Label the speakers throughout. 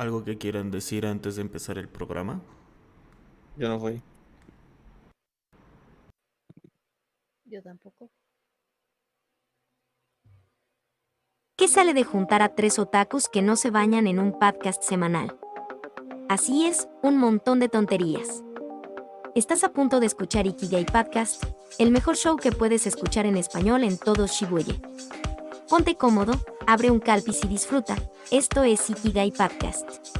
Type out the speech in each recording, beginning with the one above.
Speaker 1: ¿Algo que quieran decir antes de empezar el programa?
Speaker 2: Yo no voy.
Speaker 3: Yo tampoco.
Speaker 4: ¿Qué sale de juntar a tres otakus que no se bañan en un podcast semanal? Así es, un montón de tonterías. Estás a punto de escuchar Ikigai Podcast, el mejor show que puedes escuchar en español en todo Shibuya. Ponte cómodo, abre un calpis y disfruta. Esto es Ikigai Podcast.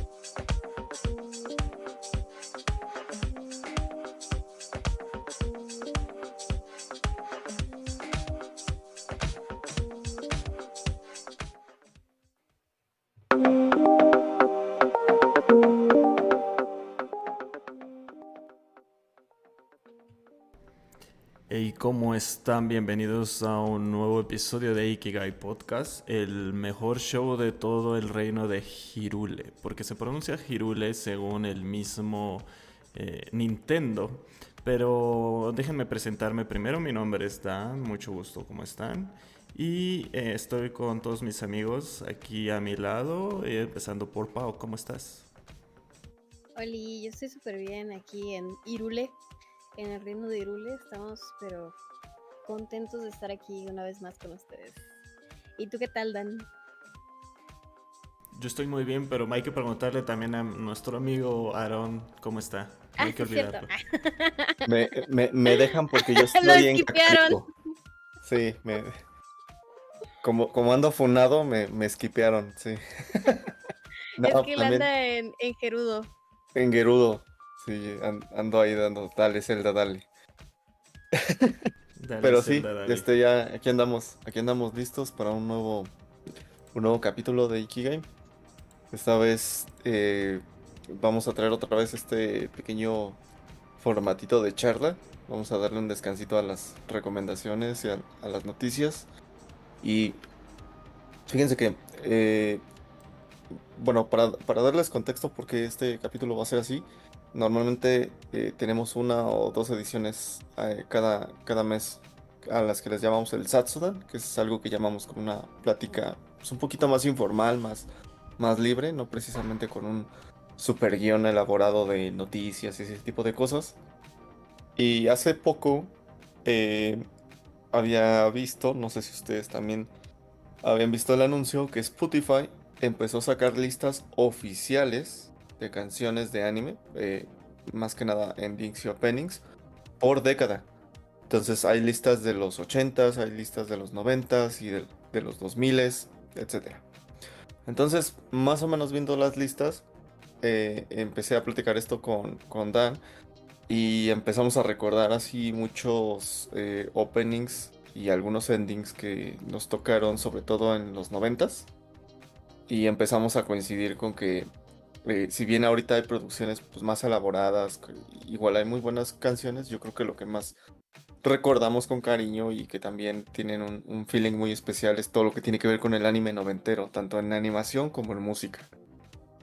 Speaker 1: ¿Cómo están? Bienvenidos a un nuevo episodio de Ikigai Podcast, el mejor show de todo el reino de Hirule, porque se pronuncia Hirule según el mismo eh, Nintendo. Pero déjenme presentarme primero, mi nombre es Dan, mucho gusto, ¿cómo están? Y eh, estoy con todos mis amigos aquí a mi lado, eh, empezando por Pau, ¿cómo estás?
Speaker 3: Hola, yo estoy súper bien aquí en Irule, en el reino de Irule. Estamos, pero contentos de estar aquí una vez más con ustedes. ¿Y tú qué tal, Dan?
Speaker 1: Yo estoy muy bien, pero hay que preguntarle también a nuestro amigo Aaron cómo está. No
Speaker 3: Ah,
Speaker 1: hay que olvidarlo.
Speaker 2: Me, me, me dejan porque yo
Speaker 3: Lo
Speaker 2: estoy en
Speaker 3: esquipearon.
Speaker 2: Caprico. Sí, me... Como, como ando funado, me, me esquipearon, sí. No,
Speaker 3: es que él
Speaker 2: también
Speaker 3: anda en, en Gerudo.
Speaker 2: en Gerudo. Sí, an- ando ahí dando, dale, Zelda, dale.
Speaker 1: Dale,
Speaker 2: Pero sí,
Speaker 1: Zelda, dale.
Speaker 2: este ya, aquí andamos, aquí andamos listos para un nuevo, un nuevo capítulo de Ikigai. Esta vez eh, vamos a traer otra vez este pequeño formatito de charla. Vamos a darle un descansito a las recomendaciones y a, a las noticias. Y fíjense que, eh, bueno, para, para darles contexto porque este capítulo va a ser así, normalmente eh, tenemos una o dos ediciones eh, cada, cada mes a las que les llamamos el Satsudan, que es algo que llamamos como una plática pues, un poquito más informal, más, más libre, no precisamente con un super guion elaborado de noticias y ese tipo de cosas. Y hace poco eh, había visto, no sé si ustedes también habían visto el anuncio, que Spotify empezó a sacar listas oficiales de canciones de anime, eh, más que nada endings y openings, por década. Entonces hay listas de los 80s, hay listas de los 90s y de, los 2000s, etc. Entonces, más o menos viendo las listas, eh, empecé a platicar esto con, con Dan y empezamos a recordar así muchos eh, openings y algunos endings que nos tocaron, sobre todo en los 90s. Y empezamos a coincidir con que, eh, si bien ahorita hay producciones pues, más elaboradas, igual hay muy buenas canciones, yo creo que lo que más recordamos con cariño y que también tienen un, un feeling muy especial es todo lo que tiene que ver con el anime noventero, tanto en animación como en música.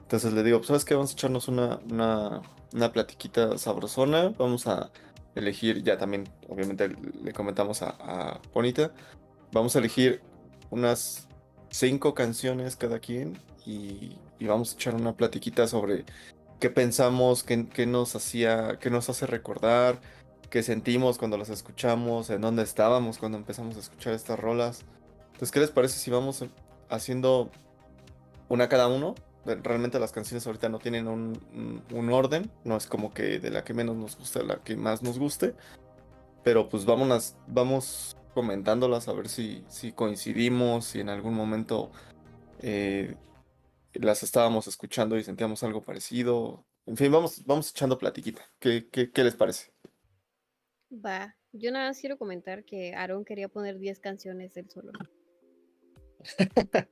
Speaker 2: Entonces le digo, ¿sabes qué? Vamos a echarnos una, una, una platiquita sabrosona. Vamos a elegir, ya también, obviamente le comentamos a, a Bonita. Vamos a elegir unas cinco canciones cada quien y, y vamos a echar una platiquita sobre qué pensamos, qué, qué nos hacía, qué nos hace recordar, qué sentimos cuando las escuchamos, en dónde estábamos cuando empezamos a escuchar estas rolas. Entonces, ¿qué les parece si vamos haciendo una cada uno? Realmente las canciones ahorita no tienen un, un- orden, no es como que de la que menos nos guste a la que más nos guste, pero pues vámonos, vamos comentándolas a ver si, si coincidimos, si en algún momento eh, las estábamos escuchando y sentíamos algo parecido. En fin, vamos, vamos echando platiquita. ¿Qué, qué, qué les parece?
Speaker 3: Va. Yo nada más quiero comentar que Aaron quería poner 10 canciones él solo.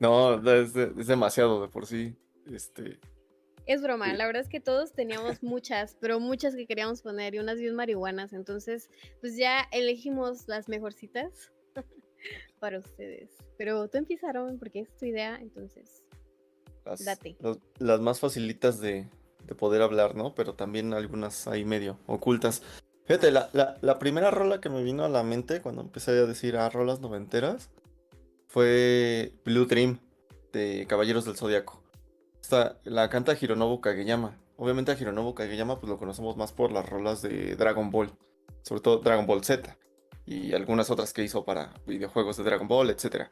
Speaker 2: No, es, es demasiado de por sí. Este,
Speaker 3: Es broma,
Speaker 2: Sí.
Speaker 3: la verdad es que todos teníamos muchas, pero muchas que queríamos poner y unas bien marihuanas. Entonces, pues ya elegimos las mejorcitas para ustedes. Pero tú empezaron porque es tu idea, entonces.
Speaker 2: las,
Speaker 3: Date.
Speaker 2: los- las más facilitas de, de poder hablar, ¿no? Pero también algunas ahí medio ocultas. Fíjate, la, la- la primera rola que me vino a la mente cuando empecé a decir a rolas noventeras fue Blue Dream de Caballeros del Zodiaco. Esta, la canta Hironobu Kageyama. Obviamente a Hironobu Kageyama pues lo conocemos más por las rolas de Dragon Ball, sobre todo Dragon Ball Z y algunas otras que hizo para videojuegos de Dragon Ball, etc.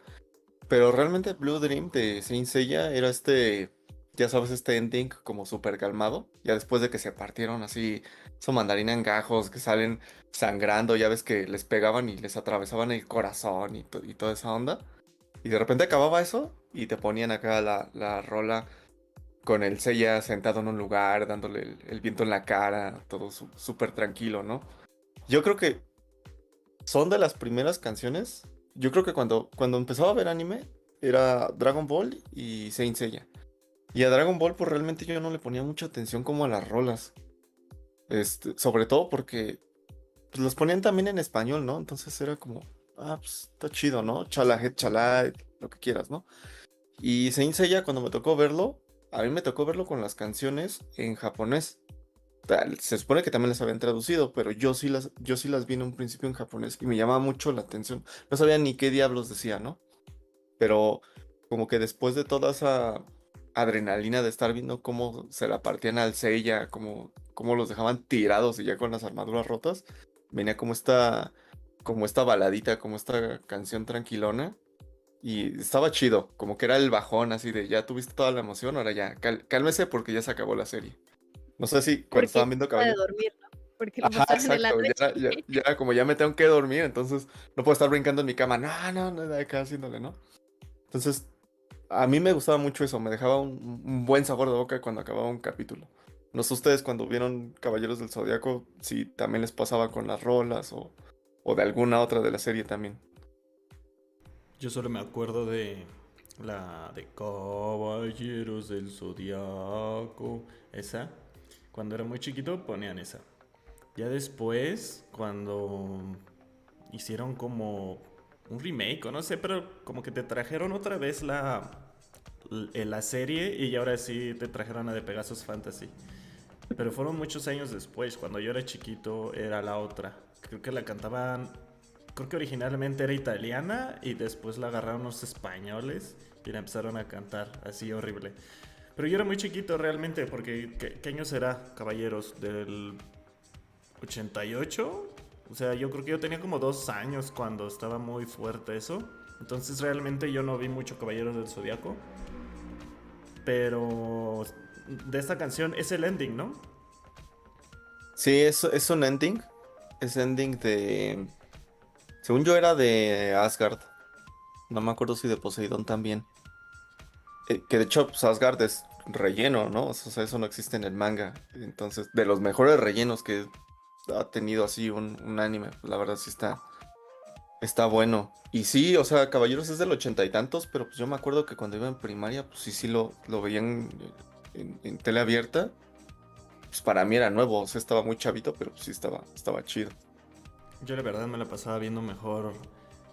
Speaker 2: Pero realmente Blue Dream de Saint Seiya era este, ya sabes, este ending como súper calmado. Ya después de que se partieron así, su mandarina en gajos, que salen sangrando, ya ves que les pegaban y les atravesaban el corazón y, toda esa onda. Y de repente acababa eso y te ponían acá la, la rola con el Seiya sentado en un lugar, dándole el, viento en la cara, todo súper tranquilo, ¿no? Yo creo que son de las primeras canciones. Yo creo que cuando, cuando empezaba a ver anime era Dragon Ball y Saint Seiya. Y a Dragon Ball, pues realmente yo no le ponía mucha atención como a las rolas. Este, sobre todo porque pues, los ponían también en español, ¿no? Entonces era como, ah, pues está chido, ¿no? Chala, chala, lo que quieras, ¿no? Y Saint Seiya, cuando me tocó verlo, a mí me tocó verlo con las canciones en japonés. Se supone que también las habían traducido, pero yo sí las, yo sí las vi en un principio en japonés y me llamaba mucho la atención. No sabía ni qué diablos decía, ¿no? Pero como que después de toda esa adrenalina de estar viendo cómo se la partían al Seiya, cómo, cómo los dejaban tirados y ya con las armaduras rotas, venía como esta, como esta baladita, como esta canción tranquilona y estaba chido, como que era el bajón así de ya tuviste toda la emoción, ahora ya, cálmese porque ya se acabó la serie. No sé si cuando estaban viendo
Speaker 3: cabello. dormir, ¿no? Porque lo Ajá,
Speaker 2: exacto, ya, ya, ya, como ya me tengo que dormir, entonces no puedo estar brincando en mi cama, no, no, no, acá haciéndole, ¿no? Entonces, a mí me gustaba mucho eso, me dejaba un, un, buen sabor de boca cuando acababa un capítulo. No sé ustedes cuando vieron Caballeros del Zodiaco, si también les pasaba con las rolas o, o de alguna otra de la serie también.
Speaker 1: Yo solo me acuerdo de la de Caballeros del Zodiaco. Esa. Cuando era muy chiquito ponían esa. Ya después, cuando hicieron como un remake o no sé, pero como que te trajeron otra vez la, la serie y ahora sí te trajeron a de Pegasus Fantasy. Pero fueron muchos años después, cuando yo era chiquito era la otra. Creo que la cantaban creo que originalmente era italiana y después la agarraron los españoles y la empezaron a cantar así horrible. Pero yo era muy chiquito realmente, porque ¿qué, año será, caballeros? ¿Del 88? O sea, yo creo que yo tenía como dos años cuando estaba muy fuerte eso. Entonces realmente yo no vi mucho Caballeros del Zodiaco. Pero de esta canción es el ending, ¿no?
Speaker 2: Sí, es, es un ending. Es ending de según yo era de Asgard. No me acuerdo si de Poseidón también. Eh, que de hecho, pues, Asgard es relleno, ¿no? O sea, eso no existe en el manga. Entonces, de los mejores rellenos que ha tenido así un, anime, pues, la verdad sí está, está bueno. Y sí, o sea, Caballeros es del ochenta y tantos, pero pues yo me acuerdo que cuando iba en primaria, pues sí, sí lo, lo veían en, en, tele abierta. Pues para mí era nuevo, o sea, estaba muy chavito, pero pues sí estaba, estaba chido.
Speaker 1: Yo la verdad me la pasaba viendo mejor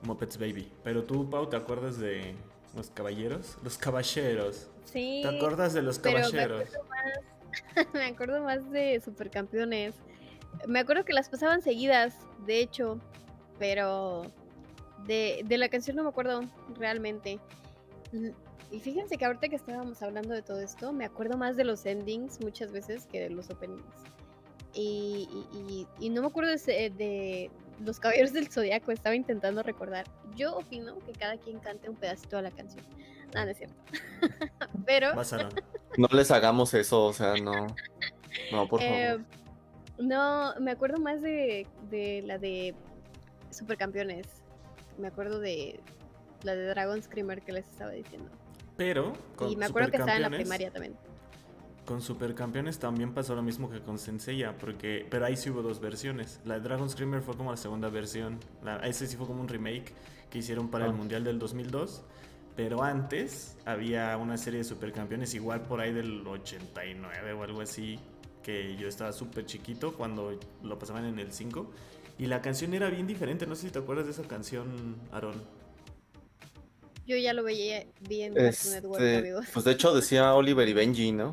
Speaker 1: Muppets Baby. Pero tú, Pau, ¿te acuerdas de los caballeros? Los caballeros.
Speaker 3: Sí.
Speaker 1: ¿Te acuerdas de los caballeros?
Speaker 3: Me acuerdo, más, de Supercampeones. Me acuerdo que las pasaban seguidas, de hecho. Pero de, de la canción no me acuerdo realmente. Y fíjense que ahorita que estábamos hablando de todo esto, me acuerdo más de los endings muchas veces que de los openings. Y, no me acuerdo de, los caballeros del zodiaco, estaba intentando recordar. Yo opino que cada quien cante un pedacito de la canción. No, no es cierto. Pero.
Speaker 2: no les hagamos eso, o sea, no. No, por favor. Eh,
Speaker 3: no, me acuerdo más de, de la de Supercampeones. Me acuerdo de la de Dragon Screamer que les estaba diciendo.
Speaker 1: Pero.
Speaker 3: y me acuerdo que estaba en la primaria también.
Speaker 1: Con Supercampeones también pasó lo mismo que con Senseiya, porque, pero ahí sí hubo dos versiones. La de Dragon Screamer fue como la segunda versión. La, ese sí fue como un remake que hicieron para el ah. Mundial del 2002. Pero antes había una serie de Supercampeones igual por ahí del 89 o algo así, que yo estaba súper chiquito cuando lo pasaban en el 5. Y la canción era bien diferente, no sé si te acuerdas de esa canción, Aaron.
Speaker 3: Yo ya lo veía bien en este, Network, amigos.
Speaker 2: Pues de hecho decía Oliver y Benji, ¿no?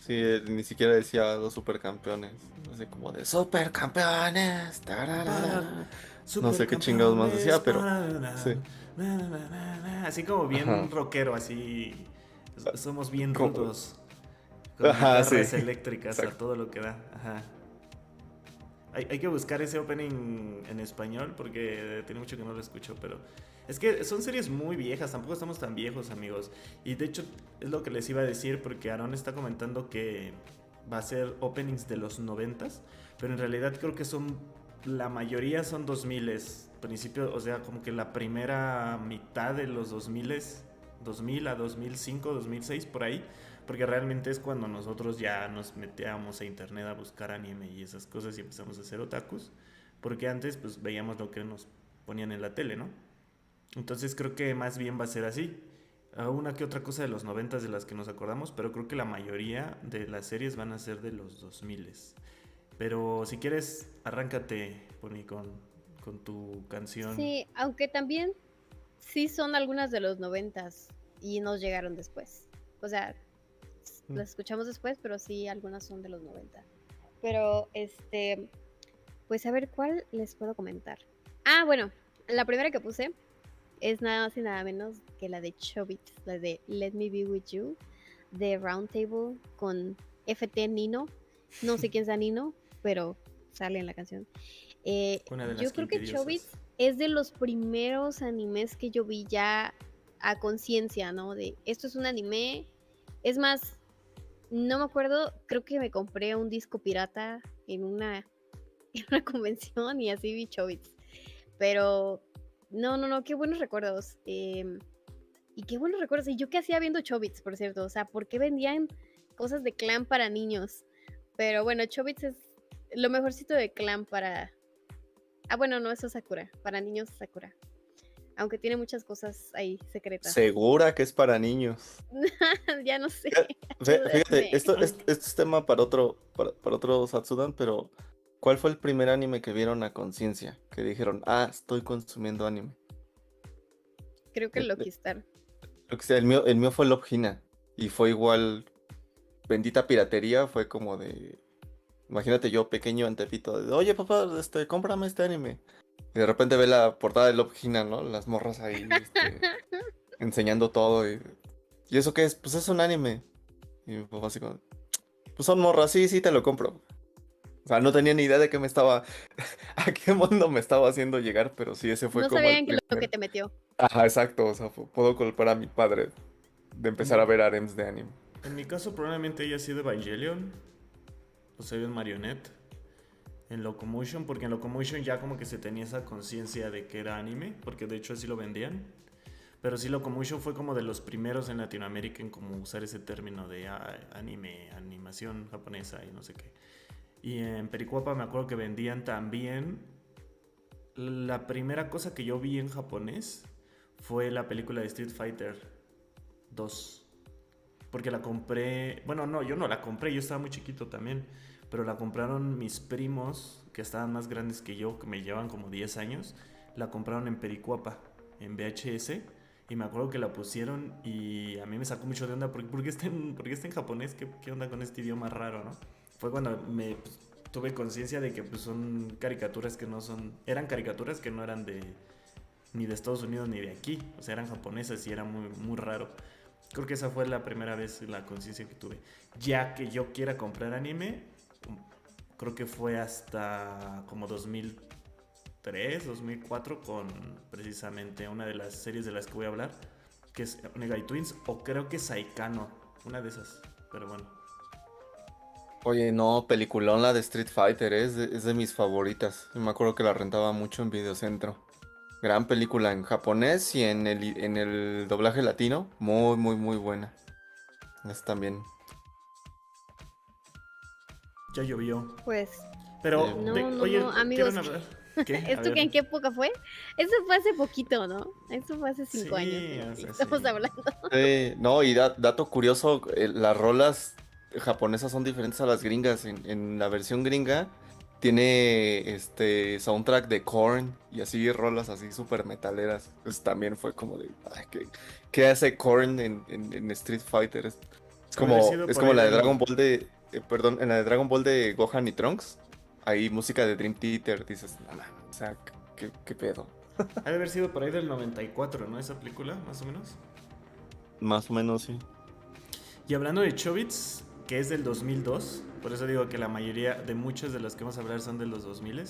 Speaker 2: Sí, ni siquiera decía los supercampeones. Así como de supercampeones. no sé qué chingados más decía, pero.
Speaker 1: Así como bien rockero, así. Somos bien rudos. Con
Speaker 2: Ajá,
Speaker 1: guitarras
Speaker 2: sí.
Speaker 1: eléctricas a todo lo que da. Ajá. Hay, hay que buscar ese opening en español porque tiene mucho que no lo escucho, pero es que son series muy viejas, tampoco estamos tan viejos, amigos. Y de hecho es lo que les iba a decir porque Aaron está comentando que va a ser openings de los noventas, pero en realidad creo que son la mayoría son 2000 principio, o sea, como que la primera mitad de los 2000 2000 a 2005, 2006 por ahí, porque realmente es cuando nosotros ya nos metíamos a internet a buscar anime y esas cosas y empezamos a hacer otakus, porque antes pues veíamos lo que nos ponían en la tele, ¿no? Entonces creo que más bien va a ser así. Ah, Una que otra cosa de los 90 de las que nos acordamos, pero creo que la mayoría de las series van a ser de los 2000. Pero si quieres, arráncate, Pony, con, con tu canción.
Speaker 3: Sí, aunque también sí son algunas de los noventas y nos llegaron después. O sea,
Speaker 2: Mm.
Speaker 3: las escuchamos después, pero sí algunas son de los 90. Pero este, pues a ver cuál les puedo comentar. Ah, bueno, la primera que puse es nada más y nada menos que la de Chobits, la de Let Me Be With You, de Roundtable con FT Nino. No sé quién sea Nino, pero sale en la canción. Eh, yo creo que. Chobits es de los primeros animes que yo vi ya a conciencia, ¿no? De esto es un anime. Es más, no me acuerdo, creo que me compré un disco pirata en una, en una convención y así vi Chobits. Pero, no, no, no, qué buenos recuerdos. em, y qué buenos recuerdos. Y yo qué hacía viendo Chobits, por cierto. O sea, ¿por qué vendían cosas de clan para niños? Pero bueno, Chobits es lo mejorcito de clan para... Ah, bueno, no, eso es Sakura. Para niños Sakura. Aunque tiene muchas cosas ahí secretas.
Speaker 2: Segura que es para niños.
Speaker 3: ya no sé.
Speaker 2: Fíjate, esto, es- esto es tema para otro, para, para otro Satsudan, pero ¿cuál fue el primer anime que vieron a conciencia? Que dijeron, ah, estoy consumiendo anime.
Speaker 3: Creo que
Speaker 2: de-
Speaker 3: Loki Star.
Speaker 2: Lo que sea, el mío, el mío fue Love Hina. Y fue igual, bendita piratería, fue como de. Imagínate yo, pequeño en Tepito, de, oye papá, este, cómprame este anime. Y de repente ve la portada de Love Hina, ¿no? Las morras ahí, este, enseñando todo. Y, ¿Y eso qué es? Pues es un anime. Y mi papá así como, pues son morras, sí, sí, te lo compro. O sea, no tenía ni idea de qué me estaba, a qué mundo me estaba haciendo llegar, pero sí, ese fue
Speaker 3: no
Speaker 2: como
Speaker 3: sabían que lo que te metió.
Speaker 2: Ajá, exacto. O sea, pu- puedo culpar a mi padre de empezar a ver harems de anime.
Speaker 1: En mi caso probablemente haya sido Evangelion. O sea, en Marionette. En Locomotion, porque en Locomotion ya como que se tenía esa conciencia de que era anime, porque de hecho así lo vendían. Pero sí, Locomotion fue como de los primeros en Latinoamérica en como usar ese término de ah, anime, animación japonesa y no sé qué. Y en Pericuapa me acuerdo que vendían también. La primera cosa que yo vi en japonés fue la película de Street Fighter 2. Porque la compré. Bueno, no, yo no la compré, yo estaba muy chiquito también. Pero la compraron mis primos, que estaban más grandes que yo, que me llevan como 10 años. La compraron en Pericuapa, en VHS. Y me acuerdo que la pusieron y a mí me sacó mucho de onda. ¿Por, por qué, está en, por qué está en japonés? ¿Qué, ¿Qué onda con este idioma raro, no? Fue cuando me pues, tuve conciencia de que pues, son caricaturas que no son. Eran caricaturas que no eran de. ni de Estados Unidos ni de aquí. O sea, eran japonesas y era muy, muy raro. Creo que esa fue la primera vez la conciencia que tuve. Ya que yo quiera comprar anime, creo que fue hasta como 2003, 2004 con precisamente una de las series de las que voy a hablar, que es Onegai Twins, o creo que Saikano, una de esas, pero bueno.
Speaker 2: Oye, no, peliculón la de Street Fighter, ¿eh? es de, es de mis favoritas. Me acuerdo que la rentaba mucho en Videocentro. Gran película en japonés y en el, en el doblaje latino. Muy, muy, muy buena. Es también.
Speaker 1: Ya llovió.
Speaker 3: Pues,
Speaker 1: Pero,
Speaker 2: Eh,
Speaker 3: No,
Speaker 1: de-
Speaker 3: no,
Speaker 1: oye,
Speaker 3: no, amigos.
Speaker 1: ¿Qué?
Speaker 3: ¿esto que en qué época fue? Eso fue hace poquito, ¿no? Eso fue hace cinco
Speaker 1: Sí,
Speaker 3: años. Estamos
Speaker 1: sí.
Speaker 3: hablando.
Speaker 2: Sí, no, y da- dato curioso, eh, las rolas japonesas son diferentes a las gringas. En, en la versión gringa tiene este soundtrack de Korn y así rolas así súper metaleras. Pues también fue como de, ay, ¿qué, qué hace Korn en, en- en Street Fighter? Es, como, es como la de Dragon Ball de, eh, perdón, en la de Dragon Ball de Gohan y Trunks. Hay música de Dream Theater, dices, no, no, o sea, ¿qué, qué pedo?
Speaker 1: Ha de haber sido por ahí del 94, ¿no? Esa película, más o menos.
Speaker 2: Más o menos, sí.
Speaker 1: Y hablando de Chobits, que es del 2002, por eso digo que la mayoría de muchos de los que vamos a hablar son de los 2000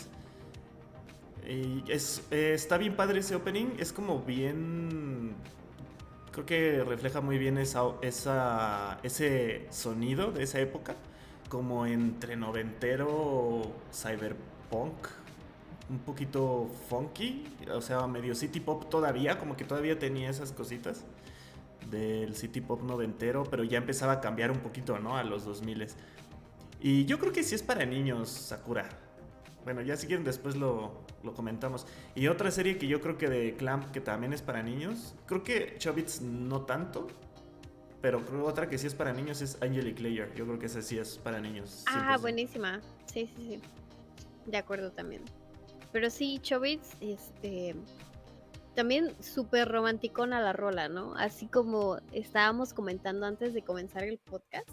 Speaker 1: y es, eh, está bien padre ese opening, es como bien... Creo que refleja muy bien esa, esa, ese sonido de esa época, como entre noventero, cyberpunk, un poquito funky, o sea, medio city pop todavía, como que todavía tenía esas cositas del city pop noventero, pero ya empezaba a cambiar un poquito, ¿no? A los 2000 y yo creo que sí es para niños, Sakura. Bueno, ya si quieren después lo, comentamos. Y otra serie que yo creo que de Clamp que también es para niños. Creo que Chobits no tanto. Pero creo otra que sí es para niños es Angelic Layer. Yo creo que esa sí es para niños.
Speaker 3: Ah, buenísima. Sí, sí, sí. De acuerdo también. Pero sí, Chobits, este también súper romanticona la rola, ¿no? Así como estábamos comentando antes de comenzar el podcast,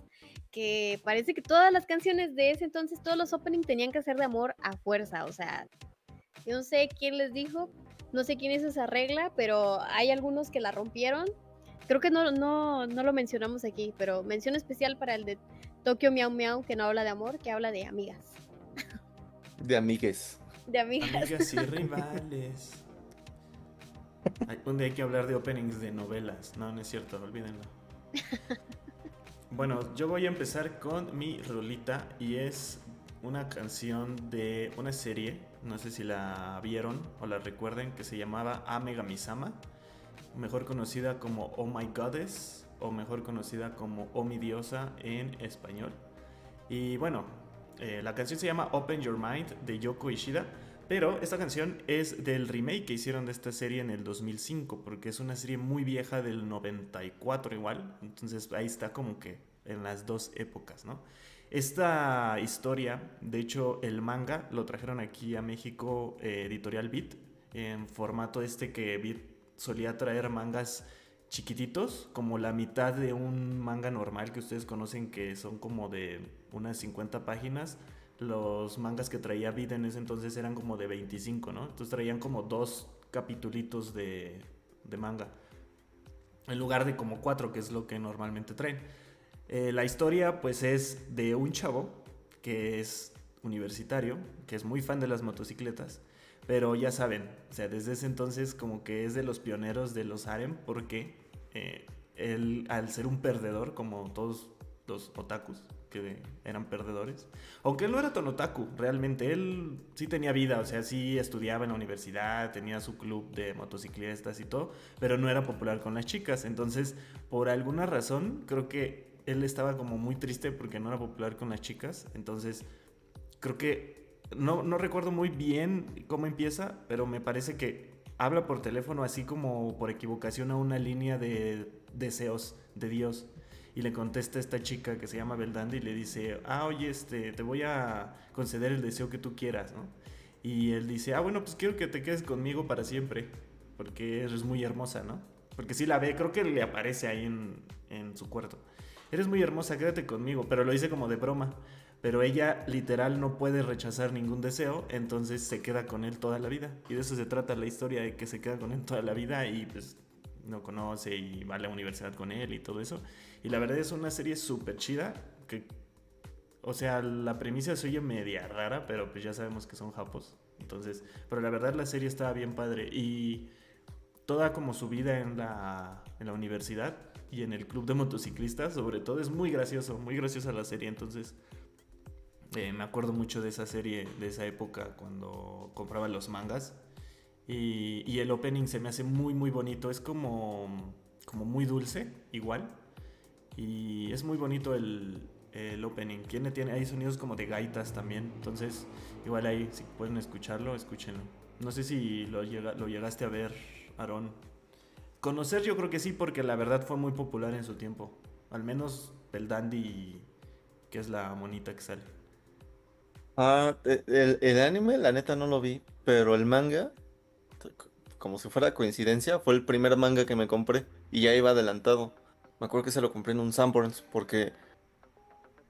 Speaker 3: que parece que todas las canciones de ese entonces, todos los openings tenían que ser de amor a fuerza, o sea, yo no sé quién les dijo, no sé quién hizo esa regla, pero hay algunos que la rompieron. Creo que no, no, no lo mencionamos aquí, pero mención especial para el de Tokyo Miau Miau, que no habla de amor, que habla de amigas.
Speaker 2: De amigues.
Speaker 3: De amigas.
Speaker 1: Amigas y rivales. donde hay que hablar de openings de novelas. No, no es cierto, olvídenlo. Bueno, yo voy a empezar con mi rolita y es una canción de una serie, no sé si la vieron o la recuerden, que se llamaba Amega Misama, mejor conocida como Oh My Goddess o mejor conocida como Oh Mi Diosa en español. Y bueno, eh, la canción se llama Open Your Mind de Yoko Ishida. Pero esta canción es del remake que hicieron de esta serie en el 2005, porque es una serie muy vieja del 94 igual. Entonces ahí está como que en las dos épocas, ¿no? Esta historia, de hecho el manga lo trajeron aquí a México eh, Editorial Beat, en formato este que Beat solía traer mangas chiquititos, como la mitad de un manga normal que ustedes conocen que son como de unas 50 páginas los mangas que traía Vid en ese entonces eran como de 25, ¿no? Entonces traían como dos capitulitos de, de manga. En lugar de como cuatro, que es lo que normalmente traen. Eh, la historia pues es de un chavo que es universitario, que es muy fan de las motocicletas, pero ya saben, o sea, desde ese entonces como que es de los pioneros de los harem porque eh, él al ser un perdedor como todos los otakus, que eran perdedores. Aunque él no era Tonotaku, realmente. Él sí tenía vida, o sea, sí estudiaba en la universidad, tenía su club de motociclistas y todo, pero no era popular con las chicas. Entonces, por alguna razón, creo que él estaba como muy triste porque no era popular con las chicas. Entonces, creo que no, no recuerdo muy bien cómo empieza, pero me parece que habla por teléfono así como por equivocación a una línea de deseos de Dios y le contesta esta chica que se llama Beldandi y le dice, ah, oye, este, te voy a conceder el deseo que tú quieras, ¿no? Y él dice, ah, bueno, pues quiero que te quedes conmigo para siempre, porque eres muy hermosa, ¿no? Porque si la ve, creo que le aparece ahí en, en su cuarto. Eres muy hermosa, quédate conmigo, pero lo dice como de broma. Pero ella literal no puede rechazar ningún deseo, entonces se queda con él toda la vida. Y de eso se trata la historia, de que se queda con él toda la vida y pues no conoce y va a la universidad con él y todo eso. Y la verdad es una serie súper chida. Que, o sea, la premisa se oye media rara, pero pues ya sabemos que son japos. Entonces, pero la verdad la serie está bien padre. Y toda como su vida en la, en la universidad y en el club de motociclistas, sobre todo, es muy gracioso, muy graciosa la serie. Entonces, eh, me acuerdo mucho de esa serie, de esa época, cuando compraba los mangas. Y, el opening se me hace muy, muy bonito. Es como, como muy dulce, igual. Y es muy bonito el, el opening. Tiene, tiene, hay sonidos como de gaitas también. Entonces, igual ahí, si pueden escucharlo, escúchenlo. No sé si lo, llega, lo llegaste a ver, Aarón. Conocer yo creo que sí, porque la verdad fue muy popular en su tiempo. Al menos el Dandy, que es la monita que sale.
Speaker 2: Ah, e, el, anime, la neta no lo vi, pero el manga, como si fuera coincidencia, fue el primer manga que me compré y ya iba adelantado. Me acuerdo que se lo compré en un Sanborns porque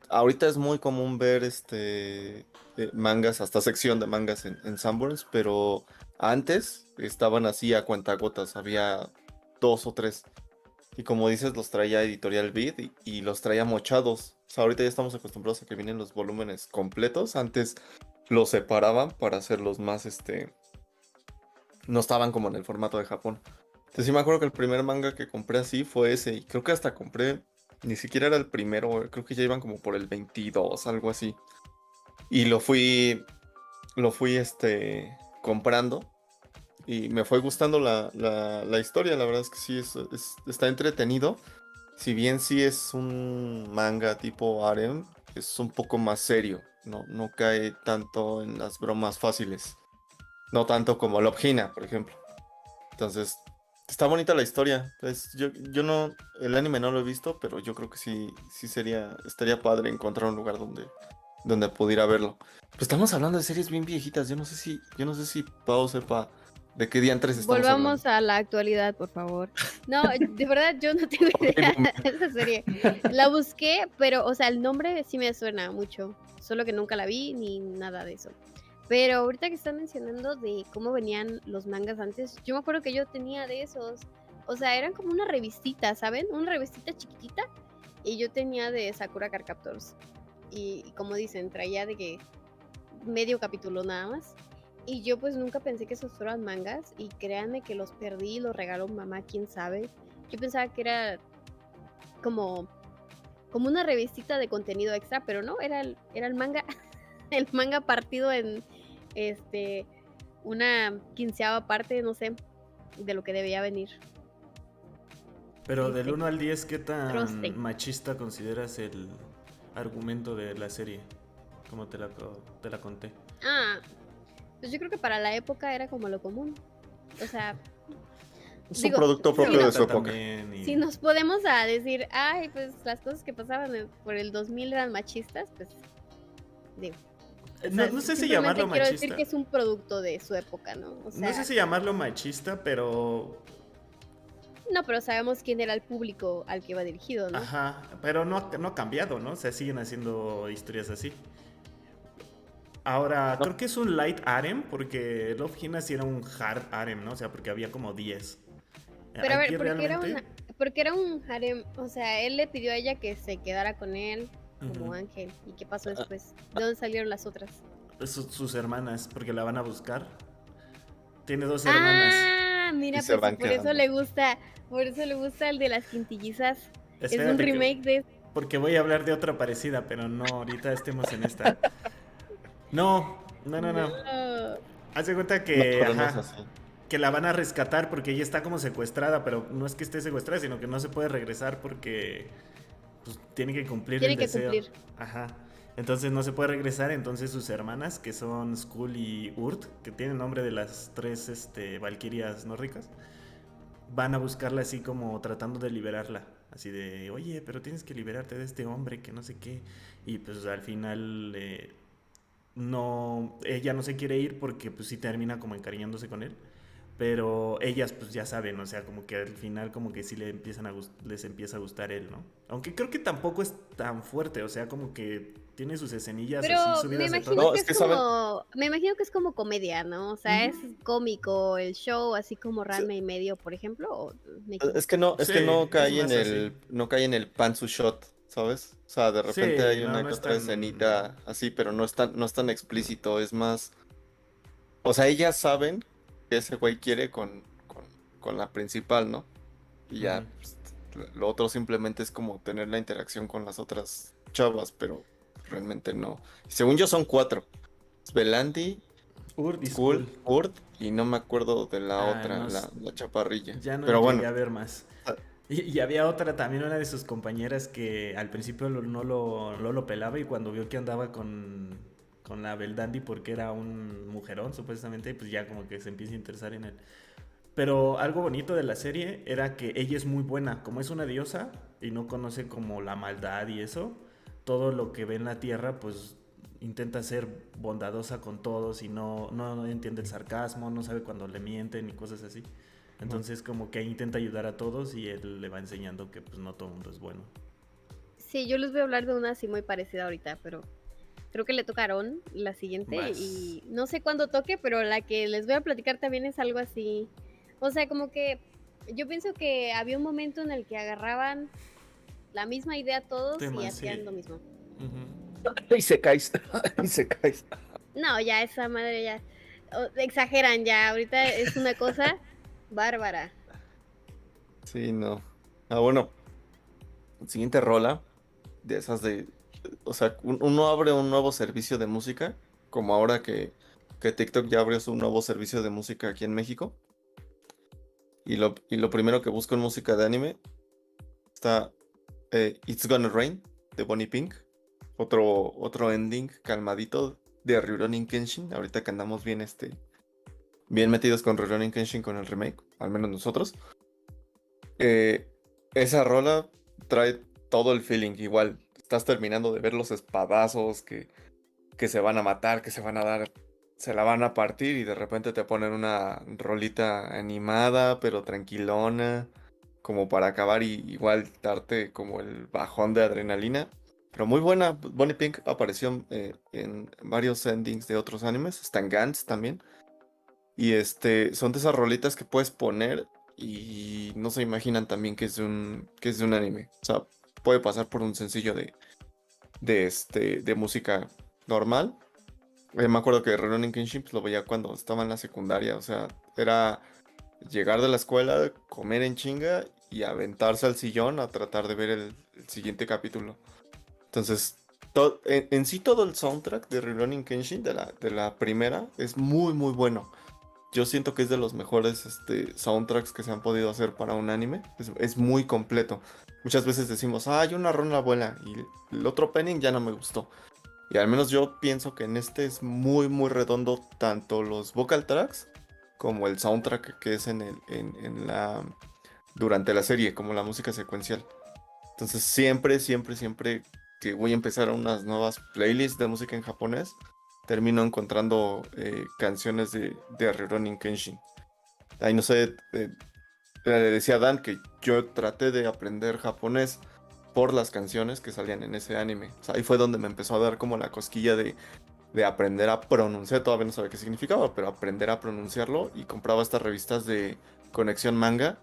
Speaker 2: ahorita es muy común ver este eh, mangas, hasta sección de mangas en, en Sanborns, pero antes estaban así a cuentagotas, había dos o tres. Y como dices, los traía Editorial Beat y los traía mochados. Ahorita ya estamos acostumbrados a que vienen los volúmenes completos. Antes los separaban para hacerlos más, este... No estaban como en el formato de Japón. Entonces sí me acuerdo que el primer manga que compré así fue ese. Y creo que hasta compré... Ni siquiera era el primero, creo que ya iban como por el 22, algo así. Y lo fui... Lo fui, este... Comprando y me fue gustando la, la, la historia, la verdad es que sí, es- está entretenido. Si bien sí es un manga tipo harem, es un poco más serio, no, no cae tanto en las bromas fáciles. No tanto como Love Hina, por ejemplo. Entonces, está bonita la historia. Entonces, yo, yo no, el anime no lo he visto, pero yo creo que sí, sí sería, estaría padre encontrar un lugar donde, donde pudiera verlo. Pues estamos hablando de series bien viejitas. Yo no sé si, yo no sé si Pau sepa de qué diantres estamos
Speaker 3: Volvamos
Speaker 2: hablando.
Speaker 3: a la actualidad, por favor. No, de verdad yo no tengo idea de esa serie. La busqué, pero, o sea, el nombre sí me suena mucho. Solo que nunca la vi ni nada de eso. Pero ahorita que están mencionando de cómo venían los mangas antes, yo me acuerdo que yo tenía de esos. O sea, eran como una revistita, ¿saben? Una revistita chiquitita. Y yo tenía de Sakura Card Captors. Y, y como dicen, traía de que medio capítulo nada más. Y yo pues nunca pensé que esos fueran mangas y créanme que los perdí, los regaló mamá, quién sabe. Yo pensaba que era como como una revistita de contenido extra, pero no, era el, era el manga el manga partido en este una quinceava parte, no sé, de lo que debía venir.
Speaker 1: Pero del
Speaker 3: Este,
Speaker 1: 1 al 10, ¿qué tan machista consideras el argumento de la serie? Como te la, te la conté.
Speaker 3: Ah, pues yo creo que para la época era como lo común. O sea,
Speaker 2: Es un producto propio
Speaker 3: no.
Speaker 2: de su época.
Speaker 1: También y-
Speaker 3: si nos podemos a decir, ay, pues las cosas que pasaban por el 2000 eran machistas, pues digo.
Speaker 1: No,
Speaker 3: sea,
Speaker 1: no sé si
Speaker 3: simplemente
Speaker 1: llamarlo
Speaker 3: quiero
Speaker 1: machista.
Speaker 3: decir que es un producto de su época, ¿no? O sea,
Speaker 1: No sé si llamarlo machista, pero.
Speaker 3: no, pero sabemos quién era el público al que iba dirigido, ¿no?
Speaker 1: Ajá. Pero no, no ha cambiado, ¿no? O sea, siguen haciendo historias así. Ahora,
Speaker 2: No.
Speaker 1: creo que es un light harem, porque Love Hina sí era un hard harem, ¿no? O sea, porque había como 10.
Speaker 3: Pero a ver,
Speaker 1: Aquí
Speaker 3: ¿por qué era,
Speaker 1: realmente-
Speaker 3: una- porque era un harem? O sea, él le pidió a ella que se quedara con él como
Speaker 1: Ujú.
Speaker 3: ángel. ¿Y qué pasó después? ¿De dónde salieron las otras?
Speaker 1: Su- sus hermanas, porque la van a buscar. Tiene dos hermanas.
Speaker 3: Ah, mira, pues por eso
Speaker 2: quedando.
Speaker 3: le gusta, por eso le gusta el de las quintillizas. es un
Speaker 1: Espérate que-
Speaker 3: remake de
Speaker 1: Porque voy a hablar de otra parecida, pero no, ahorita estemos en esta. No, no, no, no. Haz de cuenta que,
Speaker 2: no
Speaker 1: ajá, que la van a rescatar porque ella está como secuestrada, pero no es que esté secuestrada, sino que no se puede regresar porque pues, tiene que cumplir
Speaker 3: Tiene
Speaker 1: el
Speaker 3: que
Speaker 1: deseo.
Speaker 3: cumplir.
Speaker 1: Ajá. Entonces no se puede regresar, entonces sus hermanas, que son Skull y Urt, que tienen nombre de las tres este, valquirias nórdicas, van a buscarla así como tratando de liberarla. Así de, oye, pero tienes que liberarte de este hombre que no sé qué. Y pues al final eh, no, ella no se quiere ir porque pues sí termina como encariñándose con él. Pero ellas pues ya saben, o sea, como que al final como que sí le empiezan a les empieza a gustar él, ¿no? Aunque creo que tampoco es tan fuerte, o sea, como que tiene sus escenillas
Speaker 3: Pero
Speaker 1: así
Speaker 3: me
Speaker 1: subidas de
Speaker 3: imagino
Speaker 1: tono.
Speaker 2: No,
Speaker 3: que
Speaker 2: es
Speaker 3: es,
Speaker 2: que saben-
Speaker 3: como, me imagino que es como comedia, ¿no? O sea, es cómico el show, así como Ranma y medio, por ejemplo. ¿o me?
Speaker 2: Es que no, es que no cae en el, no cae en el pantsu shot, ¿sabes? O sea, de repente
Speaker 1: Sí,
Speaker 2: hay una
Speaker 1: no
Speaker 2: otra
Speaker 1: tan-
Speaker 2: escenita así, pero no es tan, no es tan explícito, es más. O sea, ellas saben que ese güey quiere con, con, con la principal, ¿no? Y ya, pues, lo- otro simplemente es como tener la interacción con las otras chavas, pero realmente no. Según yo son cuatro. Velandi,
Speaker 1: Urt
Speaker 2: Skull. Urt y no me acuerdo de la
Speaker 1: Ah,
Speaker 2: otra,
Speaker 1: no
Speaker 2: la, la chaparrilla.
Speaker 1: Ya no
Speaker 2: pero bueno,
Speaker 1: a ver más. Y, había otra también, una de sus compañeras que al principio no lo, no lo pelaba y cuando vio que andaba con, con la Beldandi porque era un mujerón supuestamente, pues ya como que se empieza a interesar en él. Pero algo bonito de la serie era que ella es muy buena, como es una diosa y no conoce como la maldad y eso, todo lo que ve en la tierra pues intenta ser bondadosa con todos y no, no entiende el sarcasmo, no sabe cuando le mienten y cosas así. Entonces como que intenta ayudar a todos y él le va enseñando que pues no todo el mundo es bueno.
Speaker 3: Sí, yo les voy a hablar de una así muy parecida ahorita, pero creo que le tocaron la siguiente y no sé cuándo toque, pero la que les voy a platicar también es algo así. O sea, como que yo pienso que había un momento en el que agarraban la misma idea todos
Speaker 1: Tema,
Speaker 3: y hacían
Speaker 1: sí.
Speaker 3: lo mismo.
Speaker 2: Y se caes. y se caes.
Speaker 3: No, ya esa madre ya. exageran ya. Ahorita es una cosa bárbara.
Speaker 2: Sí, no. Ah, bueno. Siguiente rola. De esas de. O sea, un- uno abre un nuevo servicio de música. Como ahora que, que TikTok ya abrió su nuevo servicio de música aquí en México. Y lo, y lo primero que busco en música de anime está eh, It's Gonna Rain de Bonnie Pink. Otro, otro ending calmadito de Rurouni Kenshin. Ahorita que andamos bien, este, bien metidos con Rurouni Kenshin con el remake. Al menos nosotros. Eh, esa rola trae todo el feeling. Igual, estás terminando de ver los espadazos que, que se van a matar, que se van a dar, se la van a partir y de repente te ponen una rolita animada, pero tranquilona, como para acabar y igual darte como el bajón de adrenalina. Pero muy buena, Bonnie Pink apareció eh, en varios endings de otros animes, está en Gantz también. Y este, son de esas rolitas que puedes poner y no se imaginan también que es de un, que es de un anime. O sea, puede pasar por un sencillo de, de, este, de música normal. Eh, me acuerdo que Rurouni Kenshin pues, lo veía cuando estaba en la secundaria. O sea, era llegar de la escuela, comer en chinga y aventarse al sillón a tratar de ver el, siguiente capítulo. Entonces, to- en, en sí todo el soundtrack de Rurouni Kenshin, de la, de la primera, es muy, muy bueno. Yo siento que es de los mejores este, soundtracks que se han podido hacer para un anime. Es, muy completo. Muchas veces decimos, ah, hay una rola buena y el otro opening ya no me gustó. Y al menos yo pienso que en este es muy, muy redondo tanto los vocal tracks como el soundtrack que es en, el, en la, durante la serie, como la música secuencial. Entonces siempre, siempre, siempre que voy a empezar unas nuevas playlists de música en japonés, termino encontrando eh, canciones de, de Rurouni Kenshin. Ahí no sé, eh, le decía a Dan que yo traté de aprender japonés por las canciones que salían en ese anime. O sea, ahí fue donde me empezó a dar como la cosquilla de, de aprender a pronunciar, todavía no sabía qué significaba, pero aprender a pronunciarlo y compraba estas revistas de conexión manga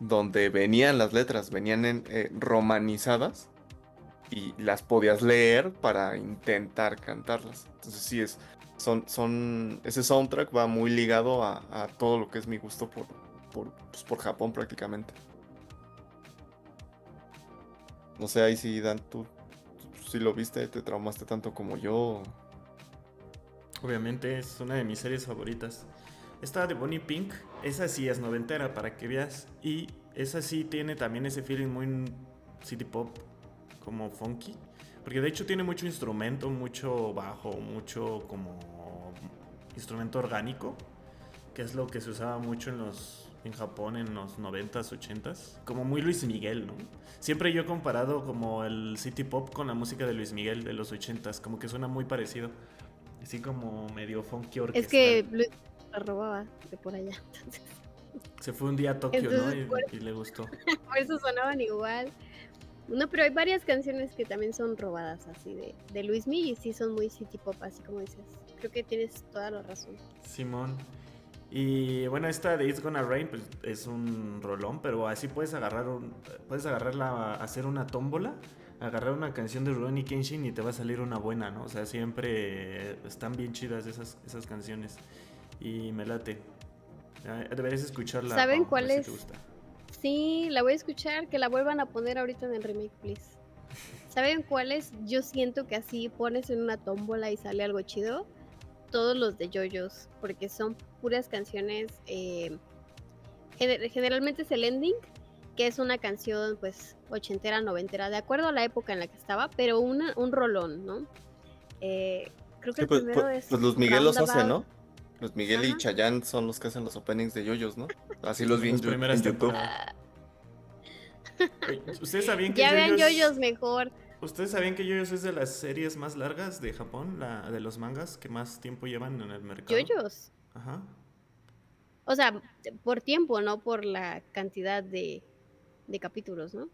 Speaker 2: donde venían las letras, venían en, eh, romanizadas y las podías leer para intentar cantarlas. Entonces sí es, son, son, ese soundtrack va muy ligado a, todo lo que es mi gusto por, por, pues, por Japón prácticamente. No sé, ahí sí, Dan, tú, si lo viste, te traumaste tanto como yo.
Speaker 1: Obviamente es una de mis series favoritas. Esta de Bonnie Pink, esa sí es noventera para que veas. Y esa sí tiene también ese feeling muy city pop, como funky. Porque de hecho tiene mucho instrumento, mucho bajo, mucho como instrumento orgánico. Que es lo que se usaba mucho en los en Japón en los 90s, 80s. Como muy Luis Miguel, ¿no? Siempre yo he comparado como el city pop con la música de Luis Miguel de los 80s. Como que suena muy parecido. Así como medio funky orquestal.
Speaker 3: Es que Luis la robaba de por allá. Entonces,
Speaker 1: Se fue un día a Tokio,
Speaker 3: Entonces,
Speaker 1: ¿no? Y,
Speaker 3: por-
Speaker 1: y le gustó.
Speaker 3: por eso sonaban igual. No, pero hay varias canciones que también son robadas así de, de Luis Miguel y sí son muy city pop, así como dices. Creo que tienes toda la razón.
Speaker 1: Simón. Y bueno, esta de It's Gonna Rain pues, es un rolón, pero así puedes agarrar un, puedes agarrarla, hacer una tómbola, agarrar una canción de Rurouni Kenshin y te va a salir una buena, ¿no? O sea, siempre están bien chidas esas, esas canciones y me late. Deberías escucharla.
Speaker 3: ¿Saben cuál
Speaker 1: si
Speaker 3: es?
Speaker 1: te gusta.
Speaker 3: Sí, la voy a escuchar, que la vuelvan a poner ahorita en el remake, please. ¿Saben cuáles? Yo siento que así pones en una tómbola y sale algo chido. Todos los de JoJo's, porque son puras canciones. eh, gener- generalmente es el ending, que es una canción, pues, ochentera, noventera, de acuerdo a la época en la que estaba, pero una, un rolón, ¿no? Eh, creo que
Speaker 2: Sí,
Speaker 3: el
Speaker 2: pues,
Speaker 3: primero
Speaker 2: pues-
Speaker 3: es.
Speaker 2: pues Luis Miguel los hace. ¿no? Luis Miguel y. Chayanne son los que hacen los openings de yoyos, ¿no? Así los vi en,
Speaker 1: primeras
Speaker 2: en YouTube.
Speaker 1: Oye, ¿Ustedes sabían que
Speaker 3: Ya vean yoyos mejor.
Speaker 1: ¿Ustedes sabían que JoJo's es de las series más largas de Japón? La de los mangas que más tiempo llevan en el mercado.
Speaker 3: Yoyos.
Speaker 1: Ajá.
Speaker 3: O sea, por tiempo, no por la cantidad de, de capítulos, ¿no?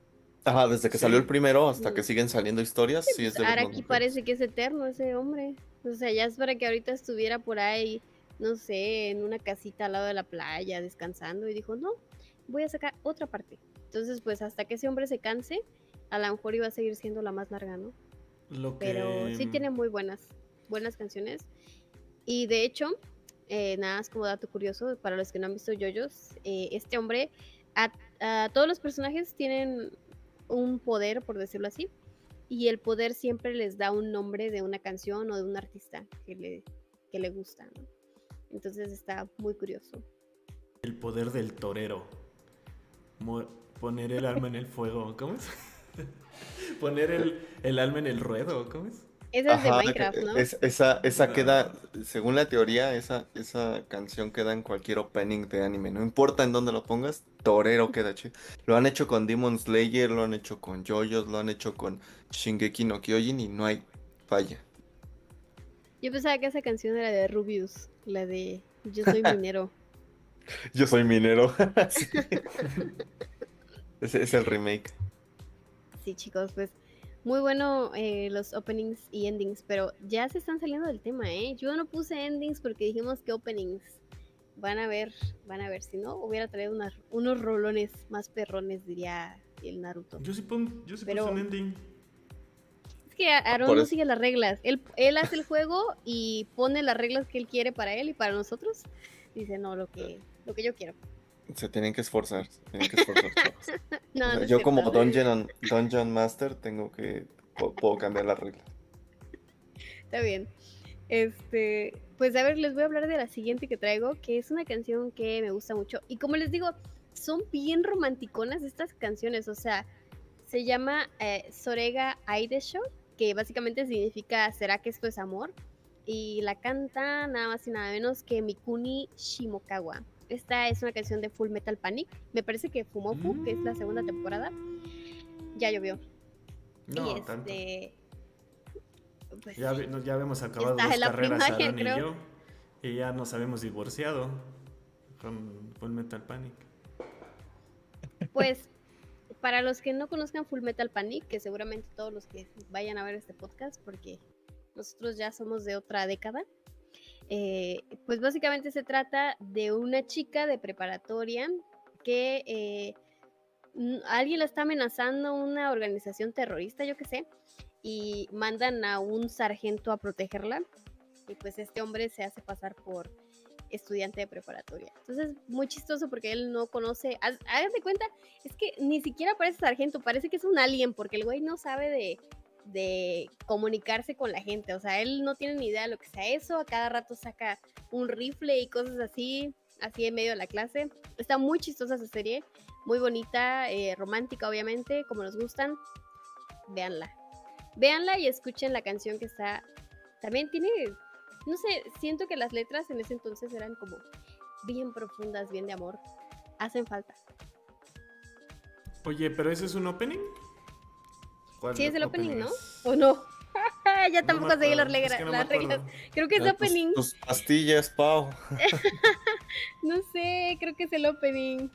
Speaker 2: Ajá, desde que
Speaker 1: Sí.
Speaker 2: salió el primero hasta
Speaker 3: Mm.
Speaker 2: que siguen saliendo historias, sí es de los
Speaker 3: Ahora
Speaker 2: más
Speaker 3: aquí
Speaker 2: largos.
Speaker 3: parece que es eterno ese hombre. O sea, ya es para que ahorita estuviera por ahí, no sé, en una casita al lado de la playa, descansando. Y dijo, no, voy a sacar otra parte. Entonces, pues hasta que ese hombre se canse, a lo mejor iba a seguir siendo la más larga, ¿no?
Speaker 1: Lo que...
Speaker 3: Pero sí tiene muy buenas, buenas canciones. Y de hecho, eh, nada más como dato curioso, para los que no han visto Yoyos, eh, este hombre, a, a todos los personajes tienen un poder, por decirlo así, y el poder siempre les da un nombre de una canción o de un artista que le, que le gusta, ¿no? Entonces está muy curioso.
Speaker 1: El poder del torero. Mo- poner el alma en el fuego. ¿Cómo es? poner el, el alma en el ruedo. ¿Cómo es?
Speaker 3: Ese es de Minecraft,
Speaker 2: que-
Speaker 3: ¿no?
Speaker 2: es- esa, esa queda, según la teoría, esa, esa canción queda en cualquier opening de anime. No importa en dónde lo pongas, torero queda chido. Lo han hecho con Demon Slayer, lo han hecho con JoJo's, lo han hecho con Shingeki no Kyojin y no hay falla.
Speaker 3: Yo pensaba que esa canción era de Rubius, la de Yo soy minero.
Speaker 2: Yo soy minero. Sí. Ese es el remake.
Speaker 3: Sí, chicos, pues muy bueno eh, los openings y endings, pero ya se están saliendo del tema, ¿eh? Yo no puse endings porque dijimos que openings. Van a ver, van a ver. Si no, hubiera traído unas- unos rolones más perrones, diría el Naruto.
Speaker 1: Yo sí, pon, yo sí
Speaker 3: Pero-
Speaker 1: puse un ending.
Speaker 3: Que A- Aaron no sigue las reglas. Él, él hace el juego y pone las reglas que él quiere para él y para nosotros. Dice, no, lo que, lo que yo quiero.
Speaker 2: Se tienen que esforzar. se tienen que esforzar, chavos.
Speaker 3: No,
Speaker 2: O sea,
Speaker 3: no es
Speaker 2: yo como
Speaker 3: cierto.
Speaker 2: Dungeon, Dungeon Master tengo que... Puedo cambiar las reglas.
Speaker 3: Está bien. Este, pues a ver, les voy a hablar de la siguiente que traigo, que es una canción que me gusta mucho. Y como les digo, son bien romanticonas estas canciones. O sea, se llama eh, Sorega Aidesho, que básicamente significa ¿Será que esto es amor? Y la canta nada más y nada menos que Mikuni Shimokawa. Esta es una canción de Full Metal Panic. Me parece que Fumofu, que es la segunda temporada, ya llovió.
Speaker 1: No,
Speaker 3: y
Speaker 1: tanto.
Speaker 3: este. Pues,
Speaker 1: Ya, ya habíamos acabado dos
Speaker 3: la
Speaker 1: carreras,
Speaker 3: primaria,
Speaker 1: Aaron y
Speaker 3: creo.
Speaker 1: yo. Y ya nos habíamos divorciado con Full Metal Panic.
Speaker 3: Pues, para los que no conozcan Full Metal Panic, que seguramente todos los que vayan a ver este podcast, porque nosotros ya somos de otra década, eh, pues básicamente se trata de una chica de preparatoria que eh, alguien la está amenazando, una organización terrorista, yo qué sé, y mandan a un sargento a protegerla. Y pues este hombre se hace pasar por estudiante de preparatoria. Entonces, muy chistoso porque él no conoce. de cuenta, es que ni siquiera parece sargento, parece que es un alien, porque el güey no sabe de, de comunicarse con la gente. O sea, él no tiene ni idea de lo que sea eso. A cada rato saca un rifle y cosas así, así en medio de la clase. Está muy chistosa esa serie, muy bonita, eh, romántica, obviamente, como nos gustan. Véanla. Véanla y escuchen la canción que está. También tiene no sé, siento que las letras en ese entonces eran como bien profundas, bien de amor. Hacen falta.
Speaker 1: Oye, pero ese es un opening. ¿Cuál
Speaker 3: Sí, es el opening, ¿no?
Speaker 1: es?
Speaker 3: ¿O no? ya
Speaker 1: No
Speaker 3: tampoco
Speaker 1: me
Speaker 3: seguí las,
Speaker 1: es que no
Speaker 3: reglas. Creo que es
Speaker 2: Ah, tus-
Speaker 3: opening.
Speaker 2: Tus pastillas, Pau.
Speaker 3: No sé, creo que es el opening.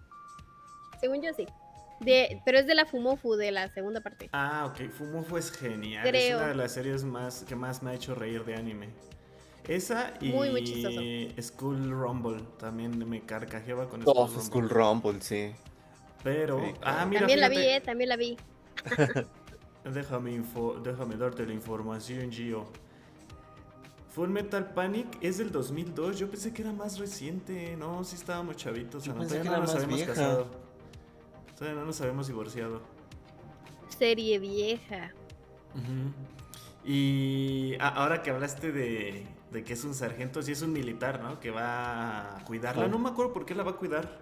Speaker 3: Según yo sí. De, pero es de la Fumofu, de la segunda parte.
Speaker 1: Ah, ok. Fumofo es genial.
Speaker 3: Creo.
Speaker 1: Es una de las series más que más me ha hecho reír de anime. Esa y
Speaker 3: Muy, muy chistoso.
Speaker 1: School Rumble. También me carcajeaba con
Speaker 2: Oh,
Speaker 1: School,
Speaker 2: School
Speaker 1: Rumble.
Speaker 2: Rumble, sí.
Speaker 1: Pero,
Speaker 2: Sí,
Speaker 1: ah, mira,
Speaker 3: también la vi, eh, también la vi.
Speaker 1: Déjame, info- déjame darte la información, Gio. Full Metal Panic es del 2002. Yo pensé que era más reciente. No, sí estábamos chavitos.
Speaker 2: Yo
Speaker 1: Ana,
Speaker 2: pensé que
Speaker 1: no
Speaker 2: era
Speaker 1: nos
Speaker 2: más
Speaker 1: habíamos
Speaker 2: vieja.
Speaker 1: casado. Todavía no nos habíamos divorciado.
Speaker 3: Serie vieja.
Speaker 1: Y ahora que hablaste de, de que es un sargento, sí es un militar, ¿no? Que va a cuidarla. No me acuerdo por qué la va a cuidar.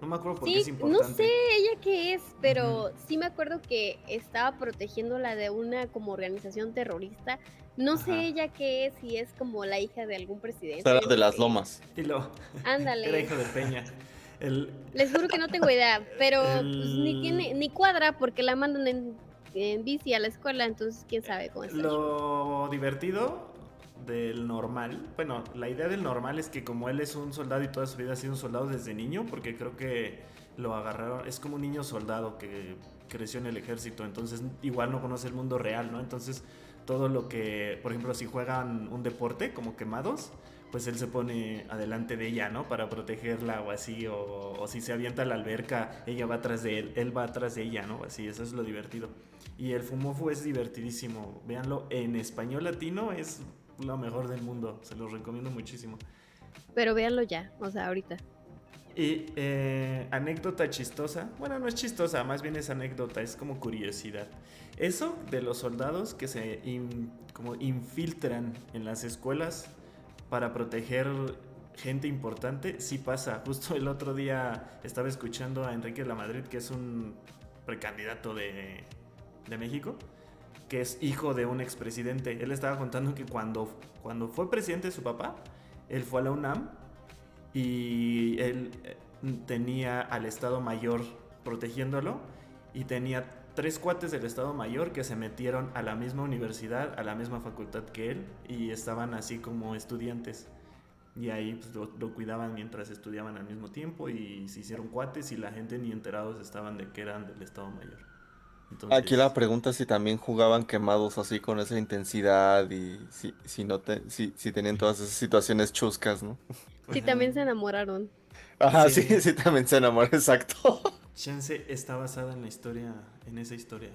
Speaker 1: No me acuerdo por qué es
Speaker 3: no
Speaker 1: importante.
Speaker 3: sé ella qué es, pero sí me acuerdo que estaba protegiéndola de una como organización terrorista. No
Speaker 1: Ajá.
Speaker 3: sé ella qué es, si es como la hija de algún presidente. Yo
Speaker 2: de las. Lomas.
Speaker 1: Y lo, era
Speaker 3: Ándale.
Speaker 1: hijo de Peña. El,
Speaker 3: Les juro que no tengo idea, pero pues, ni tiene ni cuadra porque la mandan en, en bici a la escuela, entonces quién sabe cómo está.
Speaker 1: Lo divertido del normal, bueno, la idea del normal es que como él es un soldado y toda su vida ha sido un soldado desde niño, porque creo que lo agarraron, es como un niño soldado que creció en el ejército, entonces igual no conoce el mundo real, ¿no? Entonces todo lo que, por ejemplo, si juegan un deporte como quemados, pues él se pone adelante de ella, ¿no? Para protegerla o así, o, si se avienta a la alberca, ella va atrás de él, él va atrás de ella, ¿no? Así, eso es lo divertido. Y el Fumofu es divertidísimo, véanlo, en español latino es lo mejor del mundo, se los recomiendo muchísimo.
Speaker 3: Pero véanlo ya, o sea, ahorita.
Speaker 1: Y eh, anécdota chistosa, bueno, no es chistosa, más bien es anécdota, es como curiosidad. Eso de los soldados que se como infiltran en las escuelas para proteger gente importante, sí pasa. Justo el otro día estaba escuchando a Enrique de la Madrid, que es un precandidato de, de México, que es hijo de un expresidente. Él estaba contando que cuando, cuando fue presidente su papá, él fue a la UNAM y él eh, tenía al Estado Mayor protegiéndolo y tenía tres cuates del Estado Mayor que se metieron a la misma universidad, a la misma facultad que él y estaban así como estudiantes. Y ahí pues, lo, cuidaban mientras estudiaban al mismo tiempo y se hicieron cuates y la gente ni enterados estaban de que eran del Estado Mayor.
Speaker 2: Aquí la pregunta es si también jugaban quemados así con esa intensidad y si, si, no si, si tenían todas esas situaciones chuscas, ¿no?
Speaker 3: Sí, también se enamoraron.
Speaker 2: Ajá, sí, sí, también se enamoraron, exacto.
Speaker 1: Chance está basada en la historia, en esa historia.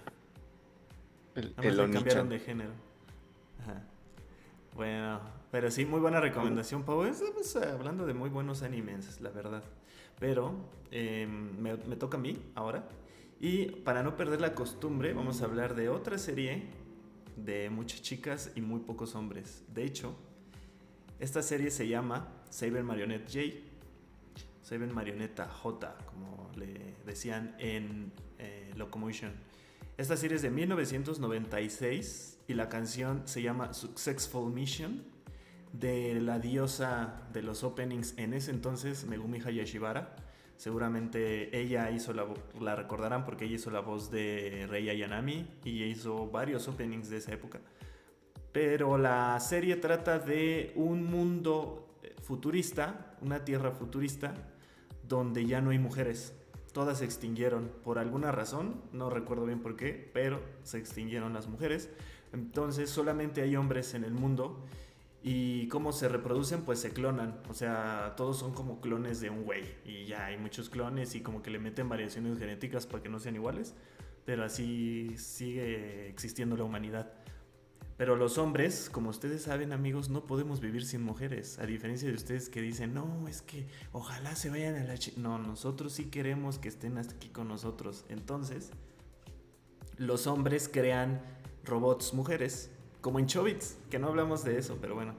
Speaker 2: El, el
Speaker 1: cambiaron de género. Ajá. Bueno, pero sí, muy buena recomendación, Pau. Estamos hablando de muy buenos animes, la verdad. Pero em, me, me toca a mí ahora. Y para no perder la costumbre, vamos a hablar de otra serie de muchas chicas y muy pocos hombres. De hecho, esta serie se llama Saber Marionette J, Saber Marioneta J, como le decían en eh, Locomotion. Esta serie es de 1996 y la canción se llama Successful Mission de la diosa de los openings en ese entonces, Megumi Hayashibara. Seguramente ella hizo la, la recordarán porque ella hizo la voz de Rei Ayanami y hizo varios openings de esa época. Pero la serie trata de un mundo eh, futurista, una tierra futurista, donde ya no hay mujeres. Todas se extinguieron por alguna razón, no recuerdo bien por qué, pero se extinguieron las mujeres. Entonces solamente hay hombres en el mundo y cómo se reproducen, pues se clonan. O sea, todos son como clones de un güey. Y ya hay muchos clones y como que le meten variaciones genéticas para que no sean iguales. Pero así sigue existiendo la humanidad. Pero los hombres, como ustedes saben amigos, no podemos vivir sin mujeres. A diferencia de ustedes que dicen, no, es que ojalá se vayan a la... no, nosotros sí queremos que estén aquí con nosotros. Entonces, los hombres crean robots mujeres, como en Chobits, que no hablamos de eso, pero bueno.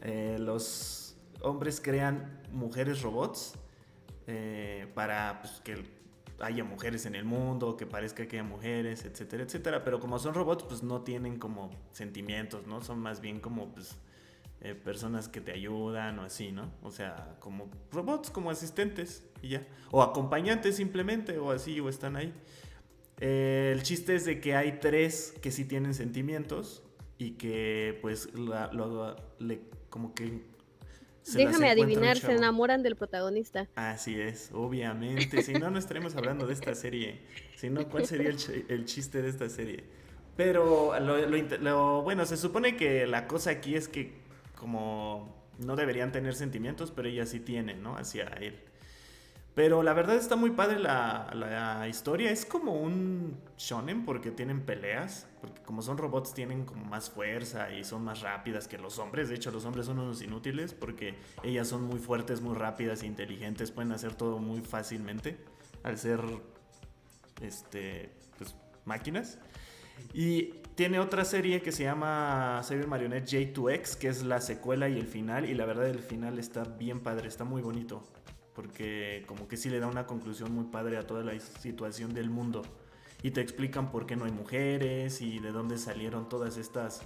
Speaker 1: Eh, los hombres crean mujeres robots eh, para pues, que haya mujeres en el mundo, que parezca que haya mujeres, etcétera, etcétera. Pero como son robots, pues no tienen como sentimientos, ¿no? Son más bien como pues eh, personas que te ayudan o así, ¿no? O sea, como robots, como asistentes y ya. O acompañantes simplemente, o así, o están ahí. El chiste es de que hay tres que sí tienen sentimientos y que pues le, como que
Speaker 3: Déjame adivinar, se enamoran del protagonista.
Speaker 1: Así es, obviamente. Si no, no estaremos hablando de esta serie. Si no, ¿cuál sería el, chiste de esta serie? Pero lo, bueno, se supone que la cosa aquí es que como no deberían tener sentimientos, pero ella sí tiene, ¿no? Hacia él. Pero la verdad está muy padre la, historia. Es como un shonen porque tienen peleas. Porque como son robots tienen como más fuerza y son más rápidas que los hombres. De hecho los hombres son unos inútiles porque ellas son muy fuertes, muy rápidas e inteligentes. Pueden hacer todo muy fácilmente al ser este, pues, máquinas. Y tiene otra serie que se llama Cyber Marionette J2X, que es la secuela y el final. Y la verdad el final está bien padre, está muy bonito porque como que sí le da una conclusión muy padre a toda la situación del mundo. Y te explican por qué no hay mujeres y de dónde salieron todas estas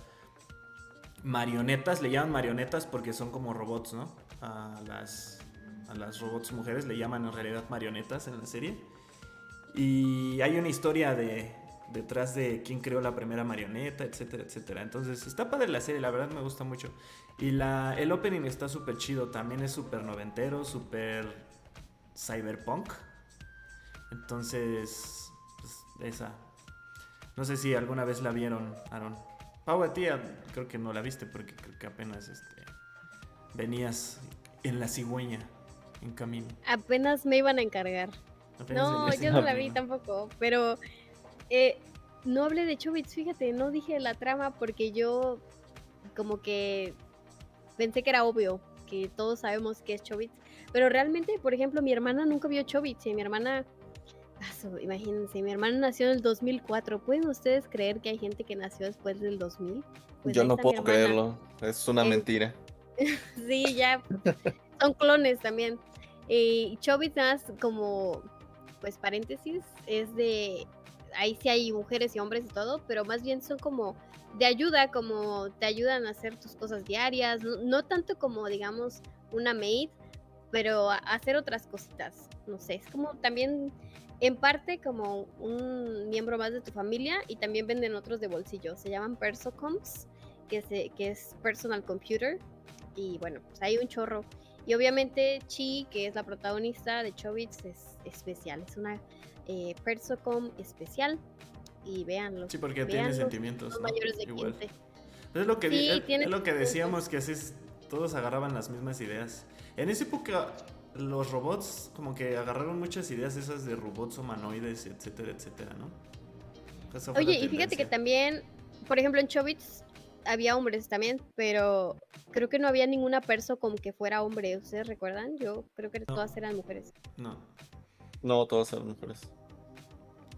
Speaker 1: marionetas. Le llaman marionetas porque son como robots, ¿no? A las, a las robots mujeres le llaman en realidad marionetas en la serie. Y hay una historia de, detrás de quién creó la primera marioneta, etcétera, etcétera. Entonces está padre la serie, la verdad me gusta mucho. Y la, el opening está súper chido, también es súper noventero, súper cyberpunk. Entonces, pues, esa. No sé si alguna vez la vieron, Aaron. Pau, a ti creo que no la viste porque creo que apenas este, venías en la cigüeña, en camino.
Speaker 3: Apenas me iban a encargar.
Speaker 1: Apenas
Speaker 3: No, yo no la vi tampoco, pero eh, no hablé de Chobits, fíjate, no dije la trama porque yo como que pensé que era obvio, que todos sabemos que es Chobits, pero realmente, por ejemplo, mi hermana nunca vio Chobits y mi hermana, ah, imagínense, mi hermana nació en el 2004, ¿pueden ustedes creer que hay gente que nació después del 2000? Pues
Speaker 2: Yo no puedo creerlo. Es una
Speaker 3: En-
Speaker 2: mentira.
Speaker 3: Sí, ya. Son clones también. Y Chobits, nada más como, pues paréntesis, es de. Ahí sí hay mujeres y hombres y todo, pero más bien son como de ayuda, como te ayudan a hacer tus cosas diarias. No, tanto como, digamos, una maid, pero a a hacer otras cositas. No sé, es como también. En parte como un miembro más de tu familia y también venden otros de bolsillo. Se llaman Persocoms, que, se, que es Personal Computer y bueno, pues hay un chorro. Y obviamente Chi, que es la protagonista de Chobits, es especial, es una eh, Persocom especial. Y véanlo.
Speaker 1: Sí, porque tiene
Speaker 3: véanlo,
Speaker 1: sentimientos.
Speaker 3: son
Speaker 1: ¿no?
Speaker 3: mayores de
Speaker 1: Igual.
Speaker 3: 15.
Speaker 1: Pero es lo que,
Speaker 3: Sí,
Speaker 1: es-
Speaker 3: tiene
Speaker 1: es lo que
Speaker 3: sentimientos.
Speaker 1: decíamos, que así es, todos agarraban las mismas ideas. En esa época, los robots como que agarraron muchas ideas esas de robots humanoides, etcétera, etcétera, ¿no?
Speaker 3: Oye, y fíjate que también, por ejemplo, en Chobits había hombres también, pero creo que no había ninguna perso como que fuera hombre. ¿Ustedes recuerdan? Yo creo que
Speaker 1: No.
Speaker 3: todas eran mujeres.
Speaker 1: No,
Speaker 2: No, todas eran mujeres.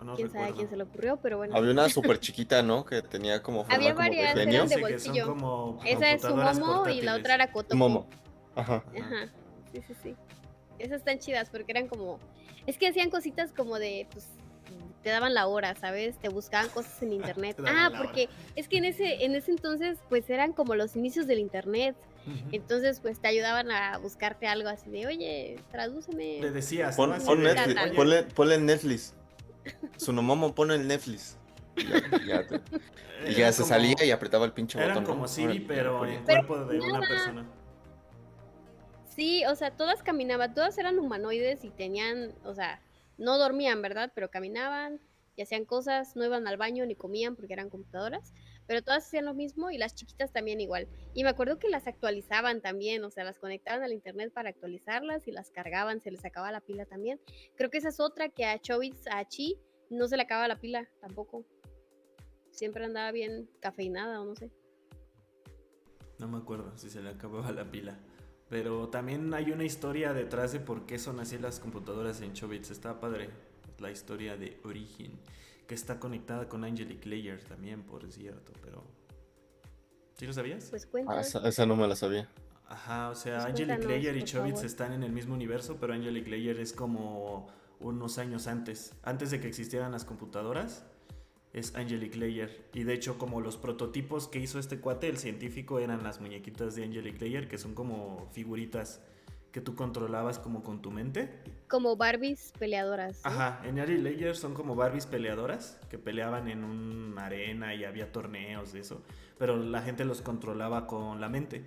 Speaker 1: No
Speaker 3: Quién sabe a quién se le ocurrió, pero bueno.
Speaker 2: Había una súper chiquita, ¿no? Que tenía como forma
Speaker 3: Había
Speaker 2: como
Speaker 3: varias,
Speaker 2: de
Speaker 3: eran
Speaker 1: Sí,
Speaker 3: bolsillo.
Speaker 1: como
Speaker 3: Esa es su momo y la otra era Kotoko.
Speaker 2: Momo. Ajá.
Speaker 3: Ajá, sí, sí, sí. Esas están chidas porque eran como. Es que hacían cositas como de. Pues te daban la hora, ¿sabes? Te buscaban cosas en internet. Ah, porque es que en ese, en ese entonces, pues eran como los inicios del internet. Entonces, pues te ayudaban a buscarte algo así de, oye, tradúceme.
Speaker 1: Le decías,
Speaker 2: Pon,
Speaker 1: ¿no?
Speaker 2: Pon Netflix,
Speaker 3: Oye,
Speaker 1: "Oye,
Speaker 2: ponle, ponle Netflix. Sunomomo pone el Netflix. Y ya, y ya te- y
Speaker 1: era
Speaker 2: ya se
Speaker 1: como-
Speaker 2: salía y apretaba el pinche
Speaker 1: Eran
Speaker 2: botón. ¿no?
Speaker 1: como Siri, pero en
Speaker 3: Pero
Speaker 1: cuerpo de una
Speaker 3: nada.
Speaker 1: persona.
Speaker 3: Sí, o sea, todas caminaban, todas eran humanoides y tenían, o sea, no dormían, ¿verdad? Pero caminaban y hacían cosas, no iban al baño ni comían porque eran computadoras, pero todas hacían lo mismo y las chiquitas también igual. Y me acuerdo que las actualizaban también, o sea, las conectaban al internet para actualizarlas y las cargaban, se les acababa la pila también. Creo que esa es otra que a Chobits, a Chi, no se le acaba la pila tampoco. Siempre andaba bien cafeinada o no sé.
Speaker 1: No me acuerdo si se le acababa la pila. Pero también hay una historia detrás de por qué son así las computadoras en Chobits. Está padre la historia de origen. Que está conectada con Angelic Layer también, por cierto. Pero. ¿Sí lo sabías?
Speaker 3: Pues cuenta.
Speaker 2: Ah, esa, esa no me la sabía.
Speaker 1: Ajá, o sea,
Speaker 3: Pues
Speaker 1: Angelic Layer y Chobits están en el mismo universo, pero Angelic Layer es como unos años antes. Antes de que existieran las computadoras, es Angelic Layer. Y de hecho, como los prototipos que hizo este cuate, el científico, eran las muñequitas de Angelic Layer, que son como figuritas que tú controlabas como con tu mente.
Speaker 3: Como Barbies peleadoras. ¿no?
Speaker 1: Ajá, en Angelic Layer son como Barbies peleadoras que peleaban en una arena y había torneos de eso, pero la gente los controlaba con la mente.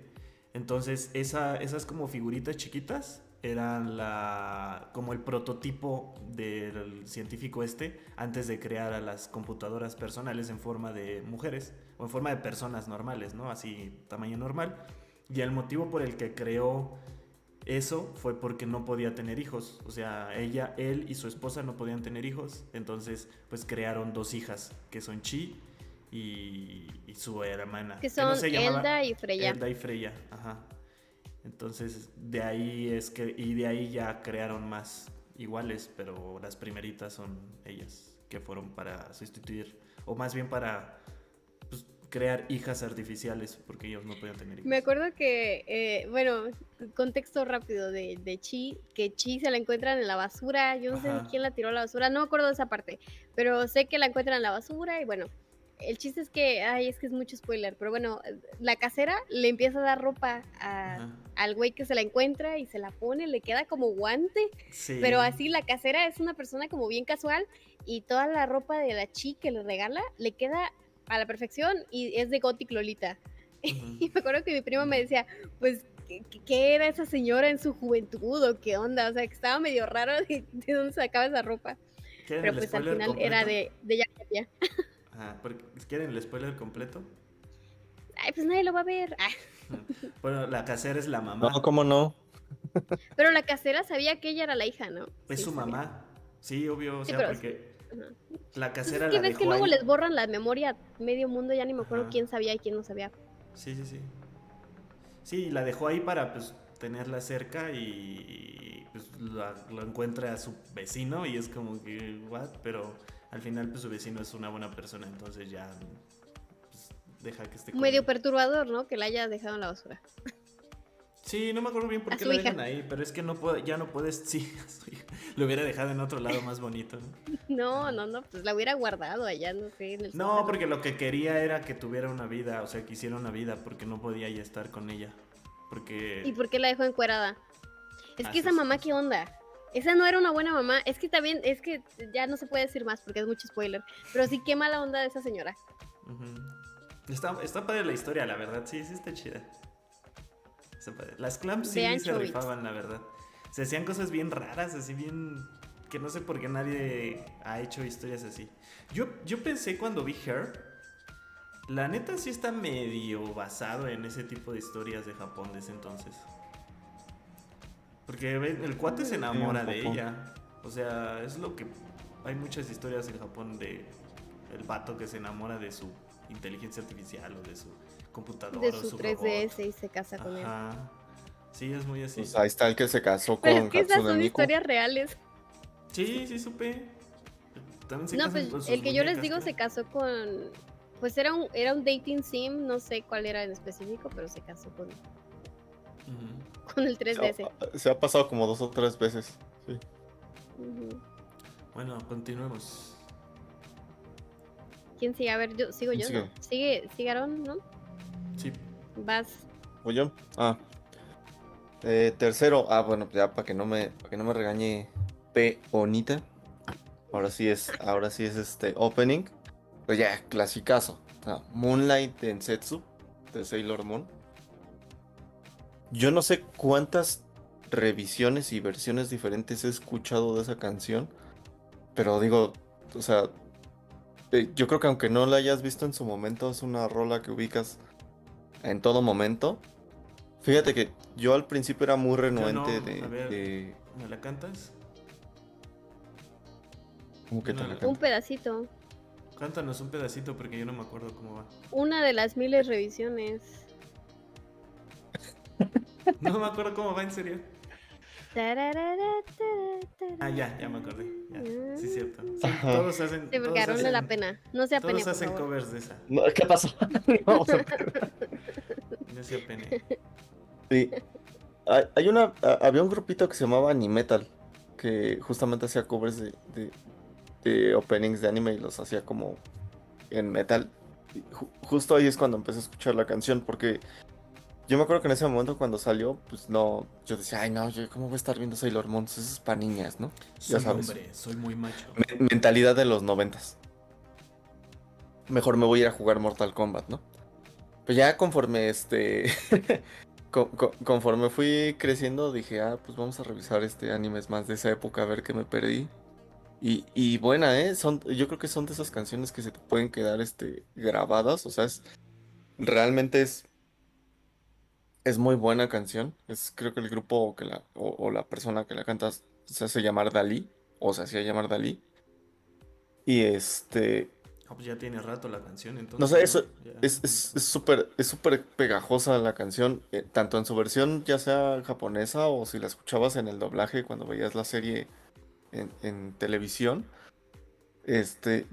Speaker 1: Entonces, esa, esas como figuritas chiquitas eran la, como el prototipo del científico este antes de crear a las computadoras personales en forma de mujeres o en forma de personas normales, ¿no? Así, tamaño normal. Y el motivo por el que creó eso fue porque no podía tener hijos. O sea, ella, él y su esposa no podían tener hijos. Entonces, pues crearon dos hijas, que son Chi y, y su hermana.
Speaker 3: Que
Speaker 1: no
Speaker 3: son
Speaker 1: se llamaba-
Speaker 3: Elda y Freya.
Speaker 1: Elda y Freya, ajá. Entonces, de ahí es que, y de ahí ya crearon más iguales, pero las primeritas son ellas, que fueron para sustituir, o más bien para crear hijas artificiales, porque ellos no podían tener hijos.
Speaker 3: Me acuerdo que, eh, bueno, contexto rápido de, de Chi, que Chi se la encuentran en la basura, yo no sé
Speaker 1: Ajá.
Speaker 3: quién la tiró a la basura, no me acuerdo de esa parte, pero sé que la encuentran en la basura y bueno, el chiste es que, ay, es que es mucho spoiler, pero bueno, la casera le empieza a dar ropa a- al güey que se la encuentra y se la pone, le queda como guante,
Speaker 1: Sí.
Speaker 3: pero así la casera es una persona como bien casual y toda la ropa de la Chi que le regala le queda a la perfección y es de Gothic Lolita. Y me acuerdo que mi prima me decía, pues, ¿qué, era esa señora en su juventud o qué onda? O sea, que estaba medio raro de, de dónde sacaba esa ropa.
Speaker 1: ¿Quieren
Speaker 3: Pero pues al final era de, de ella propia.
Speaker 1: Ajá, porque- ¿Quieren el spoiler completo?
Speaker 3: Ay, pues nadie lo va a ver. Ah,
Speaker 1: Bueno, la casera es la mamá.
Speaker 2: No, ¿cómo no?
Speaker 3: Pero la casera sabía que ella era la hija, ¿no?
Speaker 1: Es
Speaker 3: Sí,
Speaker 1: su
Speaker 3: sabía.
Speaker 1: mamá. Sí, obvio, o
Speaker 3: Sí,
Speaker 1: sea,
Speaker 3: pero-
Speaker 1: porque
Speaker 3: Ajá.
Speaker 1: la casera
Speaker 3: es que
Speaker 1: la
Speaker 3: ves que luego
Speaker 1: ahí.
Speaker 3: les borran la memoria a medio mundo, ya ni me acuerdo
Speaker 1: Ajá.
Speaker 3: quién sabía y quién no sabía.
Speaker 1: Sí, sí, sí. Sí, la dejó ahí para pues tenerla cerca y pues la, lo encuentra a su vecino y es como que, what? Pero al final pues su vecino es una buena persona, entonces ya pues, deja que esté con
Speaker 3: Medio
Speaker 1: él.
Speaker 3: perturbador, ¿no? Que la haya dejado en la basura.
Speaker 1: Sí, no me acuerdo bien por qué la
Speaker 3: hija.
Speaker 1: dejan ahí, pero es que no puede, ya no puedes, sí. Lo hubiera dejado en otro lado más bonito. ¿no?
Speaker 3: No, no, no, pues la hubiera guardado allá, no sé, en el
Speaker 1: No,
Speaker 3: sótano.
Speaker 1: porque lo que quería era que tuviera una vida, o sea, que hiciera una vida, porque no podía ya estar con ella. Porque...
Speaker 3: ¿Y por qué la dejó encuerada? Es que esa mamá. ¿qué onda? Esa no era una buena mamá. Es que también, es que ya no se puede decir más porque es mucho spoiler. Pero sí, qué mala onda de esa señora.
Speaker 1: Está, está padre la historia, la verdad. Sí, sí está chida. Las clams sí se rifaban, la verdad. Se hacían cosas bien raras, así bien... Que no sé por qué nadie ha hecho historias así. Yo, yo pensé cuando vi Her... La neta sí está medio basado en ese tipo de historias de Japón de ese entonces. Porque el cuate se enamora de ella. O sea, es lo que... Hay muchas historias en Japón de el vato que se enamora de su inteligencia artificial o de su computadora
Speaker 3: De
Speaker 1: o
Speaker 3: su
Speaker 1: su
Speaker 3: 3DS y se casa con él.
Speaker 1: Ajá. Sí, es muy así.
Speaker 2: Pues ahí está el que se casó
Speaker 3: Pero
Speaker 2: con
Speaker 3: es que esas son
Speaker 2: Miku.
Speaker 3: historias reales.
Speaker 1: Sí, sí supe. También se
Speaker 3: No, pues
Speaker 1: con sus
Speaker 3: el que yo les digo se casó con. Pues era un, era un dating sim, no sé cuál era en específico, pero se casó con,
Speaker 1: Ujú.
Speaker 3: con el
Speaker 2: Se
Speaker 3: 3DS.
Speaker 2: ha, se ha pasado como dos o tres veces. Sí.
Speaker 1: Bueno, continuemos.
Speaker 3: ¿Quién sigue? A ver, yo sigo yo.
Speaker 2: ¿Quién
Speaker 3: ¿no? Sigue, sigue Aaron, ¿no?
Speaker 1: Sí.
Speaker 3: Vas.
Speaker 2: ¿Voy yo? Ah. Eh, tercero. Ah, bueno, ya para que no me, para que no me regañe Peonita. Ahora sí es, ahora sí es este opening. Pues ya, clasicazo. Ah, Moonlight Densetsu de Sailor Moon. Yo no sé cuántas revisiones y versiones diferentes he escuchado de esa canción. Pero digo, o sea, eh, yo creo que aunque no la hayas visto en su momento, es una rola que ubicas en todo momento. Fíjate que yo al principio era muy renuente
Speaker 1: no,
Speaker 2: de,
Speaker 1: a ver.
Speaker 2: de-
Speaker 1: ¿Me la cantas?
Speaker 2: ¿Cómo que
Speaker 1: No,
Speaker 2: la
Speaker 1: la-
Speaker 2: canto?
Speaker 3: Un pedacito.
Speaker 1: Cántanos un pedacito porque yo no me acuerdo cómo va.
Speaker 3: Una de las miles revisiones.
Speaker 1: No me acuerdo cómo va, en serio. Ah, ya, ya me acordé. Ya. Sí, cierto. Sí, todos hacen.
Speaker 3: Sí, porque
Speaker 1: todos hacen-
Speaker 3: pena. No se apene,
Speaker 1: Todos
Speaker 3: por
Speaker 1: hacen
Speaker 3: favor.
Speaker 1: covers de esa.
Speaker 2: No, ¿Qué pasó?
Speaker 1: No se apene.
Speaker 2: Sí. Hay, hay una, había un grupito que se llamaba Animetal, que justamente hacía covers de, de, de openings de anime y los hacía como en metal. Y ju- justo ahí es cuando empecé a escuchar la canción, porque yo me acuerdo que en ese momento cuando salió, pues no, yo decía, ay no, yo cómo voy a estar viendo Sailor Moon, eso es para niñas, ¿no?
Speaker 1: Soy
Speaker 2: sabes.
Speaker 1: hombre, soy muy macho.
Speaker 2: Me- mentalidad de los noventas. Mejor me voy a ir a jugar Mortal Kombat, ¿no? Pero ya conforme este. con- con- conforme fui creciendo, dije, ah, pues vamos a revisar este animes más de esa época, a ver qué me perdí. Y, y buena, ¿eh? Son, yo creo que son de esas canciones que se te pueden quedar este, grabadas. O sea, es. Realmente es. Es muy buena canción. Es, creo que el grupo que la, o, o la persona que la canta se hace llamar Dalí. O se hacía llamar Dalí. Y este.
Speaker 1: Ah, pues ya tiene rato la canción, entonces.
Speaker 2: No sé, eso
Speaker 1: Ya.
Speaker 2: es es- es súper es súper pegajosa la canción, eh, tanto en su versión ya sea japonesa o si la escuchabas en el doblaje cuando veías la serie en, en televisión. Este.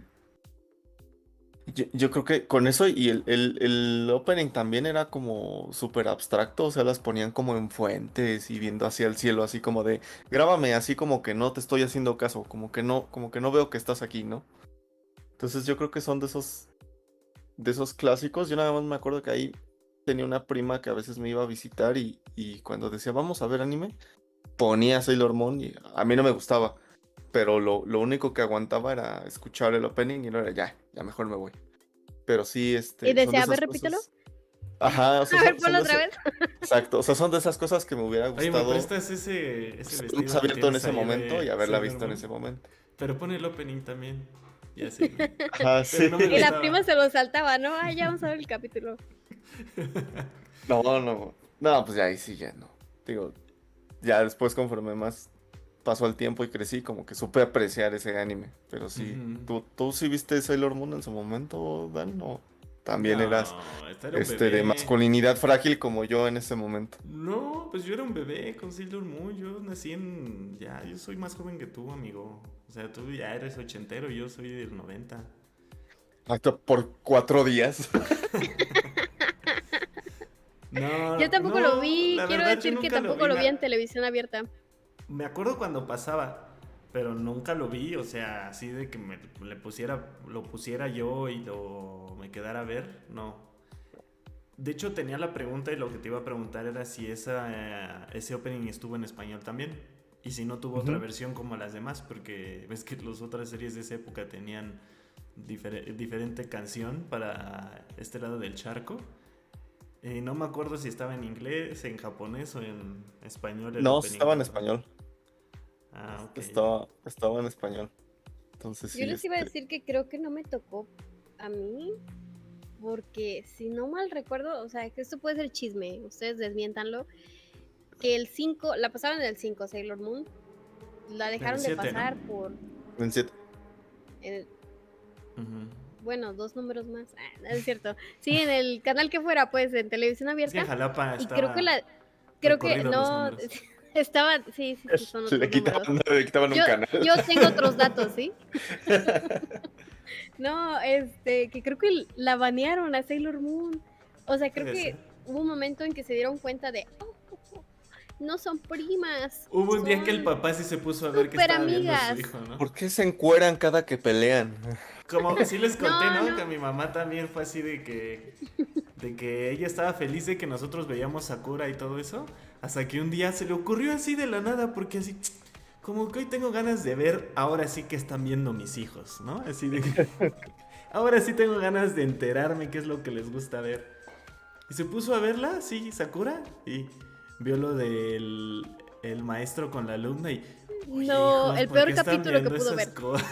Speaker 2: Yo, creo que con eso y el, el- el opening también era como súper abstracto, o sea, las ponían como en fuentes y viendo hacia el cielo, así como de, grábame así como que no te estoy haciendo caso, como que no, como que no veo que estás aquí, ¿no? Entonces yo creo que son de esos de esos clásicos. Yo nada más me acuerdo que ahí tenía una prima que a veces me iba a visitar y, y cuando decía vamos a ver anime, ponía Sailor Moon y a mí no me gustaba. Pero lo, lo único que aguantaba era escuchar el opening y no era ya, ya mejor me voy. Pero sí, este.
Speaker 3: Y decía, a ver, repítelo.
Speaker 2: cosas- Ajá, o sea,
Speaker 3: A ver, ponlo otra vez.
Speaker 2: Exacto, o sea, son de esas cosas que me hubiera
Speaker 1: Oye, ¿me
Speaker 2: gustado
Speaker 1: ese, ese vestido
Speaker 2: más
Speaker 1: que
Speaker 2: abierto en ese
Speaker 1: de
Speaker 2: momento y haberla visto en ese momento.
Speaker 1: Pero pone el opening también. Sé.
Speaker 2: Ajá, sí.
Speaker 1: no me
Speaker 3: Y la prima se lo saltaba, ¿no? Ay, ya vamos a ver el capítulo.
Speaker 2: No, no. No, pues ya ahí sí, ya no. Digo, ya después conforme más pasó el tiempo y crecí, como que supe apreciar ese anime. Pero sí,
Speaker 1: Ujú.
Speaker 2: ¿tú, ¿tú sí viste Sailor Moon en su momento, Dan? ¿O también
Speaker 1: No,
Speaker 2: eras
Speaker 1: este era
Speaker 2: este, de masculinidad frágil como yo en ese momento?
Speaker 1: No, pues yo era un bebé con Sailor Moon. Yo nací en. Ya, yo soy más joven que tú, amigo. O sea, tú ya eres ochentero, yo soy del 90.
Speaker 2: Hasta por cuatro días.
Speaker 1: No,
Speaker 3: Yo tampoco
Speaker 1: no,
Speaker 3: lo vi, quiero
Speaker 1: verdad,
Speaker 3: decir que tampoco lo vi en televisión abierta.
Speaker 1: Me acuerdo cuando pasaba, pero nunca lo vi, o sea, así de que me le pusiera, lo pusiera yo y lo me quedara a ver, no. De hecho tenía la pregunta y lo que te iba a preguntar era si esa, eh, ese opening estuvo en español también. Y si no tuvo otra versión como las demás, porque ves que las otras series de esa época tenían difer- diferente canción para este lado del charco. Y no me acuerdo si estaba en inglés, en japonés o en español. el
Speaker 2: No,
Speaker 1: opening.
Speaker 2: estaba en español.
Speaker 1: Ah, ok.
Speaker 2: Estaba, estaba en español. Entonces sí.
Speaker 3: Yo les iba a
Speaker 2: este,
Speaker 3: decir que creo que no me tocó a mí, porque si no mal recuerdo, o sea, que esto puede ser chisme, ustedes desmiéntanlo, que el 5, la pasaban en el 5, Sailor Moon, la dejaron de pasar por,
Speaker 2: en siete-
Speaker 3: en-
Speaker 1: Ujú.
Speaker 3: bueno, dos números más, ah, no es cierto, sí, en el canal que fuera, pues, en televisión
Speaker 1: Es que
Speaker 3: abierta,
Speaker 1: Jalapa
Speaker 3: y
Speaker 1: estaba...
Speaker 3: creo que la, creo que no,
Speaker 1: números.
Speaker 3: estaba, sí, sí, sí, son
Speaker 2: Le
Speaker 3: otros
Speaker 2: quitaban,
Speaker 3: números.
Speaker 2: le quitaban un
Speaker 3: yo,
Speaker 2: canal.
Speaker 3: yo tengo otros datos, ¿sí? no, este, que creo que la banearon a Sailor Moon. O sea, creo que
Speaker 1: ser.
Speaker 3: hubo un momento en que se dieron cuenta de, "Oh, oh, oh, no son primas.
Speaker 1: Hubo un día que el papá sí se puso a ver que estaba viendo a su
Speaker 3: amigas".
Speaker 1: hijo, ¿no?
Speaker 2: ¿Por qué se encueran cada que pelean?
Speaker 1: Como sí les conté,
Speaker 3: No,
Speaker 1: ¿no?
Speaker 3: no.
Speaker 1: Que mi mamá también fue así de que... De que ella estaba feliz de que nosotros veíamos Sakura y todo eso. Hasta que un día se le ocurrió así de la nada, porque así... Como que hoy tengo ganas de ver, ahora sí que están viendo mis hijos, ¿no? Así de que... Ahora sí tengo ganas de enterarme qué es lo que les gusta ver. Y se puso a verla, sí, Sakura, y vio lo del el maestro con la alumna y... "Oye,
Speaker 3: No, el
Speaker 1: ¿por
Speaker 3: peor capítulo que pudo ver.
Speaker 1: cosas?"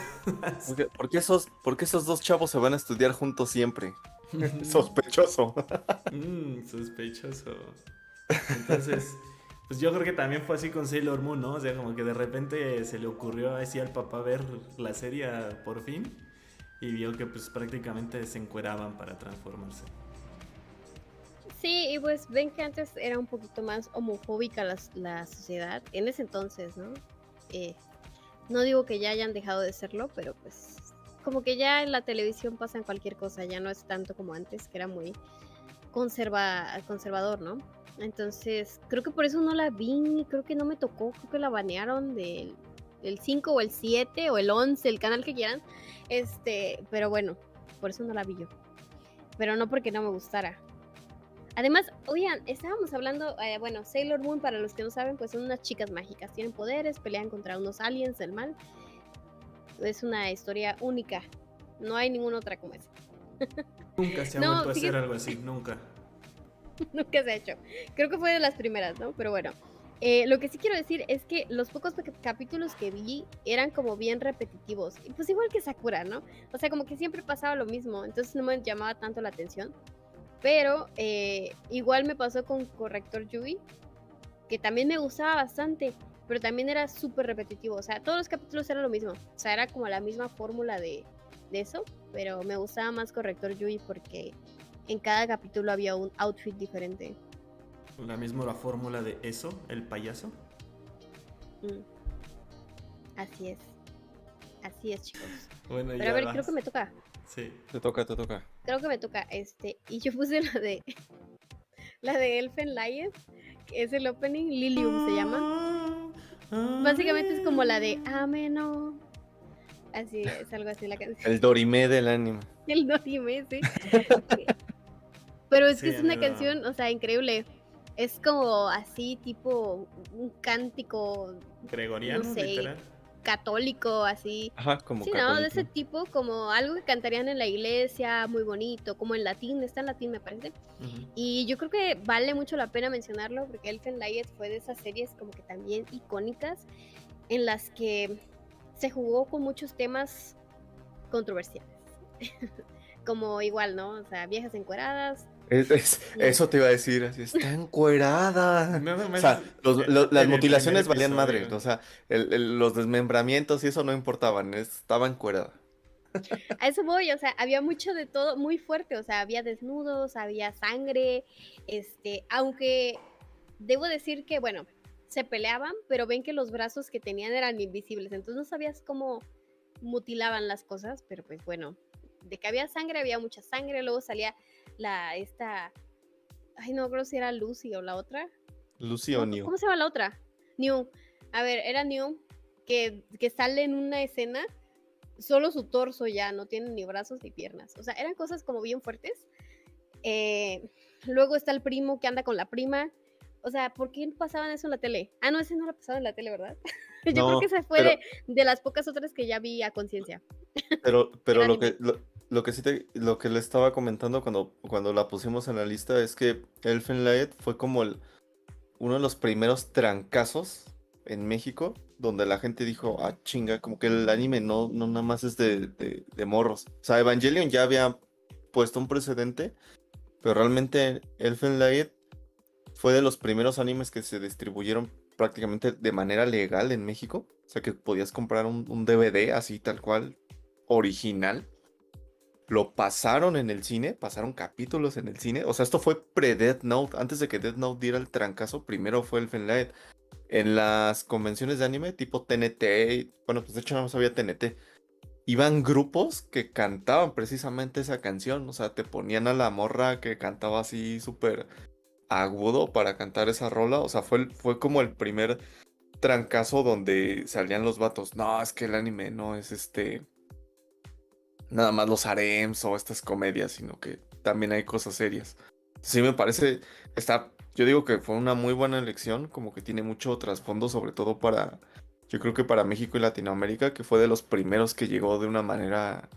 Speaker 2: ¿Por qué, por qué esos, por qué esos dos chavos se van a estudiar juntos siempre? Sospechoso.
Speaker 1: Mm, sospechoso. Entonces, pues yo creo que también fue así con Sailor Moon, ¿no? O sea, como que de repente se le ocurrió así al papá ver la serie por fin y vio que pues prácticamente se encueraban para transformarse.
Speaker 3: Sí, y pues ven que antes era un poquito más homofóbica la, la sociedad, en ese entonces, ¿no? Eh, no digo que ya hayan dejado de serlo, pero pues como que ya en la televisión pasan cualquier cosa, ya no es tanto como antes, que era muy conserva, conservador, ¿no? Entonces, creo que por eso no la vi, creo que no me tocó, creo que la banearon del, del 5 o el 7 o el 11, el canal que quieran, este, pero bueno, por eso no la vi yo. Pero no porque no me gustara. Además, oigan, estábamos hablando, eh, bueno, Sailor Moon, para los que no saben, pues son unas chicas mágicas, tienen poderes, pelean contra unos aliens del mal. Es una historia única, no hay ninguna otra como esa.
Speaker 1: Nunca se ha
Speaker 3: No,
Speaker 1: vuelto a hacer algo así, nunca.
Speaker 3: Nunca se ha hecho. Creo que fue de las primeras, ¿no? Pero bueno. Eh, lo que sí quiero decir es que los pocos capítulos que vi eran como bien repetitivos. Y pues igual que Sakura, ¿no? O sea, como que siempre pasaba lo mismo. Entonces no me llamaba tanto la atención. Pero eh, igual me pasó con Corrector Yui. Que también me gustaba bastante. Pero también era súper repetitivo. O sea, todos los capítulos eran lo mismo. O sea, era como la misma fórmula de, de eso. Pero me gustaba más Corrector Yui porque en cada capítulo había un outfit diferente.
Speaker 1: La misma la fórmula de eso, el payaso.
Speaker 3: Mm. Así es. Así es, chicos.
Speaker 1: Bueno,
Speaker 3: Pero
Speaker 1: ya
Speaker 3: a ver,
Speaker 1: vas.
Speaker 3: creo que me toca.
Speaker 1: Sí.
Speaker 2: Te toca, te toca.
Speaker 3: Creo que me toca este. Y yo puse la de. La de Elfen Lion. Que es el opening. Lilium se llama. Básicamente es como la de Ameno. Así es, algo así la canción.
Speaker 2: El Dorime del anime.
Speaker 3: El Dorime, sí. Pero es que
Speaker 1: Sí,
Speaker 3: es una canción, o sea, increíble. Es como así, tipo un cántico
Speaker 1: Gregoriano,
Speaker 3: No sé,
Speaker 1: literal.
Speaker 3: católico, así.
Speaker 2: Ajá, como
Speaker 3: Sí, ¿no? De ese tipo, como algo que cantarían en la iglesia, muy bonito, como en latín, está en latín me parece. Y yo creo que vale mucho la pena mencionarlo porque Elfen Lied fue de esas series como que también icónicas en las que se jugó con muchos temas controversiales. como igual, ¿no? O sea, viejas encueradas,
Speaker 2: Es- es- eso te iba a decir, así, está encuerada.
Speaker 1: Nada
Speaker 2: O
Speaker 1: más
Speaker 2: sea, los- las
Speaker 1: el
Speaker 2: mutilaciones valían madre, o sea, el- el- los desmembramientos y eso no importaban, estaba encuerada.
Speaker 3: A eso voy, o sea, había mucho de todo muy fuerte, o sea, había desnudos, había sangre, este, aunque debo decir que, bueno, se peleaban, pero ven que los brazos que tenían eran invisibles, entonces no sabías cómo mutilaban las cosas, pero pues bueno, de que había sangre, había mucha sangre, luego salía la, esta, ay, no creo si era Lucy o la otra,
Speaker 2: Lucy
Speaker 3: no,
Speaker 2: O'Neill.
Speaker 3: ¿Cómo se llama la otra? New. A ver, era New que, que sale en una escena, solo su torso ya, no tiene ni brazos ni piernas. O sea, eran cosas como bien fuertes. Eh, luego está el primo que anda con la prima. O sea, ¿por qué pasaban eso en la tele? Ah, no, ese no lo pasaban en la tele, ¿verdad? Yo creo
Speaker 2: No,
Speaker 3: que ese fue
Speaker 2: pero-
Speaker 3: de, de las pocas otras que ya vi a conciencia.
Speaker 2: Pero, pero lo que, lo, lo que sí te, lo que le estaba comentando cuando, cuando la pusimos en la lista es que Elfen Lied fue como el, uno de los primeros trancazos en México donde la gente dijo, ah, chinga, como que el anime no, no nada más es de, de, morros. O sea, Evangelion ya había puesto un precedente, pero realmente Elfen Lied fue de los primeros animes que se distribuyeron prácticamente de manera legal en México. O sea, que podías comprar un DVD así tal cual, original. Lo pasaron en el cine, pasaron capítulos en el cine. O sea, esto fue pre-Death Note. Antes de que Death Note diera el trancazo, primero fue el Lied. En las convenciones de anime, tipo TNT, bueno, pues de hecho no sabía TNT. Iban grupos que cantaban precisamente esa canción. O sea, te ponían a la morra que cantaba así súper agudo para cantar esa rola. O sea, fue, fue como el primer trancazo donde salían los vatos. No, es que el anime no es este. Nada más los harems o estas comedias, sino que también hay cosas serias. Sí, me parece. Está. Yo digo que fue una muy buena elección, como que tiene mucho trasfondo, sobre todo para. Yo creo que para México y Latinoamérica, que fue de los primeros que llegó de una manera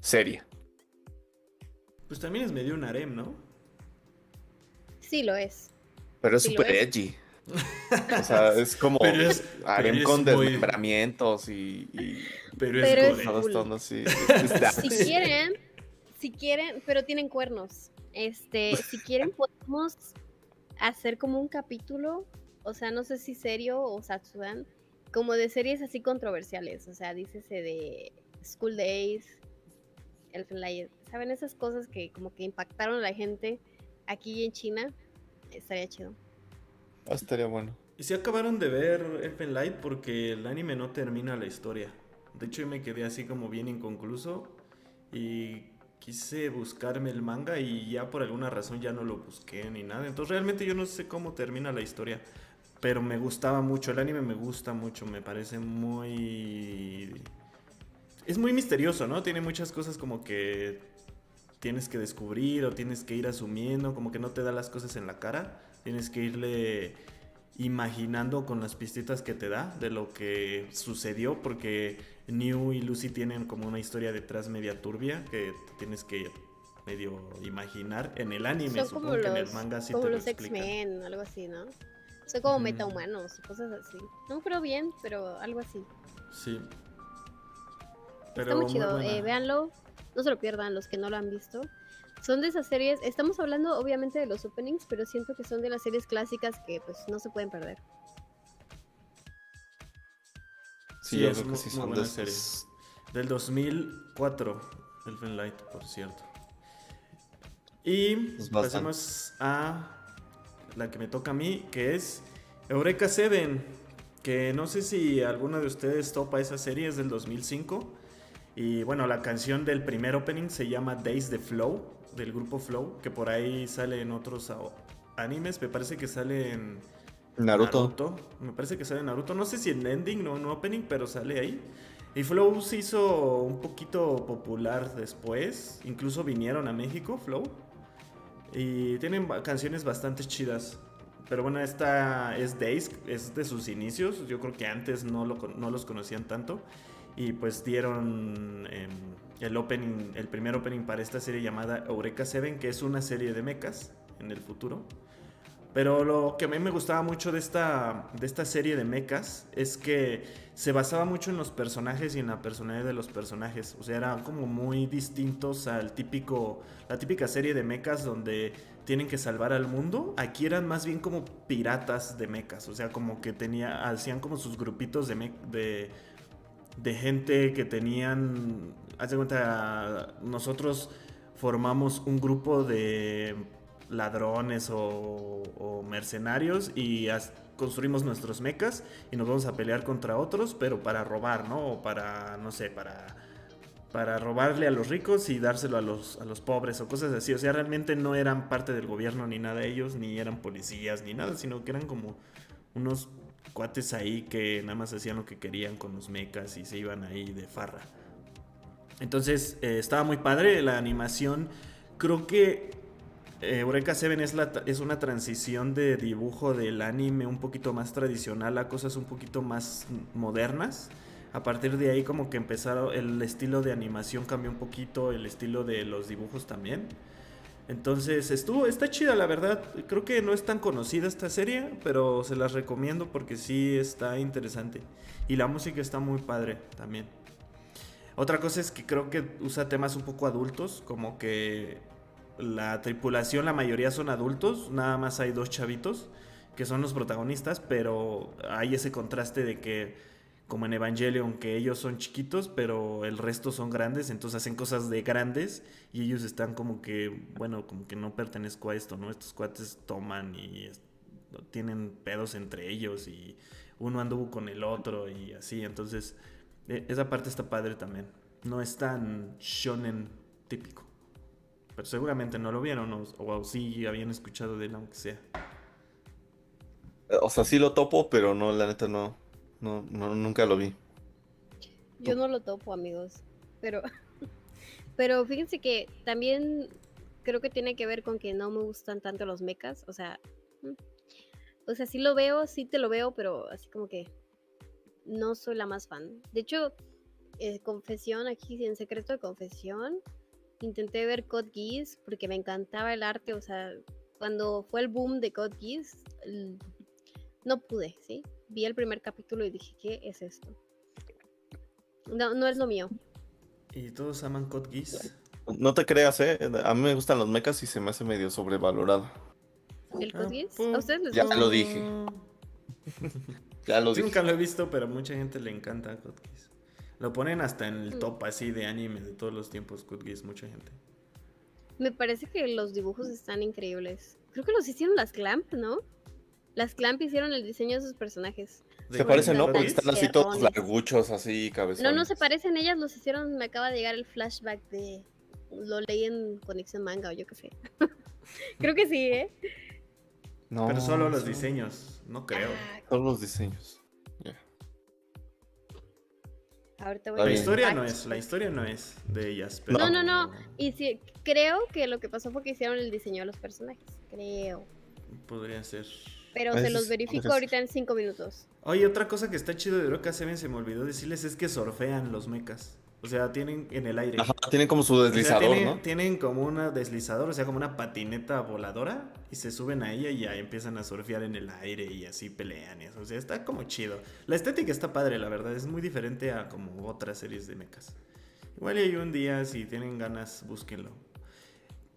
Speaker 2: seria.
Speaker 1: Pues también es medio un harem, ¿no?
Speaker 3: Sí, lo es.
Speaker 2: Pero es súper
Speaker 3: es.
Speaker 2: edgy. O sea, es como
Speaker 1: Pero es-
Speaker 2: harem
Speaker 1: pero es
Speaker 2: con
Speaker 1: muy-
Speaker 2: desmembramientos y, y
Speaker 1: Pero,
Speaker 3: Pero
Speaker 1: es
Speaker 2: todas
Speaker 3: cool. Si quieren, si quieren, pero tienen cuernos. Este, si quieren podemos hacer como un capítulo, o sea, no sé si serio o Satsudan, como de series así controversiales, o sea, dícese de School Days, Elfen Lied, ¿saben? Esas cosas que como que impactaron a la gente aquí en China, estaría chido.
Speaker 2: Ah, estaría bueno.
Speaker 1: Y se acabaron de ver Elfen Light porque el anime no termina la historia. De hecho, me quedé así como bien inconcluso y quise buscarme el manga y ya por alguna razón ya no lo busqué ni nada. Entonces realmente yo no sé cómo termina la historia. Pero me gustaba mucho, el anime me gusta mucho, me parece muy... Es muy misterioso, ¿no? Tiene muchas cosas como que tienes que descubrir o tienes que ir asumiendo, como que no te da las cosas en la cara. Tienes que irle imaginando con las pistitas que te da de lo que sucedió, porque New y Lucy tienen como una historia detrás media turbia que tienes que medio imaginar en el anime,
Speaker 3: Son
Speaker 1: supongo
Speaker 3: como
Speaker 1: que en el
Speaker 3: los,
Speaker 1: manga sí
Speaker 3: como
Speaker 1: te lo
Speaker 3: los. X-Men, algo así, ¿no? Son como
Speaker 1: Ujú.
Speaker 3: metahumanos y cosas así. No acuerdo bien, pero algo así.
Speaker 1: Sí.
Speaker 3: Está muy chido,
Speaker 1: buena.
Speaker 3: eh, véanlo, no se lo pierdan los que no lo han visto. Son de esas series, estamos hablando obviamente de los openings, pero siento que son de las series clásicas que pues no se pueden perder.
Speaker 2: Sí,
Speaker 1: es
Speaker 2: creo que
Speaker 1: mu-
Speaker 2: sí
Speaker 1: muy
Speaker 2: son de
Speaker 1: buena serie. Del 2004, Elfen Light, por cierto. Y
Speaker 2: Es bastante.
Speaker 1: pasemos a la que me toca a mí, que es Eureka Seven. Que no sé si alguno de ustedes topa esa serie, es del 2005. Y bueno, la canción del primer opening se llama Days de Flow, del grupo Flow, que por ahí sale en otros animes. Me parece que sale en
Speaker 2: Naruto.
Speaker 1: Me parece que sale en Naruto. No sé si en ending, no en opening, pero sale ahí. Y Flow se hizo un poquito popular después. Incluso vinieron a México, Flow. Y tienen canciones bastante chidas. Pero bueno, esta es Days, es de sus inicios. Yo creo que antes no, lo no los conocían tanto. Y pues dieron em, el opening, el primer opening para esta serie llamada Eureka Seven, que es una serie de mechas en el futuro. Pero lo que a mí me gustaba mucho de esta, de esta serie de mechas es que se basaba mucho en los personajes y en la personalidad de los personajes. O sea, eran como muy distintos al típico, la típica serie de mechas donde tienen que salvar al mundo. Aquí eran más bien como piratas de mechas. O sea, como que tenía, hacían como sus grupitos de, me- de, de gente que tenían, haz de cuenta, nosotros formamos un grupo de ladrones o, mercenarios y construimos nuestros mechas y nos vamos a pelear contra otros, pero para robar, ¿no? O para, no sé, para, para robarle a los ricos y dárselo a los, a los pobres o cosas así. O sea, realmente no eran parte del gobierno ni nada de ellos, ni eran policías ni nada, sino que eran como unos cuates ahí que nada más hacían lo que querían con los mechas y se iban ahí de farra. Entonces eh, estaba muy padre la animación. Creo que eh, Eureka Seven es, es una transición de dibujo del anime un poquito más tradicional a cosas un poquito más modernas. A partir de ahí como que empezaron, el estilo de animación cambió un poquito, el estilo de los dibujos también. Entonces estuvo, está chida la verdad. Creo que no es tan conocida esta serie, pero se las recomiendo porque sí está interesante. Y la música está muy padre también. Otra cosa es que creo que usa temas un poco adultos, como que la tripulación, la mayoría son adultos, nada más hay dos chavitos que son los protagonistas, pero hay ese contraste de que, como en Evangelion, que ellos son chiquitos, pero el resto son grandes, entonces hacen cosas de grandes y ellos están como que, bueno, como que no pertenezco a esto, ¿no? Estos cuates toman y tienen pedos entre ellos y uno anduvo con el otro y así, entonces esa parte está padre también. No es tan shonen típico. Pero seguramente no lo vieron o, o sí habían escuchado de él, aunque sea.
Speaker 2: O sea, sí lo topo, pero no, la neta no. No, no nunca lo vi.
Speaker 3: Yo no lo topo, amigos. Pero, pero fíjense que también creo que tiene que ver con que no me gustan tanto los mechas. O sea, mm, o sea, sí lo veo, sí te lo veo, pero así como que no soy la más fan. De hecho, eh, confesión aquí, en secreto de confesión, intenté ver Code Geass porque me encantaba el arte. O sea, cuando fue el boom de Code Geass, no pude, ¿sí? Vi el primer capítulo y dije, ¿qué es esto? No, no es lo mío.
Speaker 1: ¿Y todos aman Code Geass?
Speaker 2: No te creas, eh. A mí me gustan los mechas y se me hace medio sobrevalorado.
Speaker 3: ¿El
Speaker 1: Ah,
Speaker 3: Code Geass?
Speaker 1: pues,
Speaker 3: ¿A ustedes les
Speaker 2: ya
Speaker 3: gusta?
Speaker 2: lo dije. Ya lo
Speaker 1: Sí,
Speaker 2: dije.
Speaker 1: nunca lo he visto, pero a mucha gente le encanta Code Geass. Lo ponen hasta en el top así de anime de todos los tiempos, Code Geass, mucha gente.
Speaker 3: Me parece que los dibujos están increíbles. Creo que los hicieron las Clamp, ¿no? Las Clamp hicieron el diseño de sus personajes.
Speaker 1: ¿De
Speaker 2: Se parecen, ¿no?
Speaker 1: ¿Code
Speaker 2: Porque están así todos larguchos, así, cabezones.
Speaker 3: No, no se parecen ellas, los hicieron, me acaba de llegar el flashback de... Lo leí en Conexión Manga o yo qué sé. Creo que sí, ¿eh?
Speaker 2: No,
Speaker 1: Pero solo los
Speaker 2: sí.
Speaker 1: diseños, no creo.
Speaker 2: Solo los diseños.
Speaker 3: ahorita voy
Speaker 1: La
Speaker 3: a
Speaker 1: historia no es, la historia no es de ellas.
Speaker 2: No.
Speaker 1: Pero...
Speaker 3: No, no, no. Y sí, creo que lo que pasó fue que hicieron el diseño de los personajes. Creo.
Speaker 1: Podría ser.
Speaker 3: Pero se los verifico ahorita en cinco minutos.
Speaker 1: Oye, otra cosa que está chido de Eureka Seven se me olvidó decirles es que surfean los mechas. O sea, tienen en el aire.
Speaker 2: Ajá, tienen como su
Speaker 1: O sea,
Speaker 2: deslizador,
Speaker 1: tienen,
Speaker 2: ¿no?
Speaker 1: tienen como una deslizador, o sea, como una patineta voladora y se suben a ella y ya empiezan a surfear en el aire y así pelean y eso. O sea, está como chido. La estética está padre, la verdad. Es muy diferente a como otras series de mechas. Igual y hay un día, si tienen ganas, búsquenlo.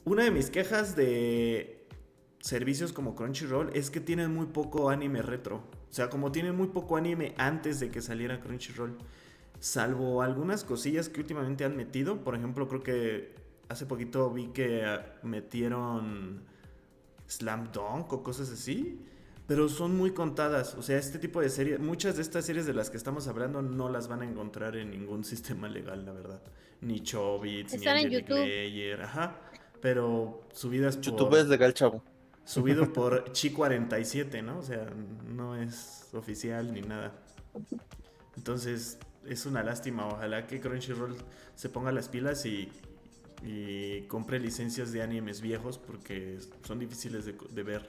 Speaker 1: Una de mis quejas de servicios como Crunchyroll es que tienen muy poco anime retro. O sea, como tienen muy poco anime antes de que saliera Crunchyroll. Salvo algunas cosillas que últimamente han metido. Por ejemplo, creo que hace poquito vi que ah, metieron Slam Dunk o cosas así. Pero son muy contadas. O sea, este tipo de series, muchas de estas series de las que estamos hablando no las van a encontrar en ningún sistema legal, la verdad. Ni Chobits, ni
Speaker 3: en YouTube.
Speaker 1: Layer, ajá. Pero subidas por
Speaker 2: YouTube es legal, chavo.
Speaker 1: subido por Chi47, ¿no? O sea, no es oficial ni nada. Entonces, es una lástima. Ojalá que Crunchyroll se ponga las pilas y, y compre licencias de animes viejos porque son difíciles de, de ver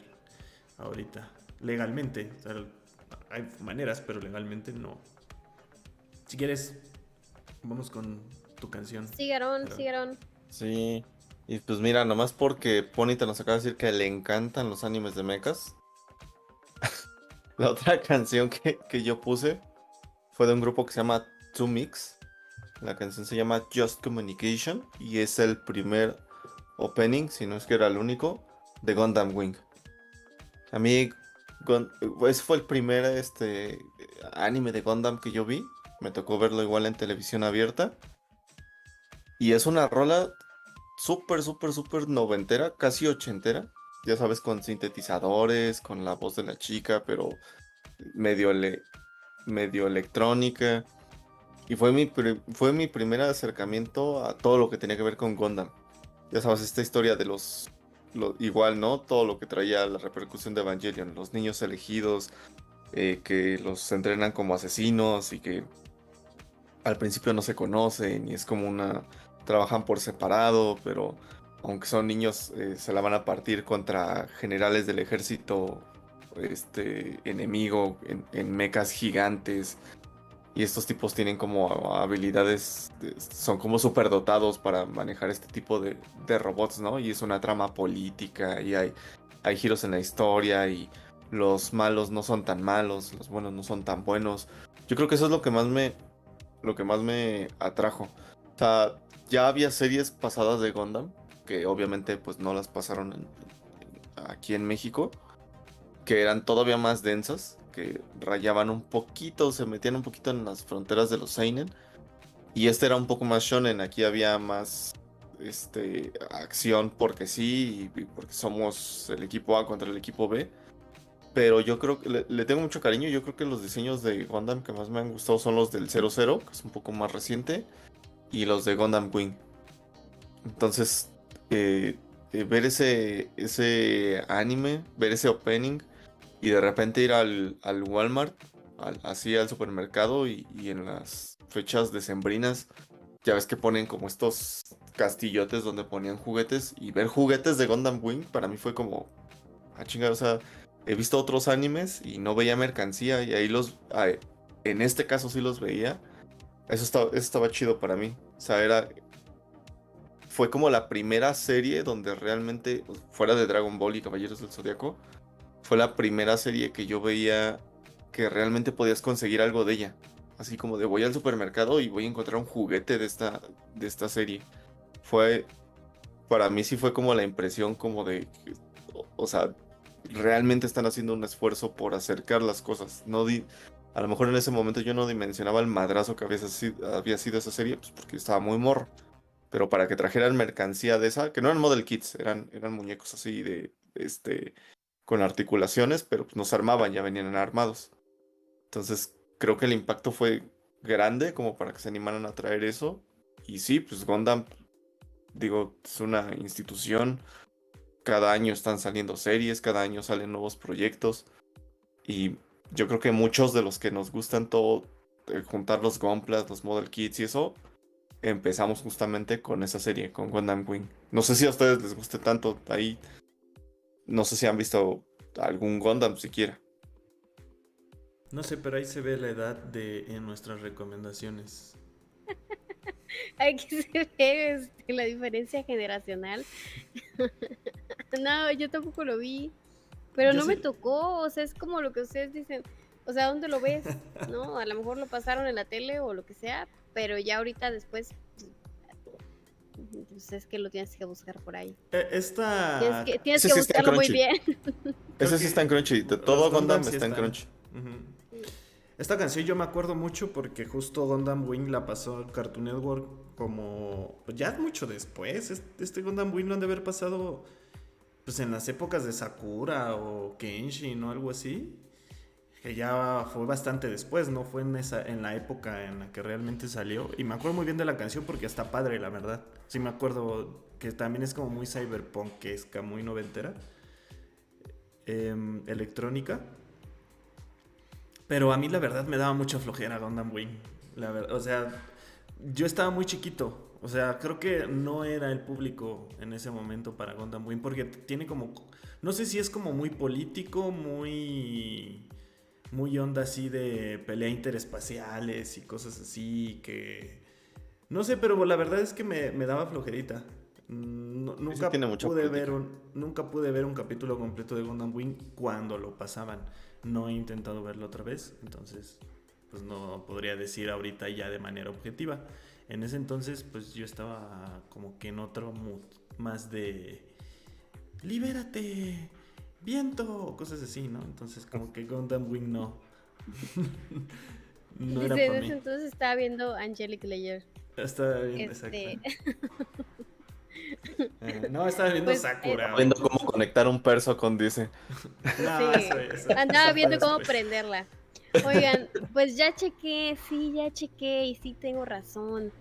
Speaker 1: ahorita. Legalmente. O sea, hay maneras, pero legalmente no. Si quieres, vamos con tu canción.
Speaker 3: Sigaron,
Speaker 1: Pero-
Speaker 3: sigaron.
Speaker 2: Sí. Y pues mira, nomás porque Ponita nos acaba de decir que le encantan los animes de mechas. la otra canción que, que yo puse fue de un grupo que se llama Two Mix. La canción se llama Just Communication y es el primer opening, si no es que era el único, de Gundam Wing. A mí, ese fue el primer este, anime de Gundam que yo vi. Me tocó verlo igual en televisión abierta. Y es una rola súper, súper, súper noventera, casi ochentera. Ya sabes, con sintetizadores, con la voz de la chica, pero medio, medio electrónica. Y fue mi, fue mi primer acercamiento a todo lo que tenía que ver con Gundam. Ya sabes, esta historia de los, igual, ¿no? Todo lo que traía la repercusión de Evangelion, los niños elegidos, eh, que los entrenan como asesinos y que al principio no se conocen y es como una... trabajan por separado, pero aunque son niños eh, se la van a partir contra generales del ejército este enemigo en, en mecas gigantes y estos tipos tienen como habilidades, son como superdotados para manejar este tipo de, robots, ¿no? Y es una trama política y hay, hay giros en la historia y los malos no son tan malos, los buenos no son tan buenos. Yo creo que eso es lo que más me, lo que más me atrajo. O sea, ya había series pasadas de Gundam, que obviamente pues no las pasaron aquí en México, que eran todavía más densas, que rayaban un poquito, se metían un poquito en las fronteras de los Seinen. Y este era un poco más shonen, aquí había más este, acción porque sí, porque somos el equipo A contra el equipo B. Pero yo creo que le, tengo mucho cariño. Yo creo que los diseños de Gundam que más me han gustado son los del 00, que es un poco más reciente, y los de Gundam Wing. Entonces, eh, eh, ver ese, ese anime, ver ese opening, y de repente ir al, Walmart, así al supermercado y, en las fechas decembrinas, ya ves que ponen como estos castillotes donde ponían juguetes y ver juguetes de Gundam Wing para mí fue como, ah chingada, o sea, he visto otros animes y no veía mercancía y ahí los, en este caso sí los veía. Eso estaba, eso estaba chido para mí. O sea, era, fue como la primera serie donde realmente, fuera de Dragon Ball y Caballeros del Zodiaco, fue la primera serie que yo veía que realmente podías conseguir algo de ella. Así como de voy al supermercado y voy a encontrar un juguete de esta, de esta serie. Fue, para mí sí fue como la impresión como de, o, sea, realmente están haciendo un esfuerzo por acercar las cosas. No di, a lo mejor en ese momento yo no dimensionaba el madrazo que había sido, había sido esa serie, pues porque estaba muy morro. Pero para que trajeran mercancía de esa, que no eran model kits, eran, eran muñecos así de, este, con articulaciones, pero pues, no se armaban, ya venían armados. Entonces creo que el impacto fue grande como para que se animaran a traer eso. Y sí, pues Gundam, digo, es una institución. Cada año están saliendo series, cada año salen nuevos proyectos. Y yo creo que muchos de los que nos gustan todo, eh, juntar los Gunplas, los Model Kits y eso, empezamos justamente con esa serie, con Gundam Wing. No sé si a ustedes les guste tanto. Ahí no sé si han visto algún Gundam siquiera.
Speaker 1: No sé, pero ahí se ve la edad de en nuestras recomendaciones.
Speaker 3: Aquí se ve este, la diferencia generacional. no, yo tampoco lo vi. Pero no me tocó, o sea, es como lo que ustedes dicen. O sea, ¿dónde lo ves? ¿No? A lo mejor lo pasaron en la tele o lo que sea, pero ya ahorita después pues es que lo tienes que buscar por ahí.
Speaker 1: Eh, esta...
Speaker 3: Tienes que, buscarlo muy bien.
Speaker 2: Ese sí está en Crunchy. todo Gundam, está, en Crunchy.
Speaker 1: Esta canción yo me acuerdo mucho porque justo Gundam Wing la pasó en Cartoon Network como pues ya mucho después. Este Gundam Wing no han de haber pasado pues en las épocas de Sakura o Kenshin o algo así que ya fue bastante después, no fue en esa en la época en la que realmente salió y me acuerdo muy bien de la canción porque está padre, la verdad. Sí me acuerdo que también es como muy cyberpunk, que es muy noventera. Em, electrónica. Pero a mí la verdad me daba mucha flojera Gundam Wing. La verdad, o sea, yo estaba muy chiquito. O sea, creo que no era el público en ese momento para Gundam Wing porque tiene como no sé si es como muy político, muy muy onda así de pelea interespaciales y cosas así que... No sé, pero la verdad es que me, daba flojerita. Mm, no- nunca
Speaker 2: tiene
Speaker 1: pude ver un nunca pude ver un capítulo completo de Gundam Wing cuando lo pasaban. No he intentado verlo otra vez, entonces pues no podría decir ahorita ya de manera objetiva. En ese entonces pues yo estaba como que en otro mood más de libérate, viento, o cosas así, ¿no? Entonces como que Gundam Wing no. no era
Speaker 3: Dice, en
Speaker 1: para
Speaker 3: ese
Speaker 1: mí.
Speaker 3: entonces estaba viendo Angelic Layer.
Speaker 1: Estaba bien,
Speaker 3: Este,
Speaker 1: exacto. Eh, no, estaba viendo
Speaker 3: Pues,
Speaker 1: Sakura. güey.
Speaker 2: Viendo cómo conectar un perso con dice.
Speaker 1: No,
Speaker 3: Sí.
Speaker 1: eso- eso-
Speaker 3: Andaba
Speaker 1: eso
Speaker 3: viendo cómo prenderla. Oigan, pues ya chequé, sí, ya chequé y sí tengo razón.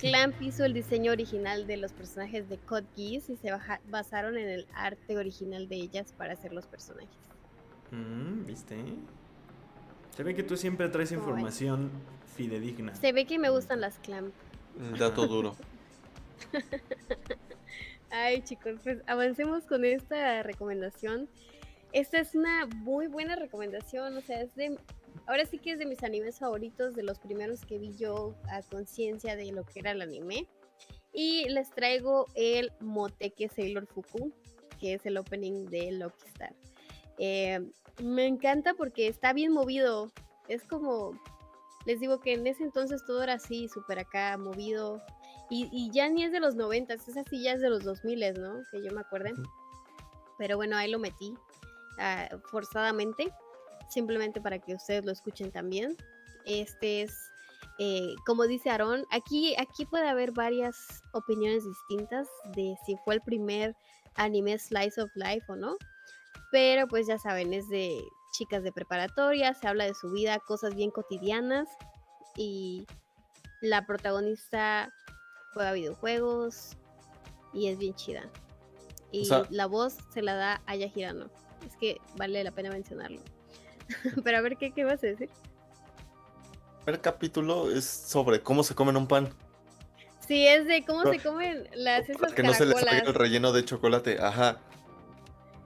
Speaker 3: Clamp hizo el diseño original de los personajes de Code Geass y se baja- basaron en el arte original de ellas para hacer los personajes.
Speaker 1: Mm, ¿Viste? Se ve que tú siempre traes información fidedigna.
Speaker 3: Se ve que me gustan las Clamp.
Speaker 2: Dato duro.
Speaker 3: Ay, chicos, pues avancemos con esta recomendación. Esta es una muy buena recomendación, o sea, es de ahora sí que es de mis animes favoritos, de los primeros que vi yo a conciencia de lo que era el anime. Y les traigo el Moteke Sailor Fuku, que es el opening de Lucky Star. Eh, me encanta porque está bien movido. Es como, les digo que en ese entonces todo era así, súper acá, movido. Y, y ya ni es de los 90, es así, ya es de los 2000, ¿no? Que yo me acuerde. Pero bueno, ahí lo metí ah, forzadamente, simplemente para que ustedes lo escuchen también. Este es, eh, como dice Aaron, aquí, aquí puede haber varias opiniones distintas de si fue el primer anime Slice of Life o no. Pero pues ya saben, es de chicas de preparatoria, se habla de su vida, cosas bien cotidianas y la protagonista juega videojuegos y es bien chida. Y
Speaker 2: sea-
Speaker 3: la voz se la da Aya Hirano. Es que vale la pena mencionarlo. Pero a ver, ¿qué, qué vas a decir?
Speaker 2: El primer capítulo es sobre cómo se comen un pan.
Speaker 3: Sí, es de cómo
Speaker 2: No,
Speaker 3: se comen las
Speaker 2: Para
Speaker 3: esas
Speaker 2: que no se les salga el relleno de chocolate. Ajá.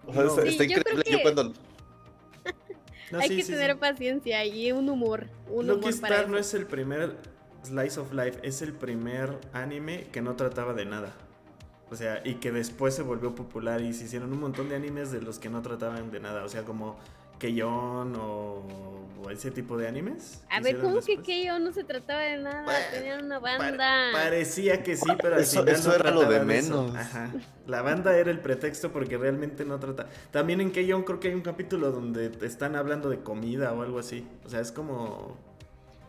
Speaker 2: O sea,
Speaker 1: No.
Speaker 2: está,
Speaker 3: Sí,
Speaker 2: está
Speaker 3: yo creo
Speaker 2: increíble. Yo
Speaker 3: que-
Speaker 2: cuando.
Speaker 1: No,
Speaker 3: Hay
Speaker 1: sí,
Speaker 3: que
Speaker 1: sí,
Speaker 3: tener
Speaker 1: sí.
Speaker 3: paciencia y un humor. Un
Speaker 1: Lucky
Speaker 3: humor para
Speaker 1: Star no
Speaker 3: eso.
Speaker 1: es el primer Slice of Life, es el primer anime que no trataba de nada. O sea, y que después se volvió popular y se hicieron un montón de animes de los que no trataban de nada. O sea, como Keion o, o ese tipo de animes.
Speaker 3: A ver, ¿cómo que
Speaker 1: después.
Speaker 3: Keio no se trataba de nada?
Speaker 1: Bueno,
Speaker 3: Tenían una banda.
Speaker 1: parecía que sí, pero al
Speaker 2: Eso-
Speaker 1: final
Speaker 2: eso
Speaker 1: no
Speaker 2: era lo de
Speaker 1: eso.
Speaker 2: menos.
Speaker 1: Ajá. La banda era el pretexto porque realmente no trata. También en Keion creo que hay un capítulo donde te están hablando de comida o algo así. O sea, es como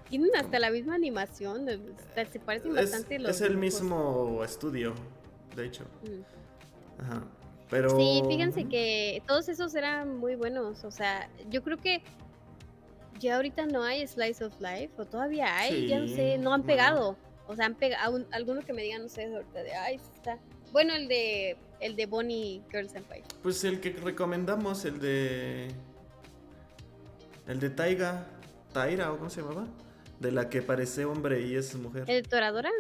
Speaker 3: Tienen hasta la misma animación. Se parecen
Speaker 1: es,
Speaker 3: bastante los
Speaker 1: es el
Speaker 3: dibujos.
Speaker 1: mismo estudio, de hecho.
Speaker 3: Mm.
Speaker 1: Ajá. Pero
Speaker 3: Sí, fíjense que todos esos eran muy buenos. O sea, yo creo que ya ahorita no hay Slice of Life, o todavía hay, ya no sé, no han
Speaker 1: no.
Speaker 3: pegado. O sea, han pegado, alguno que me digan, no sé, ahorita de, ay, está. Bueno, el de, el de Bonnie Girl Senpai.
Speaker 1: pues el que recomendamos, el de el de Taiga, Taira o cómo se llamaba? De la que parece hombre y es mujer.
Speaker 3: ¿El de Toradora?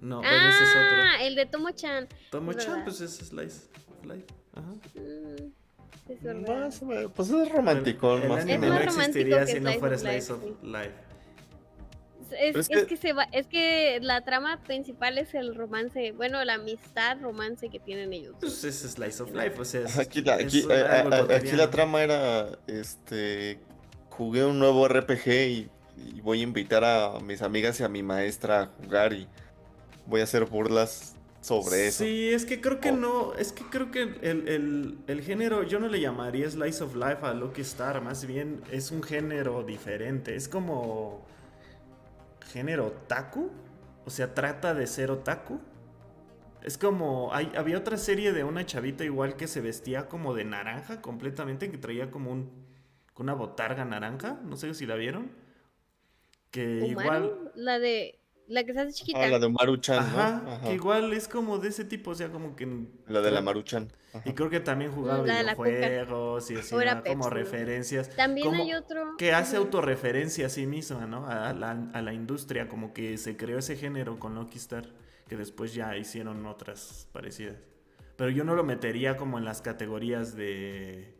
Speaker 1: No, pero ese es otro.
Speaker 3: ah, el de Tomo-chan.
Speaker 1: Tomo-chan, pues es Slice Life. Ajá.
Speaker 3: Mm, es verdad.
Speaker 2: Más pues es romántico,
Speaker 1: El, el
Speaker 2: más
Speaker 1: anime
Speaker 2: que
Speaker 3: más
Speaker 1: no existiría
Speaker 3: que
Speaker 1: si no fuera Slice of. Life.
Speaker 3: Es, es
Speaker 2: es
Speaker 3: que...
Speaker 2: que-
Speaker 3: se va, es que la trama principal es el romance, bueno, la amistad, romance que tienen ellos.
Speaker 1: Pues es Slice of Life, o sea, es,
Speaker 2: Aquí la, aquí,
Speaker 1: algo
Speaker 2: a- a- aquí
Speaker 1: cotidiano.
Speaker 2: la trama era, este, jugué un nuevo RPG y, y voy a invitar a mis amigas y a mi maestra a jugar y voy a hacer burlas sobre eso.
Speaker 1: Sí, es que creo que
Speaker 2: Oh.
Speaker 1: no, es que creo que el, el- el género, yo no le llamaría Slice of Life a Lucky Star, más bien es un género diferente, es como género otaku, o sea, trata de ser otaku. Es como, hay, había otra serie de una chavita igual que se vestía como de naranja completamente, que traía como un, una botarga naranja, no sé si la vieron. Que igual...
Speaker 3: la de la que se hace chiquita.
Speaker 2: Ah, la de Maruchan,
Speaker 1: Ajá,
Speaker 2: ¿no? Ajá.
Speaker 1: que igual es como de ese tipo, o sea, como que...
Speaker 2: La de la Maruchan.
Speaker 1: Y creo que también jugaba
Speaker 3: La la
Speaker 1: videojuegos y hacía como referencias.
Speaker 3: También
Speaker 1: como
Speaker 3: hay otro
Speaker 1: Que hace autorreferencia a sí misma, ¿no? A la, a la industria, como que se creó ese género con Lucky Star, que después ya hicieron otras parecidas. Pero yo no lo metería como en las categorías de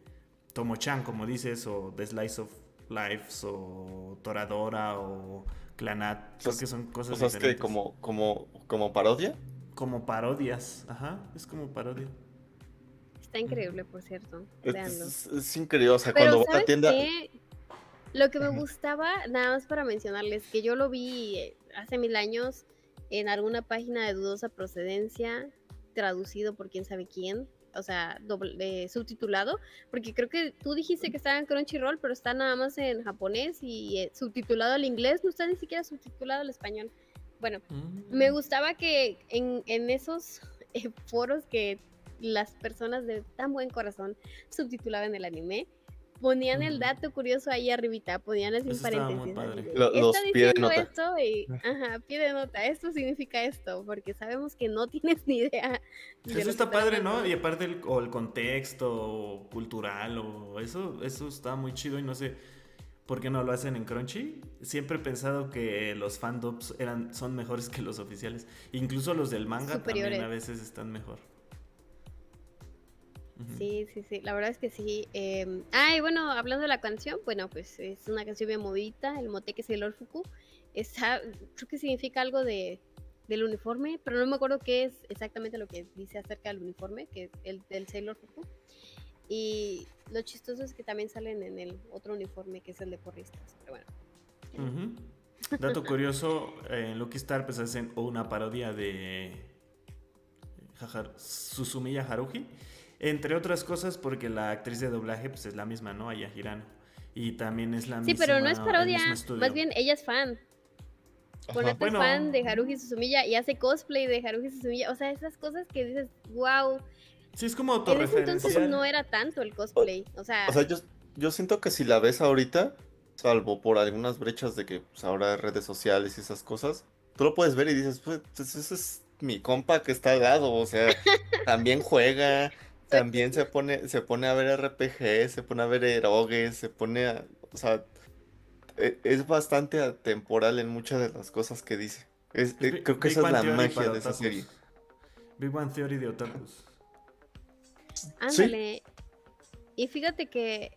Speaker 1: Tomo-chan, como dices, o de Slice of Lives, o Toradora, o Clanat. Creo
Speaker 2: Pues-
Speaker 1: que son cosas
Speaker 2: O sea, es que como, como, como parodia.
Speaker 1: como parodias. Ajá, es como parodia.
Speaker 3: Está increíble, por cierto.
Speaker 2: Es,
Speaker 3: Véanlo.
Speaker 2: es- es increíble, o sea,
Speaker 3: Pero
Speaker 2: cuando voy a la
Speaker 3: ¿sabes
Speaker 2: tienda...
Speaker 3: qué? Lo que me gustaba, nada más para mencionarles, que yo lo vi eh, hace mil años en alguna página de dudosa procedencia, traducido por quién sabe quién, o sea, doble- eh, subtitulado, porque creo que tú dijiste que estaba en Crunchyroll, pero está nada más en japonés y eh, subtitulado al inglés, no está ni siquiera subtitulado al español. Bueno,
Speaker 1: Mm.
Speaker 3: me gustaba que en, en esos eh, foros que las personas de tan buen corazón subtitulaban el anime, ponían el dato curioso ahí arribita, ponían así
Speaker 1: muy
Speaker 3: paréntesis. así
Speaker 1: padre.
Speaker 3: de,
Speaker 2: Lo- los
Speaker 3: Está
Speaker 2: pie de
Speaker 3: diciendo
Speaker 2: nota.
Speaker 3: esto y, ajá, pie de nota, esto significa esto, porque sabemos que no tienes ni idea.
Speaker 1: Eso está padre, ¿no? Y aparte el, o el contexto cultural o eso, eso está muy chido y no sé por qué no lo hacen en Crunchy. Siempre he pensado que los fandoms eran, son mejores que los oficiales. Incluso los del manga también
Speaker 3: Superiores.
Speaker 1: a veces están mejor.
Speaker 3: Sí, sí, sí, la verdad es que sí. eh, Ah, y bueno, hablando de la canción, bueno, pues es una canción bien movida, el moteque Sailor Fuku. Está, creo que significa algo de, del uniforme, pero no me acuerdo qué es exactamente lo que dice acerca del uniforme, que es el del Sailor Fuku. Y lo chistoso es que también salen en el otro uniforme, que es el de porristas. Pero bueno,
Speaker 1: Ujú. Dato curioso, eh, en Lucky Star pues hacen una parodia de Susumiya Haruhi, entre otras cosas porque la actriz de doblaje pues es la misma, ¿no? Aya Hirano. Y también es la
Speaker 3: sí,
Speaker 1: misma.
Speaker 3: pero no es parodia, más bien ella es fan.
Speaker 1: Bueno.
Speaker 3: es fan de Haruhi Suzumiya y hace cosplay de Haruhi Suzumiya. O sea, esas cosas que dices, wow.
Speaker 1: Sí, es como
Speaker 3: En ese entonces no era tanto el cosplay. O sea,
Speaker 2: O sea, yo, yo siento que si la ves ahorita, salvo por algunas brechas de que pues, ahora redes sociales y esas cosas, tú lo puedes ver y dices, pues pues, ese es mi compa que está al lado, o sea, también juega, también se pone, se pone a ver RPG, se pone a ver erogues, se pone a, o sea, e- es bastante atemporal en muchas de las cosas que dice. Es-
Speaker 1: Es
Speaker 2: eh,
Speaker 1: Big-
Speaker 2: creo que
Speaker 1: Big
Speaker 2: esa es la
Speaker 1: Theory
Speaker 2: magia de esa serie.
Speaker 1: Big Bang Theory de otakus.
Speaker 3: ándale. Y fíjate que,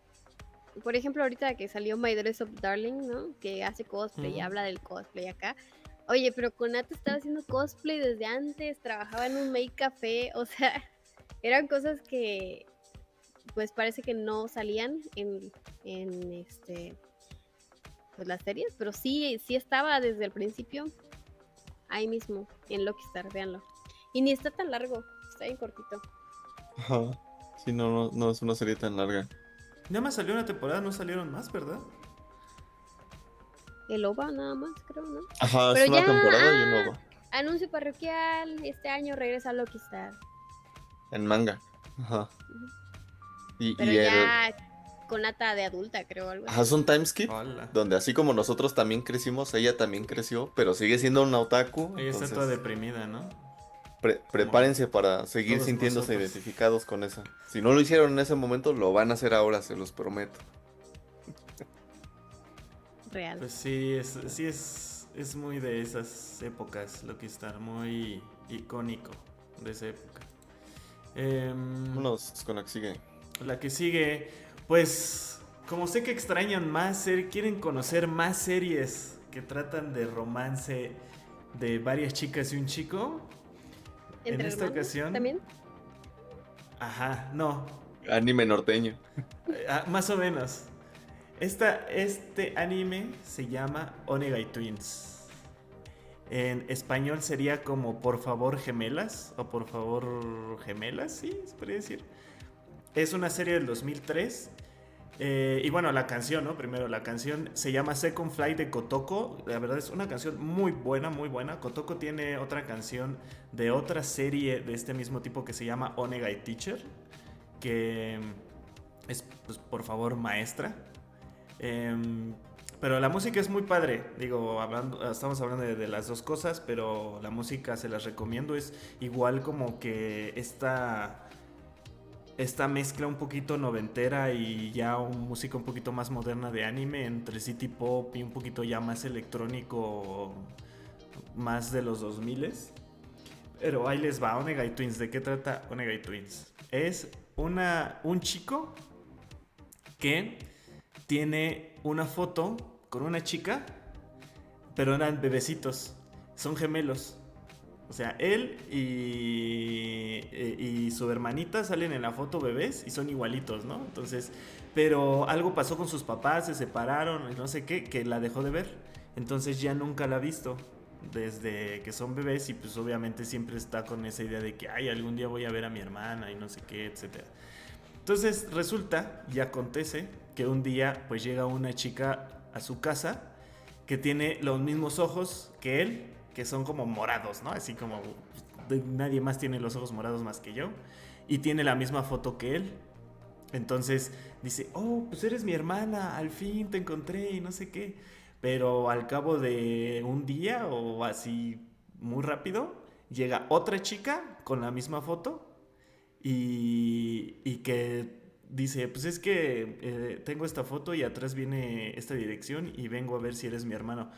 Speaker 3: por ejemplo, ahorita que salió My Dress Up Darling, ¿no? Que hace cosplay y habla del cosplay acá. Oye, pero Konata estaba haciendo cosplay desde antes, trabajaba en un make café, o sea, eran cosas que pues parece que no salían en, en este pues las series, pero sí, sí estaba desde el principio ahí mismo, en Loki Star, véanlo. Y ni está tan largo, está bien cortito.
Speaker 2: Ajá. Sí, no, no, no es una serie tan larga.
Speaker 1: Nada más salió una temporada, no salieron más, ¿verdad?
Speaker 3: El OVA nada más, creo, ¿no?
Speaker 2: Ajá, es una
Speaker 3: ya,
Speaker 2: temporada y
Speaker 3: ah.
Speaker 2: un nuevo.
Speaker 3: Anuncio parroquial, este año regresa Loki Star.
Speaker 2: En manga. Ajá. Y,
Speaker 3: Pero
Speaker 2: y el.
Speaker 3: ya con nata de adulta, creo, algo así.
Speaker 2: Ajá, es un time skip.
Speaker 1: Hola.
Speaker 2: Donde así como nosotros también crecimos, ella también creció, pero sigue siendo una otaku.
Speaker 1: Ella está toda deprimida, ¿no?
Speaker 2: pre- prepárense para seguir sintiéndose
Speaker 1: nosotros.
Speaker 2: identificados con esa. Si no lo hicieron en ese momento, lo van a hacer ahora, se los prometo.
Speaker 3: Real.
Speaker 1: Pues sí, es, sí es, es muy de esas épocas, lo que está muy icónico de esa época. Em,
Speaker 2: Vámonos con la que sigue.
Speaker 1: La que sigue, pues como sé que extrañan más, ser- quieren conocer más series que tratan de romance de varias chicas y un chico. en
Speaker 3: ¿Entre
Speaker 1: esta ocasión-
Speaker 3: También.
Speaker 1: Ajá, no,
Speaker 2: Anime norteño.
Speaker 1: Ah, más o menos. Esta, este anime se llama Onegai Twins. En español sería como Por favor gemelas o Por favor gemelas, sí, se podría decir. Es una serie del 2003. eh, y bueno, la canción, ¿no? Primero, la canción se llama Second Flight de Kotoko. La verdad es una canción muy buena, muy buena. Kotoko tiene otra canción de otra serie de este mismo tipo que se llama Onegai Teacher. Que es, pues, por favor, maestra. Em, pero la música es muy padre. Digo, hablando, estamos hablando de, las dos cosas, pero la música se las recomiendo. Es igual como que esta, esta mezcla un poquito noventera y ya un música un poquito más moderna de anime entre city pop y un poquito ya más electrónico, más de los 2000 Pero ahí les va, Onegai Twins. ¿De qué trata Onegai Twins? Es una, un chico que tiene una foto con una chica, pero eran bebecitos, son gemelos. O sea, él y, eh, y su hermanita salen en la foto bebés y son igualitos, ¿no? Entonces, pero algo pasó con sus papás, se separaron no sé qué, que la dejó de ver. Entonces ya nunca la ha visto desde que son bebés y pues obviamente siempre está con esa idea de que, ay, algún día voy a ver a mi hermana y no sé qué, etcétera. Entonces resulta y acontece que un día pues llega una chica a su casa que tiene los mismos ojos que él, que son como morados, ¿no? Así como nadie más tiene los ojos morados más que yo. Y tiene la misma foto que él. Entonces dice, oh, pues eres mi hermana, al fin te encontré y no sé qué. Pero al cabo de un día o así muy rápido, llega otra chica con la misma foto y, y que dice, pues es que eh, tengo esta foto y atrás viene esta dirección y vengo a ver si eres mi hermano.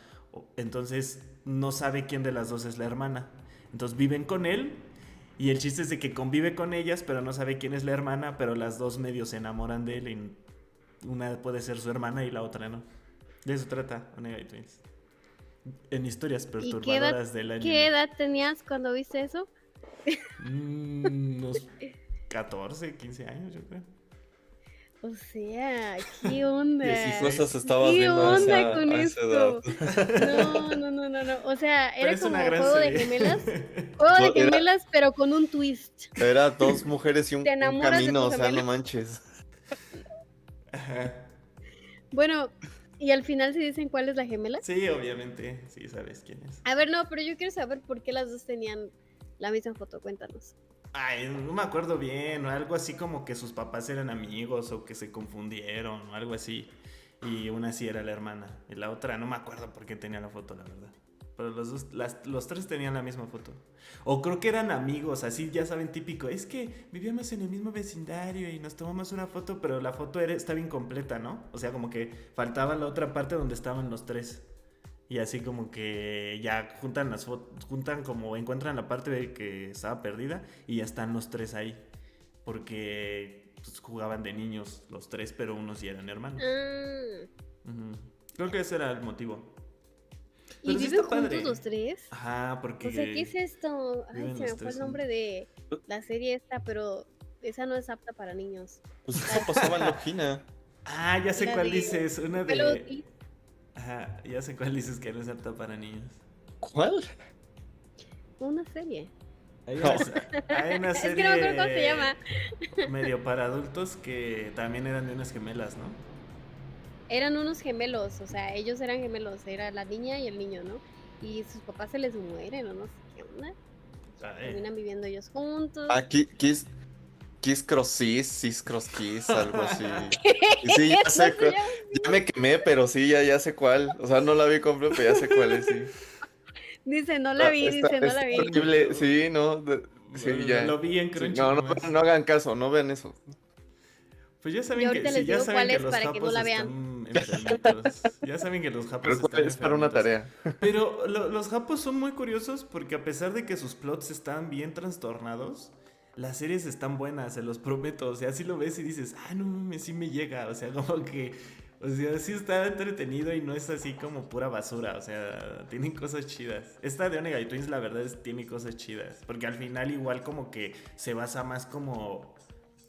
Speaker 1: Entonces no sabe quién de las dos es la hermana. Entonces viven con él y el chiste es de que convive con ellas, pero no sabe quién es la hermana, pero las dos medio se enamoran de él y una puede ser su hermana y la otra no. De eso trata Onega Twins. En historias
Speaker 3: ¿Y qué edad,
Speaker 1: perturbadoras del anime.
Speaker 3: qué edad tenías cuando viste eso?
Speaker 1: Mm, unos 14, 15 años, yo creo.
Speaker 3: O sea, ¿qué onda?
Speaker 2: ¿Qué cosas estabas
Speaker 3: ¿Qué
Speaker 2: viendo a
Speaker 3: onda con esto? No, no, no, no, no. O sea, era como juego de gemelas. Juego de
Speaker 2: era-
Speaker 3: gemelas, pero con un twist.
Speaker 2: Era dos mujeres y un, camino, o sea, no manches.
Speaker 1: Ajá.
Speaker 3: Bueno, y al final se dicen cuál es la gemela.
Speaker 1: Sí, obviamente, sí sabes quién es.
Speaker 3: A ver, no, pero yo quiero saber por qué las dos tenían la misma foto. Cuéntanos.
Speaker 1: Ay, no me acuerdo bien, o algo así como que sus papás eran amigos o que se confundieron o algo así. Y una sí era la hermana y la otra no me acuerdo por qué tenía la foto, la verdad. Pero los, dos, las- los tres tenían la misma foto. O creo que eran amigos, así ya saben, típico. Es que vivíamos en el mismo vecindario y nos tomamos una foto, pero la foto era, estaba incompleta, ¿no? O sea, como que faltaba la otra parte donde estaban los tres. Y así como que ya juntan las fotos, juntan como encuentran la parte de que estaba perdida y ya están los tres ahí. Porque pues, jugaban de niños los tres, pero unos ya eran hermanos.
Speaker 3: Ah,
Speaker 1: Ujú. Creo que ese era el motivo.
Speaker 3: ¿Y
Speaker 1: sí
Speaker 3: viven
Speaker 1: padre.
Speaker 3: juntos los tres?
Speaker 1: Ajá, porque...
Speaker 3: O sea, ¿qué es esto? Ay, se me fue el nombre de la serie esta, pero esa no es apta para niños.
Speaker 2: Pues eso pasaba en Logina.
Speaker 1: Ah, ya sé cuál
Speaker 3: de-
Speaker 1: dices. Una
Speaker 3: Pero
Speaker 1: de... Ajá, ya sé cuál dices que no es apta para niños.
Speaker 2: ¿Cuál?
Speaker 3: una serie.
Speaker 1: Hay una, hay una
Speaker 3: Es
Speaker 1: serie
Speaker 3: que no me acuerdo cómo se llama.
Speaker 1: medio para adultos que también eran de unas gemelas, ¿no?
Speaker 3: Eran unos gemelos, o sea, ellos eran gemelos, era la niña y el niño, ¿no? Y sus papás se les mueren o no sé qué onda. Terminan viviendo ellos juntos.
Speaker 2: Ah, Ki- Kiss, Kiss Cross Kiss, Sis Cross Kiss, algo así. Y sí, ya
Speaker 3: ¿No
Speaker 2: sé cuál. Ya me quemé, pero sí, ya, ya sé cuál. O sea, no la vi completa, pero ya sé cuál es, sí.
Speaker 3: Dice, no la vi,
Speaker 2: Está-
Speaker 3: dice, no la vi.
Speaker 2: horrible, sí, no. de- sí,
Speaker 1: Bueno,
Speaker 2: ya.
Speaker 1: Lo vi en
Speaker 2: Sí,
Speaker 1: Crunchy.
Speaker 2: no, no,
Speaker 1: nomás.
Speaker 2: no hagan caso, no vean eso.
Speaker 1: Pues ya
Speaker 3: Yo
Speaker 1: saben que,
Speaker 3: ahorita
Speaker 1: sí,
Speaker 3: les
Speaker 1: ya
Speaker 3: digo
Speaker 1: saben
Speaker 3: cuál
Speaker 1: que
Speaker 3: es
Speaker 1: los
Speaker 3: para que no la vean.
Speaker 1: Ya saben que los japos
Speaker 2: Pero
Speaker 1: están
Speaker 2: es para una tarea.
Speaker 1: Pero lo- los japos son muy curiosos porque a pesar de que sus plots están bien trastornados, las series están buenas, se los prometo. O sea, si lo ves y dices, ah, no mames, sí me llega. O sea, como que, o sea, sí está entretenido y no es así como pura basura. O sea, tienen cosas chidas. Esta de Onega Twins, la verdad, es, tiene cosas chidas. Porque al final, igual, como que se basa más como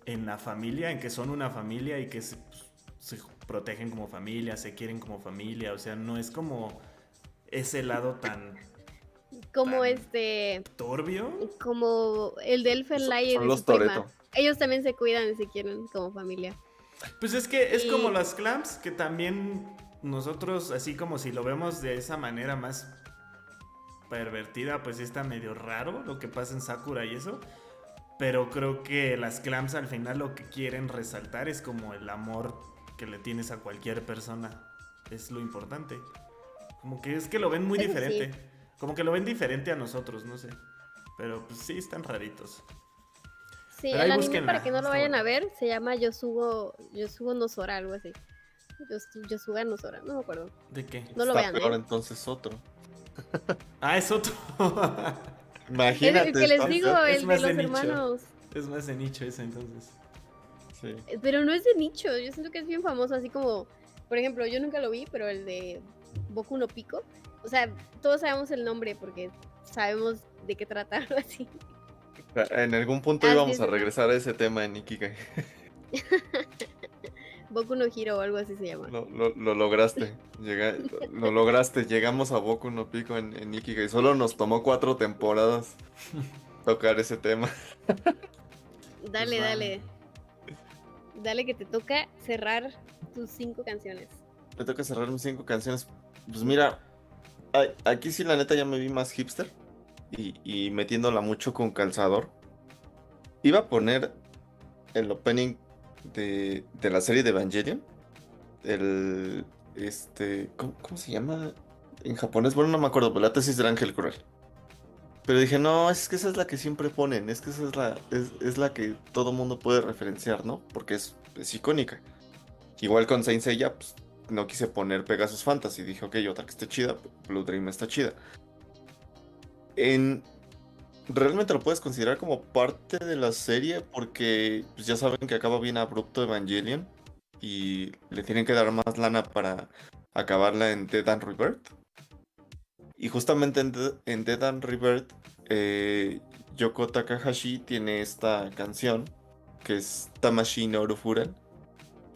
Speaker 1: en la familia, en que son una familia y que se, pues, se protegen como familia, se quieren como familia. O sea, no es como ese lado tan
Speaker 3: Como
Speaker 1: Tan-
Speaker 3: este,
Speaker 1: turbio.
Speaker 3: como el de Elfen
Speaker 2: Son-
Speaker 3: Light y
Speaker 2: son
Speaker 3: de
Speaker 2: los
Speaker 3: su. Ellos también se cuidan y se quieren como familia.
Speaker 1: Pues es que es
Speaker 3: Y-
Speaker 1: como las clams, que también nosotros, así como si lo vemos de esa manera más pervertida, pues está medio raro lo que pasa en Sakura y eso. Pero creo que las clams al final lo que quieren resaltar es como el amor que le tienes a cualquier persona. Es lo importante. Como que es que lo ven muy
Speaker 3: Eso sí.
Speaker 1: Como que lo ven diferente a nosotros, no sé. Pero pues sí, están raritos.
Speaker 3: Sí,
Speaker 1: Pero
Speaker 3: el anime para que no lo
Speaker 1: está
Speaker 3: vayan
Speaker 1: bueno.
Speaker 3: a ver se llama Yosugo, Yosugo no Sora, algo así. Yos- Yosuga no Sora, no me acuerdo.
Speaker 1: ¿De qué?
Speaker 3: No lo
Speaker 2: Está
Speaker 3: vean,
Speaker 2: peor
Speaker 3: ¿eh?
Speaker 2: entonces otro.
Speaker 1: Ah, es otro.
Speaker 3: Es
Speaker 2: Imagínate.
Speaker 3: el que les digo,
Speaker 1: es
Speaker 3: el de
Speaker 1: más
Speaker 3: los
Speaker 1: de nicho.
Speaker 3: hermanos.
Speaker 1: es más de nicho ese entonces.
Speaker 2: Sí.
Speaker 3: Eh, Pero no es de nicho, yo siento que es bien famoso, así como, por ejemplo, yo nunca lo vi, pero el de Boku no Pico. O sea, todos sabemos el nombre porque sabemos de qué tratarlo así.
Speaker 2: En algún punto
Speaker 3: Así
Speaker 2: íbamos
Speaker 3: es,
Speaker 2: a regresar a ese tema en Ikigai.
Speaker 3: Boku no Hiro o algo así se llama.
Speaker 2: Lo, lo- lo lograste. Llega- lo, lo lograste. Llegamos a Boku no Pico en, en Ikigai. Solo nos tomó cuatro temporadas tocar ese tema.
Speaker 3: Dale,
Speaker 1: va.
Speaker 3: dale. Dale que te toca cerrar tus cinco canciones.
Speaker 2: Me toca cerrar mis cinco canciones. Pues mira, aquí sí la neta ya me vi más hipster. Y, metiéndola mucho con calzador. Iba a poner el opening de, la serie de Evangelion. El. Este. ¿cómo, cómo se llama? En japonés, bueno, no me acuerdo, pero la tesis del ángel cruel. Pero dije, no, es que esa es la que siempre ponen, es que esa es la, es, es la que todo mundo puede referenciar, ¿no? Porque es, es icónica. Igual con Saint Seiya, pues, no quise poner Pegasus Fantasy. Dije, ok, otra que esté chida, Blue Dream está chida. En... Realmente lo puedes considerar como parte de la serie porque pues, ya saben que acaba bien abrupto Evangelion y le tienen que dar más lana para acabarla en Dead and Rebirth. Y justamente en, Dead- and Rebirth, eh, Yoko Takahashi tiene esta canción que es Tamashi no Urufuran,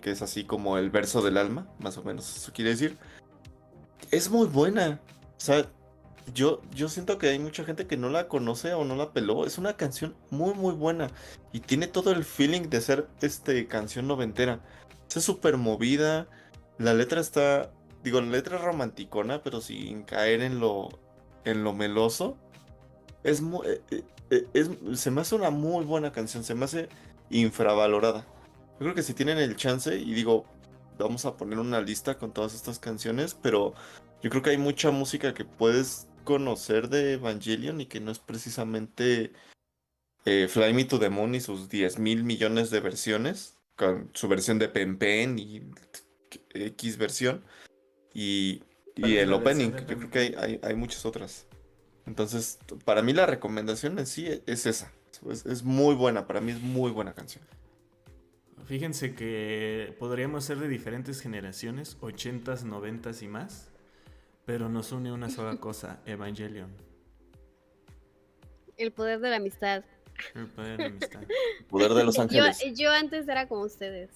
Speaker 2: que es así como el verso del alma, más o menos eso quiere decir. Es muy buena. O sea, yo, yo siento que hay mucha gente que no la conoce o no la peló. Es una canción muy, muy buena. Y tiene todo el feeling de ser este, canción noventera. Es súper movida. La letra está. Digo, la letra es romanticona, pero sin caer en lo. en lo meloso. Es muy. eh, eh, eh, es- se me hace una muy buena canción. Se me hace infravalorada. Yo creo que si tienen el chance, y digo, vamos a poner una lista con todas estas canciones, pero yo creo que hay mucha música que puedes conocer de Evangelion y que no es precisamente eh, Fly Me to the Moon y sus 10 mil millones de versiones, con su versión de Pen Pen y X versión, y, y
Speaker 1: ¿Cuál es
Speaker 2: el opening, yo creo que hay, hay, hay muchas otras. Entonces, para mí la recomendación en sí es esa. Es, es muy buena, para mí es muy buena canción.
Speaker 1: Fíjense que podríamos ser de diferentes generaciones, 80s, 90s y más, pero nos une una sola cosa, Evangelion.
Speaker 3: El poder de la amistad.
Speaker 1: El poder de la amistad.
Speaker 2: Poder de los
Speaker 3: Yo,
Speaker 2: ángeles.
Speaker 3: yo antes era como ustedes.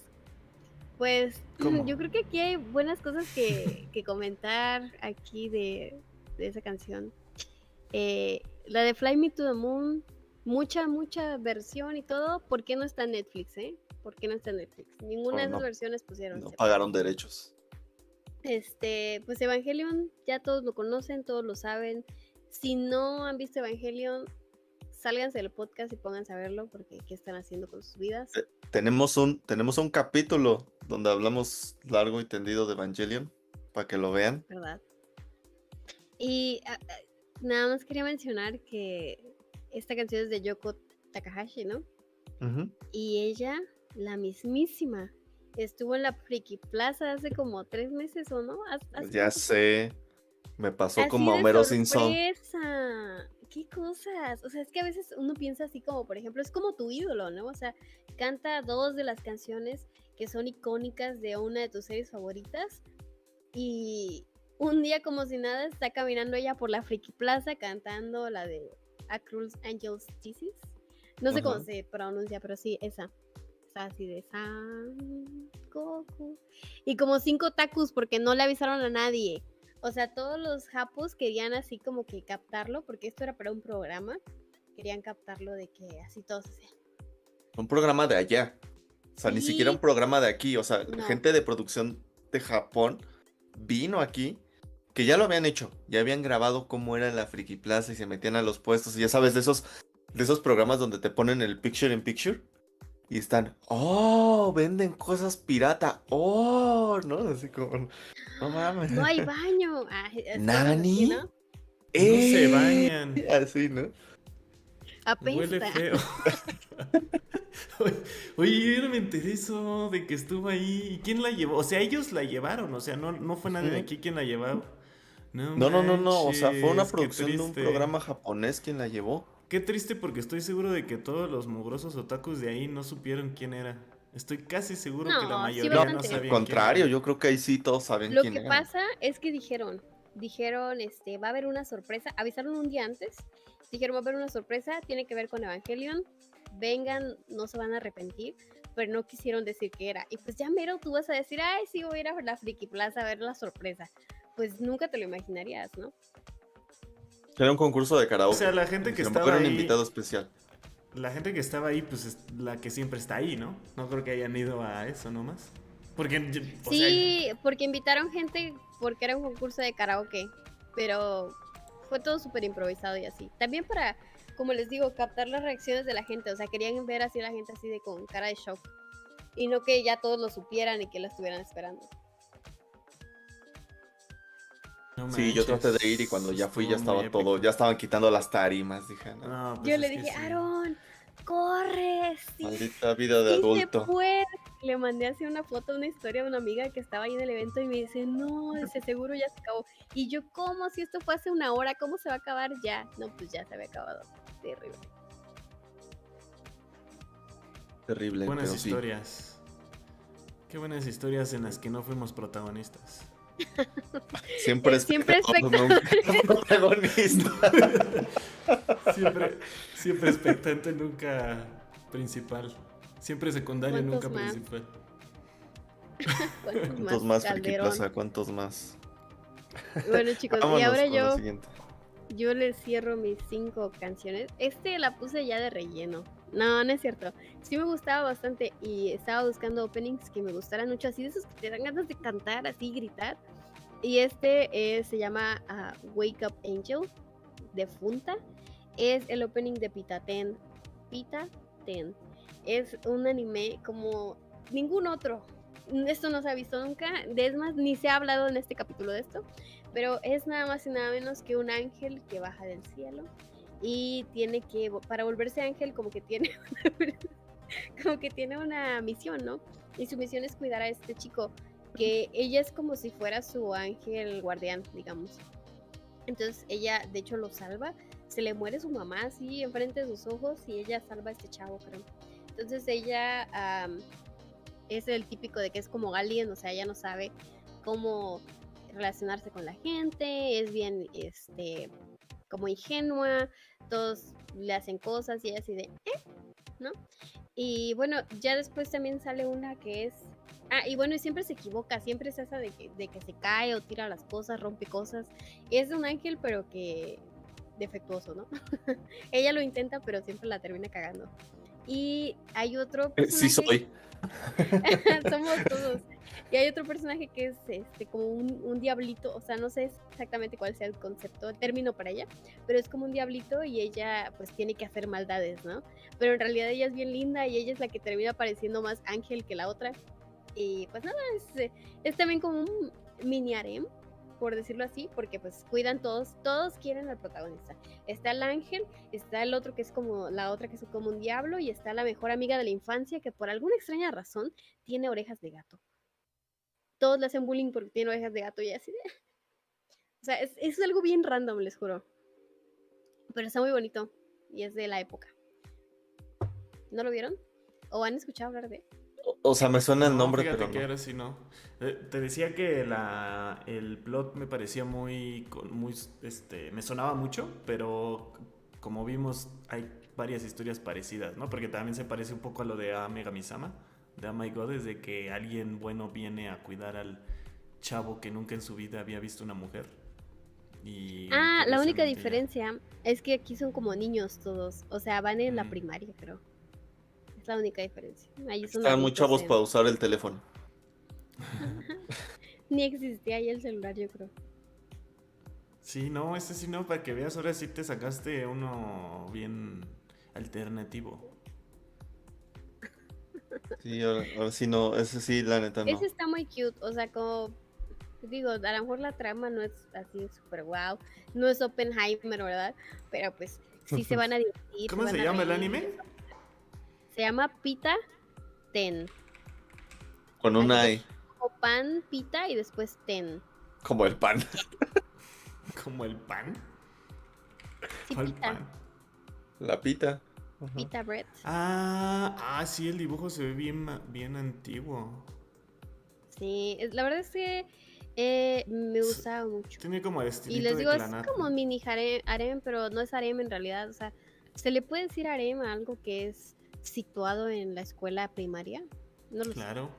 Speaker 3: Pues
Speaker 1: ¿Cómo?
Speaker 3: yo creo que aquí hay buenas cosas que, que comentar aquí de, de esa canción. Eh, la de Fly Me to the Moon, mucha, mucha versión y todo. ¿Por qué no está en Netflix, eh? ¿Por qué no está en Netflix? Ninguna de esas
Speaker 2: no.
Speaker 3: versiones pusieron.
Speaker 2: No pagaron derechos.
Speaker 3: Este, pues Evangelion, ya todos lo conocen, todos lo saben. Si no han visto Evangelion, sálganse del podcast y pónganse a verlo porque qué están haciendo con sus vidas.
Speaker 2: Eh, Tenemos un, tenemos un capítulo donde hablamos largo y tendido de Evangelion, para que lo vean.
Speaker 3: ¿verdad? Y ah, ah, nada más quería mencionar que esta canción es de Yoko Takahashi, ¿no? Y ella, la mismísima, estuvo en la Friki Plaza hace como tres meses o no. Hace
Speaker 2: Ya
Speaker 3: poco.
Speaker 2: sé, me pasó
Speaker 3: Así
Speaker 2: como a Homero Simpson.
Speaker 3: ¿Qué cosas? O sea, es que a veces uno piensa así como, por ejemplo, es como tu ídolo, ¿no? O sea, canta dos de las canciones que son icónicas de una de tus series favoritas y un día como si nada está caminando ella por la Friki Plaza cantando la de Across Angels Thesis. No sé cómo se pronuncia, pero sí, esa. Así de San Goku. Y como cinco tacos porque no le avisaron a nadie. O sea, todos los japos querían así como que captarlo, porque esto era para un programa. Querían captarlo de que así todos hacían.
Speaker 2: Un programa de allá. O sea, ni siquiera un programa de aquí. O sea,
Speaker 3: No.
Speaker 2: gente de producción de Japón vino aquí, que ya lo habían hecho. Ya habían grabado cómo era la Friki Plaza y se metían a los puestos. Y ya sabes, de esos, de esos programas donde te ponen el picture in picture. Y están, oh, venden cosas pirata. Oh, ¿no? Así como, no mames.
Speaker 3: No hay baño.
Speaker 2: ¿Nani?
Speaker 3: así, ¿no?
Speaker 1: No se
Speaker 2: ¡Eh!
Speaker 1: bañan.
Speaker 2: Así, ¿no?
Speaker 1: Huele
Speaker 3: Apesta.
Speaker 1: feo. Oye, yo no me enteré eso de que estuvo ahí. ¿Y quién la llevó? O sea, ellos la llevaron. O sea, no, no fue nadie de aquí quien la llevó. No,
Speaker 2: No, no, no, no. O sea, fue una producción de un programa japonés quien la llevó.
Speaker 1: Qué triste porque estoy seguro de que todos los mugrosos otakus de ahí no supieron quién era. Estoy casi seguro que la
Speaker 3: No, sí,
Speaker 1: mayoría
Speaker 3: bastante.
Speaker 1: no sabían
Speaker 2: Al
Speaker 1: quién
Speaker 2: contrario,
Speaker 1: era.
Speaker 2: yo creo que ahí sí todos saben
Speaker 3: Lo
Speaker 2: quién
Speaker 3: que
Speaker 2: era.
Speaker 3: pasa es que dijeron, dijeron, este, va a haber una sorpresa, avisaron un día antes, dijeron va a haber una sorpresa, tiene que ver con Evangelion, vengan, no se van a arrepentir, pero no quisieron decir qué era. Y pues ya mero tú vas a decir, ay, sí, voy a ir a la Friki Plaza a ver la sorpresa. Pues nunca te lo imaginarías, ¿no?
Speaker 2: Era un concurso de karaoke.
Speaker 1: O sea, la gente que
Speaker 2: Tampoco
Speaker 1: estaba
Speaker 2: era un
Speaker 1: ahí,
Speaker 2: invitado especial.
Speaker 1: la gente que estaba ahí, pues es la que siempre está ahí, ¿no? No creo que hayan ido a eso nomás. Porque, sea,
Speaker 3: Sí, porque invitaron gente porque era un concurso de karaoke, pero fue todo súper improvisado y así. También para, como les digo, captar las reacciones de la gente, o sea, querían ver así a la gente así de con cara de shock. Y no que ya todos lo supieran y que la estuvieran esperando.
Speaker 1: No
Speaker 2: Sí, yo traté de ir y cuando ya fui ya
Speaker 1: estuvo
Speaker 2: estaba todo, ya estaban quitando las tarimas, dije, no,
Speaker 1: No, pues
Speaker 3: Yo le dije,
Speaker 1: sí.
Speaker 3: Aaron, corre, sí,
Speaker 2: maldita vida de
Speaker 3: sí se
Speaker 2: adulto.
Speaker 3: puede. Le mandé así una foto, una historia de una amiga que estaba ahí en el evento y me dice, no, ese seguro ya se acabó. Y yo, ¿cómo? Si esto fue hace una hora, ¿cómo se va a acabar ya? No, pues ya se había acabado. Terrible.
Speaker 2: Terrible,
Speaker 1: Buenas
Speaker 2: pero sí.
Speaker 1: historias. Qué buenas historias en las que no fuimos protagonistas.
Speaker 2: Siempre es
Speaker 3: Siempre
Speaker 2: nunca protagonista.
Speaker 1: Siempre, siempre expectante, nunca principal. Siempre secundario,
Speaker 3: ¿Cuántos
Speaker 1: nunca
Speaker 3: más?
Speaker 1: principal.
Speaker 3: ¿Cuántos
Speaker 2: ¿Cuántos más? Plaza? ¿Cuántos más?
Speaker 3: Bueno, chicos, y ahora yo, yo les cierro mis cinco canciones. Este la puse ya de relleno. No, no es cierto. Sí me gustaba bastante y estaba buscando openings que me gustaran mucho, así de esos que te dan ganas de cantar, así gritar. Y este eh, se llama ah, Wake Up Angel de Funta. Es el opening de Pita Ten. Pita Ten. Es un anime como ningún otro. Esto no se ha visto nunca. Es más, ni se ha hablado en este capítulo de esto. Pero es nada más y nada menos que un ángel que baja del cielo. Y tiene que, para volverse ángel, como que tiene como que tiene una misión, ¿no? Y su misión es cuidar a este chico, que ella es como si fuera su ángel guardián, digamos. Entonces ella, de hecho, lo salva. Se le muere su mamá así enfrente de sus ojos y ella salva a este chavo, creo. Entonces ella es el típico de que es como alien, o sea, ella no sabe cómo relacionarse con la gente, es bien, este, como ingenua, todos le hacen cosas y ella así de, ¿eh? ¿No? Y bueno, ya después también sale una que es... Ah, y bueno, y siempre se equivoca, siempre es esa de que, de que se cae o tira las cosas, rompe cosas. Es un ángel, pero que defectuoso, ¿no? Ella lo intenta, pero siempre la termina cagando. Y hay otro...
Speaker 2: Eh, Sí
Speaker 3: personaje-
Speaker 2: soy.
Speaker 3: Somos todos. Y hay otro personaje que es este como un, un diablito, o sea, no sé exactamente cuál sea el concepto, el término para ella, pero es como un diablito y ella pues tiene que hacer maldades, ¿no? Pero en realidad ella es bien linda y ella es la que termina pareciendo más ángel que la otra. Y pues nada, es, es también como un mini harem, por decirlo así, porque pues cuidan todos, todos quieren al protagonista. Está el ángel, está el otro que es como la otra que es como un diablo y está la mejor amiga de la infancia que por alguna extraña razón tiene orejas de gato. Todos le hacen bullying porque tiene orejas de gato y así. O sea, es, es algo bien random, les juro. Pero está muy bonito y es de la época. ¿No lo vieron? ¿O han escuchado hablar de?
Speaker 2: O sea, me suena el
Speaker 1: No,
Speaker 2: nombre,
Speaker 1: fíjate
Speaker 2: pero
Speaker 1: que
Speaker 2: no.
Speaker 1: ahora sí no. Eh, Te decía que la, el plot me parecía muy, con- muy, este, me sonaba mucho, pero como vimos hay varias historias parecidas, ¿no? Porque también se parece un poco a lo de Amegamisama, de Oh My God, es de que alguien bueno viene a cuidar al chavo que nunca en su vida había visto una mujer. Y
Speaker 3: Ah, la única diferencia es que aquí son como niños todos. O sea, van en la primaria, creo. La única diferencia. Ahí
Speaker 2: muy chavos para usar el teléfono.
Speaker 3: Ni existía ahí el celular, yo creo.
Speaker 1: Sí, no, ese sí no, para que veas, ahora sí te sacaste uno bien alternativo.
Speaker 2: Sí, ahora, ahora sí no, ese sí, la neta no.
Speaker 3: Ese está muy cute, o sea, como digo, a lo mejor la trama no es así súper wow, no es Oppenheimer, ¿verdad? Pero pues sí se van a divertir.
Speaker 1: ¿Cómo se
Speaker 3: a
Speaker 1: llama el anime?
Speaker 3: Se llama Pita Ten.
Speaker 2: Con una E,
Speaker 3: O pan, pita y después ten.
Speaker 2: como el pan.
Speaker 1: Como el pan.
Speaker 3: Sí,
Speaker 1: ¿Cuál
Speaker 3: pita,
Speaker 1: pan?
Speaker 2: La pita.
Speaker 3: Pita bread.
Speaker 1: Ah, ah, sí, el dibujo se ve bien, bien antiguo.
Speaker 3: Sí, la verdad es que Eh, me gustaba mucho.
Speaker 1: Tiene como
Speaker 3: Y
Speaker 1: estilito
Speaker 3: les
Speaker 1: de
Speaker 3: digo, es como mini harem, harem, pero no es harem en realidad. O sea, ¿se le puede decir harem a algo que es situado en la escuela primaria? No lo sé.
Speaker 1: Claro.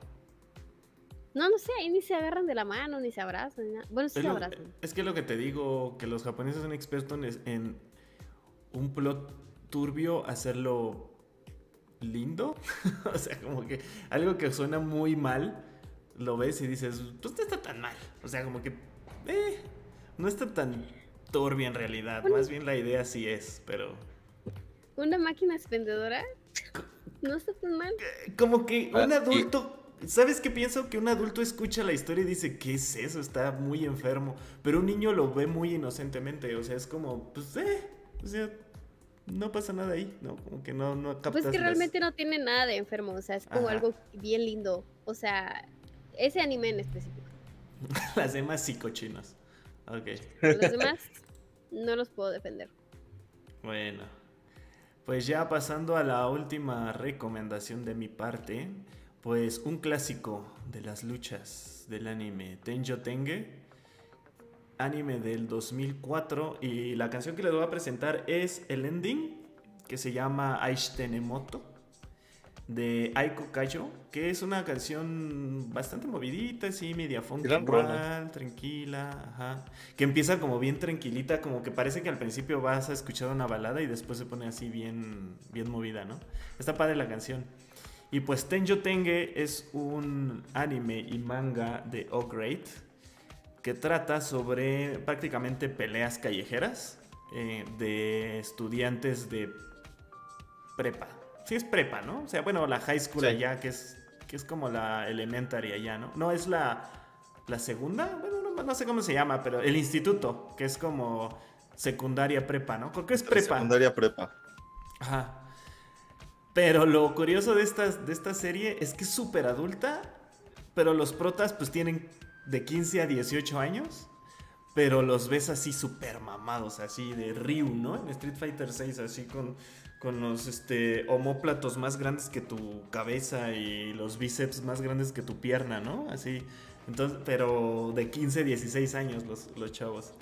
Speaker 3: No, no sé, ahí ni se agarran de la mano, ni se abrazan. ni nada. Bueno, sí
Speaker 1: Es,
Speaker 3: se
Speaker 1: lo-
Speaker 3: abrazan.
Speaker 1: es que lo que te digo, que los japoneses son expertos en, en un plot turbio, hacerlo lindo. o sea, como que algo que suena muy mal, lo ves y dices, pues no está tan mal. O sea, como que, eh, no está tan turbio en realidad.
Speaker 3: Bueno.
Speaker 1: Más bien la idea sí es, pero...
Speaker 3: ¿Una máquina expendedora? No está tan mal.
Speaker 1: Como que
Speaker 2: Ah,
Speaker 1: un adulto... ¿Sabes qué pienso? Que un adulto escucha la historia y dice, ¿qué es eso? Está muy enfermo. Pero un niño lo ve muy inocentemente. O sea, es como, pues, eh. O sea, no pasa nada ahí, ¿no? Como que no, no captas
Speaker 3: Pues que
Speaker 1: las-
Speaker 3: realmente no tiene nada de enfermo, o sea, es como
Speaker 1: Ajá.
Speaker 3: algo bien lindo. O sea, ese anime en específico.
Speaker 1: las demás psicochinos. Ok,
Speaker 3: Los demás no los puedo defender.
Speaker 1: bueno. Pues ya pasando a la última recomendación de mi parte, pues un clásico de las luchas del anime, Tenjo Tenge, anime del 2004 y la canción que les voy a presentar es el ending que se llama Aishitenemoto de Aiko Kayo, que es una canción bastante movidita, así, media funky,
Speaker 2: Gran
Speaker 1: igual,
Speaker 2: rola.
Speaker 1: tranquila, ajá. Que empieza como bien tranquilita, como que parece que al principio vas a escuchar una balada y después se pone así bien, bien movida, ¿no? Está padre la canción. Y pues Tenjo Tenge es un anime y manga de O-Great que trata sobre prácticamente peleas callejeras eh, de estudiantes de prepa. Sí es prepa, ¿no? O sea, bueno, la high school
Speaker 2: Sí.
Speaker 1: allá, que es, que es como la elementary allá, ¿no? No, es la, la segunda, bueno, no, no sé cómo se llama, pero el instituto, que es como secundaria prepa, ¿no? Creo que es prepa.
Speaker 2: Secundaria prepa.
Speaker 1: Ajá. Pero lo curioso de esta, de esta serie es que es súper adulta, pero los protas pues tienen de 15 a 18 años, pero los ves así súper mamados, así de Ryu, ¿no? En Street Fighter 6, así con, con los este, homóplatos más grandes que tu cabeza y los bíceps más grandes que tu pierna, ¿no? Así, entonces, pero de 15 a 16 años los, los chavos.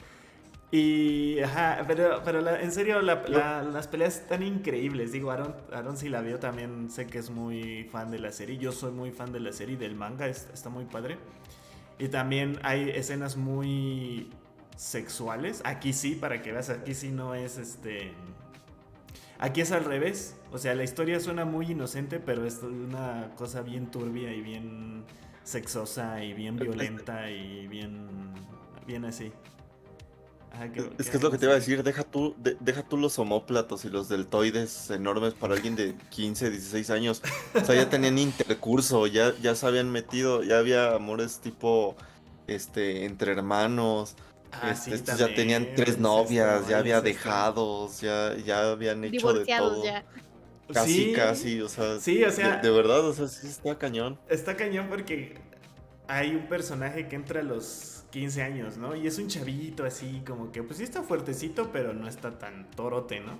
Speaker 1: Y, ajá, pero, pero la- en serio, la- la- las peleas están increíbles. Digo, Aaron, Aaron si la vio también sé que es muy fan de la serie. Yo soy muy fan de la serie del manga, es- está muy padre. Y también hay escenas muy sexuales. Aquí sí, para que veas, aquí sí no es este... Aquí es al revés. O sea, la historia suena muy inocente, pero es una cosa bien turbia y bien sexosa y bien violenta y bien, bien así. Ajá,
Speaker 2: Es que es lo que te iba a decir, deja tú, de- deja tú los homóplatos y los deltoides enormes para alguien de 15, 16 años. O sea, ya tenían intercurso, ya, ya se habían metido, ya había amores tipo este entre hermanos.
Speaker 1: Ah,
Speaker 2: este,
Speaker 1: sí,
Speaker 2: estos ya tenían tres novias, ya había dejados, ya, ya habían hecho de
Speaker 3: Divorciados
Speaker 2: todo.
Speaker 3: ya.
Speaker 2: Casi,
Speaker 1: Sí,
Speaker 2: casi, o sea,
Speaker 1: Sí, o sea,
Speaker 2: de, de verdad, o sea, sí está cañón.
Speaker 1: Está cañón porque hay un personaje que entra a los 15 años, ¿no? Y es un chavito así, como que, pues sí está fuertecito, pero no está tan torote, ¿no?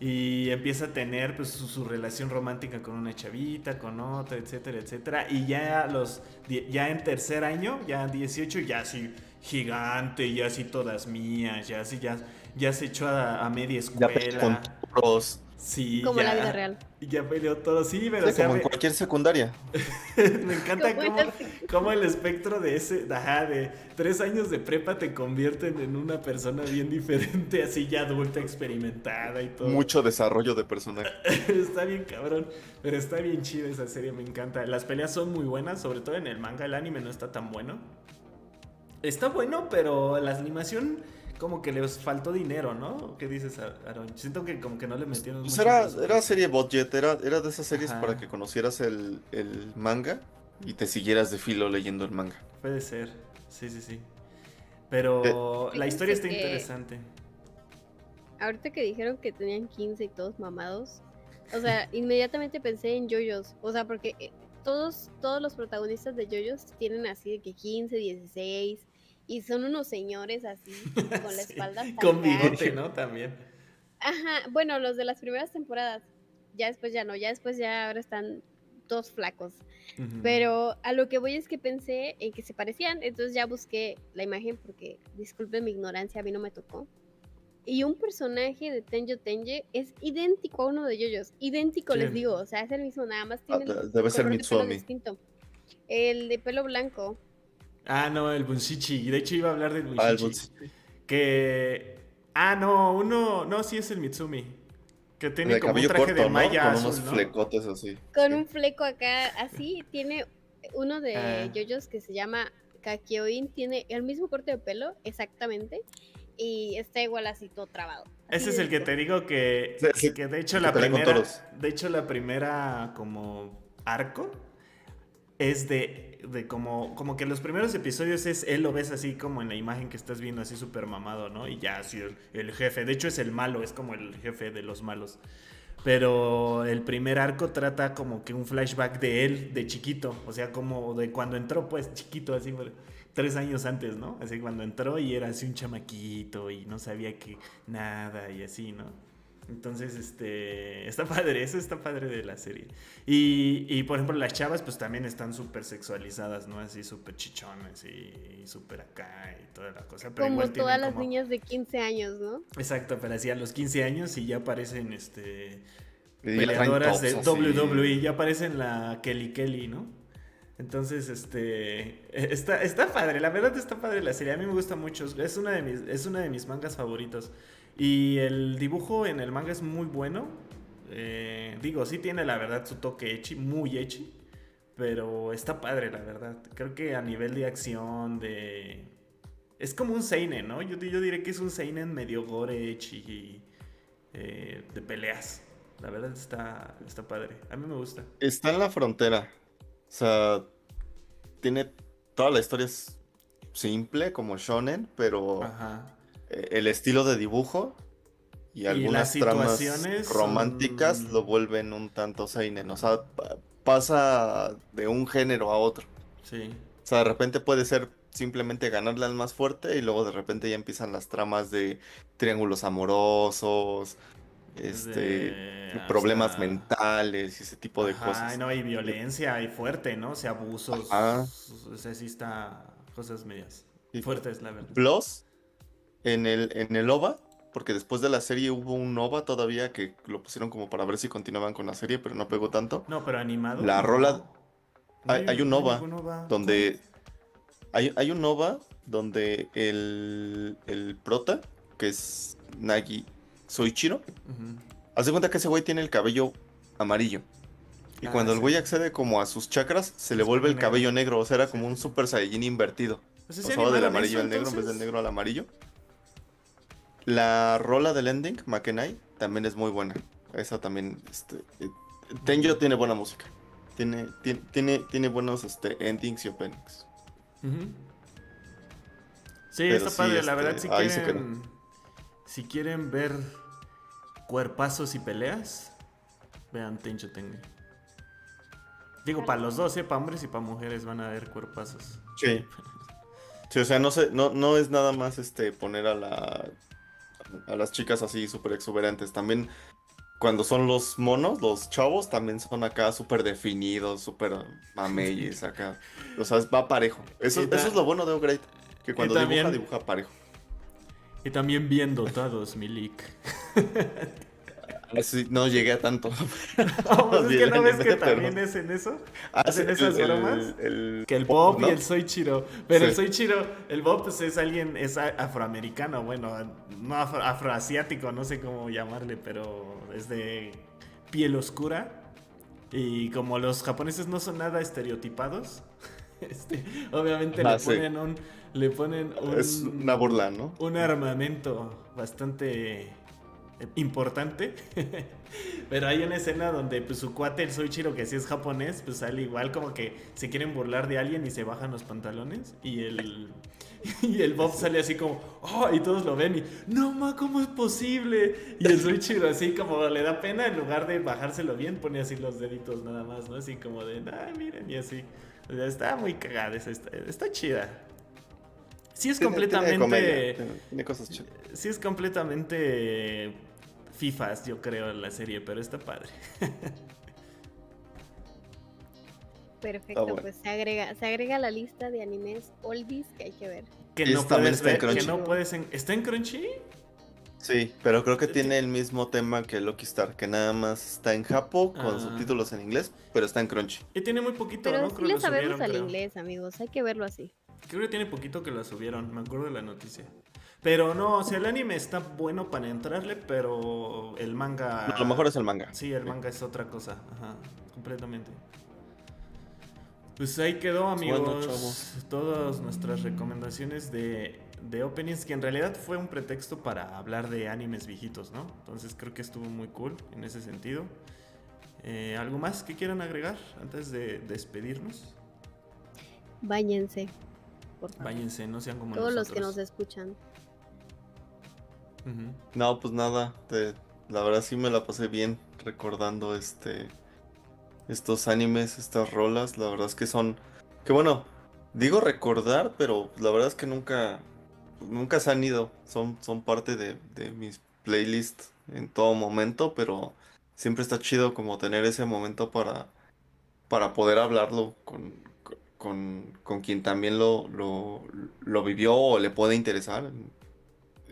Speaker 1: Y empieza a tener pues su, su relación romántica con una chavita, con otra, etcétera, etcétera. Y ya a los ya en tercer año, ya 18, ya así gigante, ya así todas mías, ya así ya, ya se echó a, a media
Speaker 2: Ya pelea con
Speaker 1: escuela.
Speaker 2: toros,
Speaker 1: Sí,
Speaker 3: Como
Speaker 1: ya,
Speaker 3: la vida real.
Speaker 1: Ya peleó todo, sí, pero
Speaker 2: sí,
Speaker 1: o sea,
Speaker 2: como en
Speaker 1: me-
Speaker 2: cualquier secundaria.
Speaker 1: me encanta
Speaker 3: Como
Speaker 1: cómo, cómo el espectro de ese, ajá, de tres años de prepa te convierten en una persona bien diferente, así ya adulta, experimentada y todo.
Speaker 2: Mucho desarrollo de personaje.
Speaker 1: está bien cabrón, pero está bien chida esa serie, me encanta. Las peleas son muy buenas, sobre todo en el manga, el anime no está tan bueno. Está bueno, pero la animación como que les faltó dinero, ¿no? ¿Qué dices, Aaron? Siento que como que no le metieron
Speaker 2: Pues
Speaker 1: mucho
Speaker 2: era, era serie budget, era, era de esas series
Speaker 1: Ajá.
Speaker 2: para que conocieras el, el manga y te siguieras de filo leyendo el manga.
Speaker 1: Puede ser, sí, sí, sí. Pero la
Speaker 3: Fíjense
Speaker 1: historia está
Speaker 3: que-
Speaker 1: interesante.
Speaker 3: Ahorita que dijeron que tenían 15 y todos mamados, o sea, inmediatamente pensé en yoyos, o sea, porque eh, todos, todos los protagonistas de yoyos tienen así de que 15, 16 y son unos señores así con la
Speaker 1: Sí,
Speaker 3: espalda
Speaker 1: Con bigote, ¿no? También.
Speaker 3: Ajá, bueno, los de las primeras temporadas. Ya después ya no, ya después ya ahora están todos flacos.
Speaker 1: Ujú.
Speaker 3: Pero a lo que voy es que pensé en que se parecían, entonces ya busqué la imagen porque, disculpen mi ignorancia, a mí no me tocó. Y un personaje de Tenjo Tenje es idéntico a uno de ellos, idéntico les
Speaker 1: ¿Quién?
Speaker 3: digo, o sea, es el mismo, nada más
Speaker 2: Ah,
Speaker 3: tiene
Speaker 2: de- debe ser
Speaker 3: color de pelo
Speaker 2: Mitsuomi.
Speaker 3: distinto. El de pelo blanco.
Speaker 1: Ah, no, el Bunshichi. De hecho, iba a hablar del Bunshichi.
Speaker 2: Ah, el Bunshichi.
Speaker 1: Que. Ah, no, uno. No, sí es el Mitsumi. Que tiene como un traje
Speaker 2: corto,
Speaker 1: de malla
Speaker 2: ¿no? Con
Speaker 1: azul,
Speaker 2: unos
Speaker 1: ¿no?
Speaker 2: flecotes así.
Speaker 3: Con un fleco acá, así, tiene uno de
Speaker 1: Ah.
Speaker 3: yoyos que se llama Kakyoin, tiene el mismo corte de pelo, exactamente, y está igual así todo trabado.
Speaker 1: Ese es el que te digo que,
Speaker 2: Sí, sí,
Speaker 1: que de hecho la primera,
Speaker 2: toros.
Speaker 1: de hecho la primera como arco es de, de como, como que los primeros episodios es él lo ves así como en la imagen que estás viendo así súper mamado, ¿no? Y ya así el, el jefe, de hecho es el malo, es como el jefe de los malos. Pero el primer arco trata como que un flashback de él de chiquito, o sea, como de cuando entró, pues chiquito, así, tres años antes, ¿no? Así cuando entró y era así un chamaquito y no sabía que nada y así, ¿no? Entonces, este, está padre, eso está padre de la serie. Y, y, por ejemplo, las chavas pues también están súper sexualizadas, ¿no? Así súper chichones y, súper acá y toda la cosa. Pero
Speaker 3: Como
Speaker 1: igual
Speaker 3: todas las
Speaker 1: como-
Speaker 3: niñas de 15 años, ¿no?
Speaker 1: Exacto, pero así a los 15 años y ya aparecen, este,
Speaker 2: Y
Speaker 1: peleadoras de
Speaker 2: así.
Speaker 1: WWE, ya aparecen la Kelly Kelly, ¿no? Entonces, este, está, está padre, la verdad está padre la serie, a mí me gusta mucho, es una de mis, es una de mis mangas favoritos. Y el dibujo en el manga es muy bueno, eh, digo, sí tiene la verdad su toque echi, muy echi, pero está padre la verdad. Creo que a nivel de acción, de... Es como un seinen, ¿no? Yo, yo diré que es un seinen medio gore echi eh, de peleas. La verdad está, está padre. A mí me gusta.
Speaker 2: Está en la frontera. O sea, tiene. Toda la historia es simple, como Shonen, pero
Speaker 1: Ajá.
Speaker 2: El estilo de dibujo y
Speaker 1: Y
Speaker 2: algunas
Speaker 1: las
Speaker 2: tramas
Speaker 1: son-
Speaker 2: románticas lo vuelven un tanto seinen. O sea, pa- pasa de un género a otro.
Speaker 1: Sí.
Speaker 2: O sea, de repente puede ser simplemente ganarle al más fuerte y luego de repente ya empiezan las tramas de triángulos amorosos, este,
Speaker 1: De-
Speaker 2: problemas mentales y ese tipo de
Speaker 1: Ajá,
Speaker 2: cosas.
Speaker 1: No, hay violencia, hay fuerte, ¿no? O sea, abusos. O sea, sí está cosas medias fuertes, la verdad.
Speaker 2: Plus, en el, en el OVA, porque después de la serie hubo un OVA todavía que lo pusieron como para ver si continuaban con la serie, pero no pegó tanto.
Speaker 1: No, pero animado.
Speaker 2: La rola-
Speaker 1: No
Speaker 2: hay- hay un
Speaker 1: no
Speaker 2: OVA. Donde hay, hay un OVA donde el, el prota, que es Nagi Soichiro,
Speaker 1: Ujú.
Speaker 2: hace cuenta que ese güey tiene el cabello amarillo. Y
Speaker 1: Ah,
Speaker 2: cuando el güey accede como a sus chakras, se le vuelve el
Speaker 1: negro.
Speaker 2: cabello negro. O sea, era como un super saiyajin invertido.
Speaker 1: Pues
Speaker 2: Pasaba del amarillo
Speaker 1: eso,
Speaker 2: al negro en vez del
Speaker 1: entonces.
Speaker 2: negro al amarillo. La rola del ending, Makenai, también es muy buena. Esa también, este, eh, Tenjo tiene buena música. Tiene, tiene, tiene, tiene buenos este, endings y openings.
Speaker 1: Sí,
Speaker 2: Pero
Speaker 1: está
Speaker 2: sí,
Speaker 1: padre, la verdad,
Speaker 2: este,
Speaker 1: si
Speaker 2: ahí se
Speaker 1: quieren, si quieren ver cuerpazos y peleas, vean Tencho Tengue. Digo, para los dos, ¿eh? Para hombres y para mujeres van a ver cuerpazos.
Speaker 2: Sí. Sí, o sea, no sé, no, no es nada más este poner a la a las chicas así súper exuberantes. También cuando son los monos, los chavos, también son acá súper definidos, súper mameyes acá. O sea, va parejo. Eso, eso es lo bueno de Upgrade. Que cuando
Speaker 1: también-
Speaker 2: dibuja, dibuja parejo.
Speaker 1: Y también bien dotados, Milik.
Speaker 2: Así, no llegué a tanto.
Speaker 1: Oh, pues es que no ves que
Speaker 2: pero-
Speaker 1: también es en eso.
Speaker 2: Ah,
Speaker 1: ¿Hacen
Speaker 2: sí,
Speaker 1: esas
Speaker 2: el-
Speaker 1: bromas?
Speaker 2: el-
Speaker 1: Que el Bob
Speaker 2: ¿no?
Speaker 1: y el Soichiro. Pero el
Speaker 2: Sí.
Speaker 1: Soichiro, el Bob pues es alguien, es afroamericano, bueno, no afro- afroasiático, no sé cómo llamarle, pero es de piel oscura. Y como los japoneses no son nada estereotipados, este, obviamente
Speaker 2: Ah,
Speaker 1: le
Speaker 2: sí.
Speaker 1: ponen un. Le ponen un.
Speaker 2: Es una burla, ¿no?
Speaker 1: Un armamento bastante importante. Pero hay una escena donde pues, su cuate, el Soichiro, que sí es japonés, pues sale igual como que se quieren burlar de alguien y se bajan los pantalones. Y el, y el Bob sale así como, oh, y todos lo ven y, no, ma, ¿cómo es posible? Y el Soichiro así como le da pena, en lugar de bajárselo bien, pone así los deditos nada más, ¿no? Así como de, ay, miren, y así. O sea, está muy cagada, está, está chida. Sí es
Speaker 2: Tiene- tiene
Speaker 1: completamente...
Speaker 2: comedia, tiene, tiene cosas chidas.
Speaker 1: Sí es completamente fifas, yo creo, la serie, pero está padre.
Speaker 3: Perfecto,
Speaker 2: bueno.
Speaker 3: pues se agrega, se agrega la lista de animes oldies que hay que ver.
Speaker 1: Que no puedes
Speaker 2: está en
Speaker 1: ver, que
Speaker 2: Crunchy.
Speaker 1: no puedes en- ¿Está en Crunchy?
Speaker 2: Sí, pero creo que tiene el mismo tema que Lucky Star, que nada más está en Japo con
Speaker 1: Ah.
Speaker 2: subtítulos en inglés, pero está en Crunchy.
Speaker 1: Y tiene muy poquito,
Speaker 3: Pero
Speaker 1: ¿no?
Speaker 3: sí
Speaker 1: Creo
Speaker 3: le
Speaker 1: lo
Speaker 3: sabemos
Speaker 1: subieron,
Speaker 3: al
Speaker 1: creo.
Speaker 3: inglés, amigos, hay que verlo así.
Speaker 1: Creo que tiene poquito que la subieron, me acuerdo de la noticia. Pero no, o sea, el anime está bueno para entrarle, pero el manga...
Speaker 2: Lo mejor es el manga.
Speaker 1: Sí, el manga es otra cosa, ajá, completamente. Pues ahí quedó, amigos,
Speaker 2: Bueno, chavos.
Speaker 1: todas nuestras recomendaciones de, de openings, que en realidad fue un pretexto para hablar de animes viejitos, ¿no? Entonces creo que estuvo muy cool en ese sentido. Eh, ¿Algo más que quieran agregar antes de despedirnos?
Speaker 3: Báñense, por favor.
Speaker 1: Váyanse, no sean como
Speaker 3: Todos los que nos
Speaker 1: nosotros. Ujú.
Speaker 2: No, pues nada, la verdad sí me la pasé bien recordando este estos animes, estas rolas, la verdad es que son que bueno, digo recordar, pero la verdad es que nunca nunca se han ido, son son parte de, de mis playlists en todo momento, pero siempre está chido como tener ese momento para para poder hablarlo con con, con quien también lo, lo, lo vivió o le puede interesar.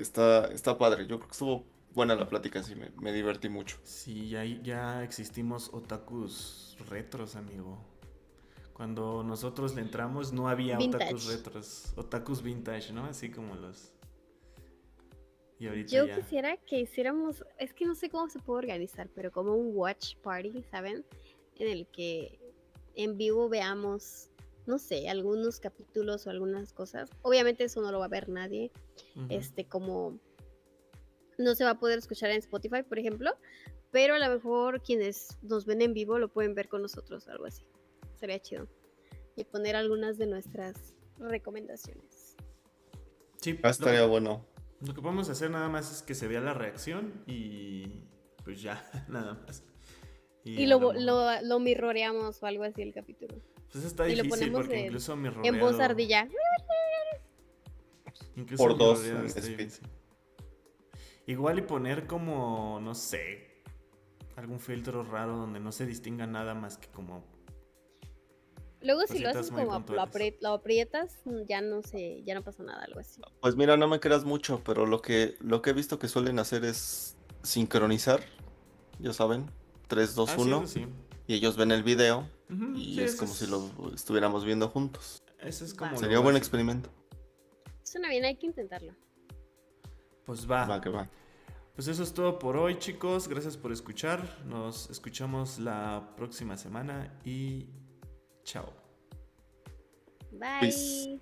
Speaker 2: Está, está padre. Yo creo que estuvo buena la plática, sí, me, me divertí mucho.
Speaker 1: Sí, ya, ya existimos otakus retros, amigo. Cuando nosotros le entramos no había otakus retros, otakus vintage, ¿no? Así como los... Y ahorita
Speaker 3: Yo
Speaker 1: ya...
Speaker 3: quisiera que hiciéramos, es que no sé cómo se puede organizar, pero como un watch party, ¿saben? En el que en vivo veamos, no sé, algunos capítulos o algunas cosas. Obviamente eso no lo va a ver nadie. Este, como no se va a poder escuchar en Spotify, por ejemplo, pero a lo mejor quienes nos ven en vivo lo pueden ver con nosotros, algo así. Sería chido. Y poner algunas de nuestras recomendaciones.
Speaker 1: Sí,
Speaker 2: Ah,
Speaker 1: lo
Speaker 2: estaría bueno.
Speaker 1: Lo que podemos hacer nada más es que se vea la reacción y pues ya, nada más.
Speaker 3: Y, lo,
Speaker 1: lo,
Speaker 3: lo mirroreamos o algo así el capítulo.
Speaker 1: Pues está
Speaker 3: y lo
Speaker 1: difícil
Speaker 3: ponemos
Speaker 1: porque
Speaker 3: en-
Speaker 1: incluso mi
Speaker 3: En voz
Speaker 1: rodeado-
Speaker 3: ardilla.
Speaker 1: Incluso
Speaker 2: Por dos
Speaker 1: rodeado. Igual y poner como, no sé, algún filtro raro donde no se distinga nada más que como...
Speaker 3: Luego si lo haces como lo, apri- lo aprietas, ya no sé, ya no pasa nada, algo así.
Speaker 2: Pues mira, no me creas mucho, pero lo que, lo que he visto que suelen hacer es sincronizar, ya saben, 3, 2,
Speaker 1: Ah, sí,
Speaker 2: 1,
Speaker 1: eso sí.
Speaker 2: y ellos ven el video Y
Speaker 1: sí,
Speaker 2: es como si lo estuviéramos viendo juntos.
Speaker 1: Eso es como...
Speaker 2: Sería un buen experimento.
Speaker 3: Suena bien, hay que intentarlo.
Speaker 1: Pues va.
Speaker 2: Va que va.
Speaker 1: Pues eso es todo por hoy, chicos. Gracias por escuchar. Nos escuchamos la próxima semana y chao.
Speaker 3: Bye.
Speaker 2: Peace.